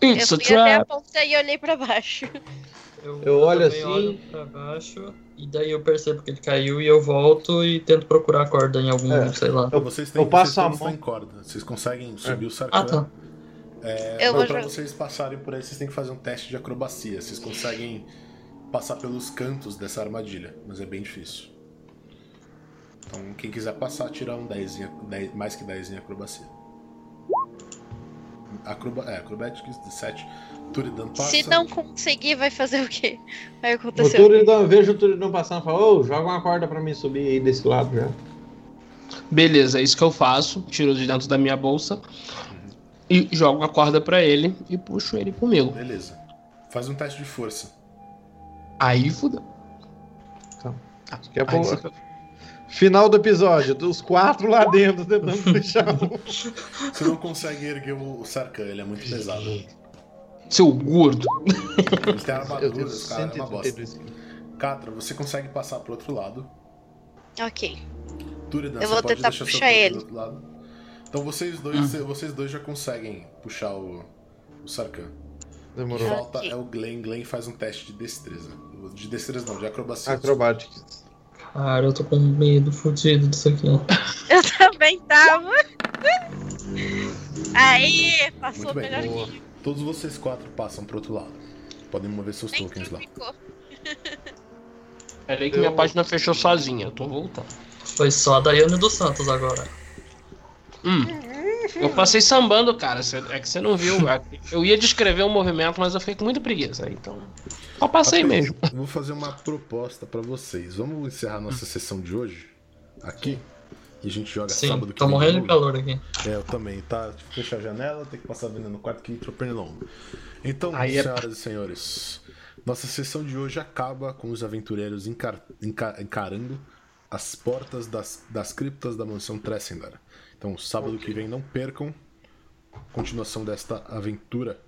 Eu It's a fui até a ponta e olhei pra baixo. Eu olho também assim- olho pra baixo e daí eu percebo que ele caiu e eu volto e tento procurar a corda em algum, É. sei lá. Eu- vocês têm, eu passo vocês a mão. têm corda. Vocês conseguem subir o Sarkhan. Ah, tá. É, Eu mas pra jogar. vocês passarem por aí, vocês têm que fazer um teste de acrobacia. Vocês conseguem passar pelos cantos dessa armadilha, mas é bem difícil. Então, quem quiser passar, tira um 10, em- 10 mais que 10 em acrobacia. Acroba, é, Acrobatics de 7. Turidan passa. Se não conseguir, vai fazer o quê? Vai O acontecer. Turidão, eu vejo o Turidão passando e falo, ô, joga uma corda pra mim subir aí desse lado já. Beleza, é isso que eu faço. Tiro de dentro da minha bolsa e jogo a corda pra ele e puxo ele comigo. Beleza. Faz um teste de força. Aí fudeu. Daqui a Aí pouco- você- Final do episódio, dos quatro lá dentro tentando [laughs] puxar um. Você não consegue erguer o Sarkhan, ele é muito pesado. Seu gordo. Ele tem Eu armadura, tenho esse cara é uma bosta. 132 quilos. Catra, você consegue passar pro outro lado. Ok. Turidan, Eu você vou pode tentar deixar puxar ele. do outro lado. Então vocês dois, vocês dois já conseguem puxar o, o Sarkhan. Demorou. Falta Ok. é o Glenn. Glenn faz um teste de destreza. De destreza não, de acrobacia. Acrobatics. Cara, eu tô com medo fudido disso aqui. [laughs] Eu também tava. Aí, passou Muito bem. melhor Boa. que Todos vocês quatro passam pro outro lado. Podem mover seus nem tokens lá. ficou. Peraí que minha página fechou sozinha. Eu tô voltando. Foi só a Daiane dos Santos agora. Hum. Eu passei sambando, cara. É que você não viu. Eu ia descrever o movimento, mas eu fiquei com muita preguiça. Então. Só passei mesmo. Vou fazer uma proposta pra vocês. Vamos encerrar nossa sessão de hoje aqui. E a gente joga Sim, sábado que vem morrendo de calor aqui. É, eu também, tá? Fechar a janela, tem que passar a veneno no quarto que entrou pernilongo. Então, Aí é- senhoras e senhores, nossa sessão de hoje acaba com os aventureiros encar- enca- encarando as portas das, das criptas da mansão Tressendar. Então, sábado que vem, não percam continuação desta aventura.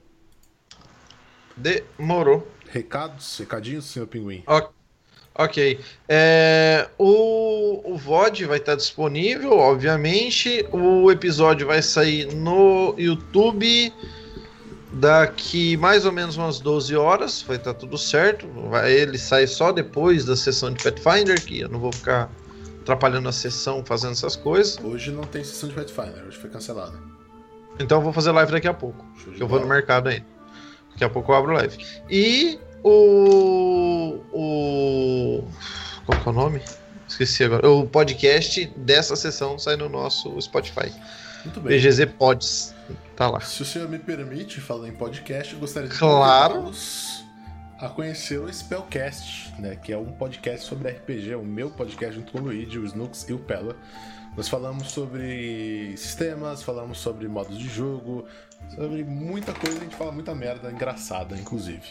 Demorou. Recados, recadinhos, senhor Pinguim? Ok. É, o, o VOD vai estar disponível, obviamente. O episódio vai sair no YouTube daqui mais ou menos umas 12 horas. Vai estar tudo certo. Vai, ele sai só depois da sessão de Pathfinder, que eu não vou ficar atrapalhando a sessão fazendo essas coisas. Hoje não tem sessão de Pathfinder, hoje foi cancelada. Então eu vou fazer live daqui a pouco. Eu vou no bola. mercado ainda. Daqui a pouco eu abro live. E o. O. Qual que é o nome? Esqueci agora. O podcast dessa sessão sai no nosso Spotify. Muito bem. BGZ Pods. Tá lá. Se o senhor me permite, falando em podcast, eu gostaria de Claro. convidá-los a conhecer o Spellcast, né, que é um podcast sobre RPG, o meu podcast junto com o Luigi, o Snooks e o Pella. Nós falamos sobre sistemas, falamos sobre modos de jogo, sobre muita coisa, a gente fala muita merda engraçada, inclusive.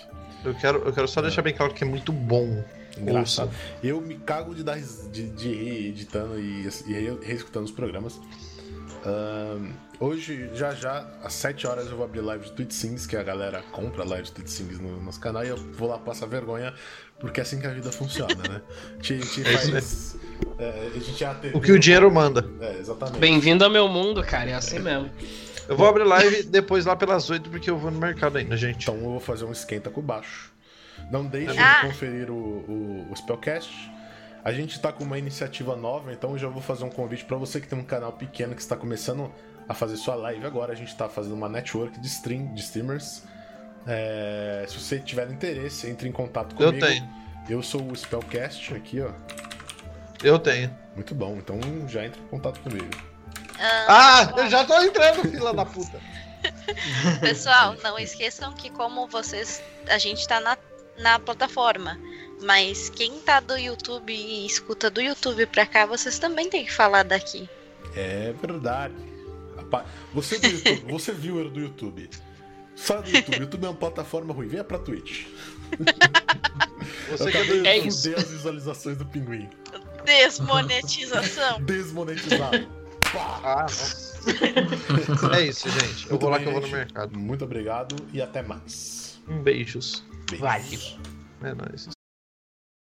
Eu quero, eu quero só deixar bem claro que é muito bom. Engraçado. Eu me cago de dar de, de rir editando e, e re- reescutando os programas. Ahn, hoje, já já, às 7 horas, eu vou abrir live de Twitch Sings, que a galera compra live de Twitch Sings no nosso canal, e eu vou lá passar vergonha, porque é assim que a vida funciona, né? A gente, a gente É faz. é, a gente já teve- O que o dinheiro manda. É, exatamente. Bem-vindo ao meu mundo, cara. É assim mesmo. Eu vou abrir live depois lá pelas 8 porque eu vou no mercado ainda, gente. Então eu vou fazer um esquenta com baixo. Não deixe Ah. de conferir o, o, o Spellcast. A gente tá com uma iniciativa nova, então eu já vou fazer um convite para você que tem um canal pequeno que está começando a fazer sua live agora. A gente tá fazendo uma network de stream, de streamers. É, se você tiver interesse, entre em contato Eu comigo. tenho. Eu sou o Spellcast aqui, ó. Eu tenho. Muito bom, então já entre em contato comigo. Ah, eu já tô entrando, fila da puta. [laughs] Pessoal, não esqueçam que como vocês. A gente tá na, na plataforma. Mas quem tá do YouTube e escuta do YouTube pra cá, vocês também tem que falar daqui. É verdade. Apa- Você, do YouTube, você viewer do YouTube. Sai do YouTube. YouTube é uma plataforma ruim. Venha pra Twitch. Você Eu é acabei. É isso. as visualizações do pinguim. Desmonetização. Desmonetizado. Ah, nossa. é isso, gente. Eu Muito vou lá bem, que eu vou no gente. mercado. Muito obrigado e até mais. Um beijos. Beijos. Valeu. É nóis.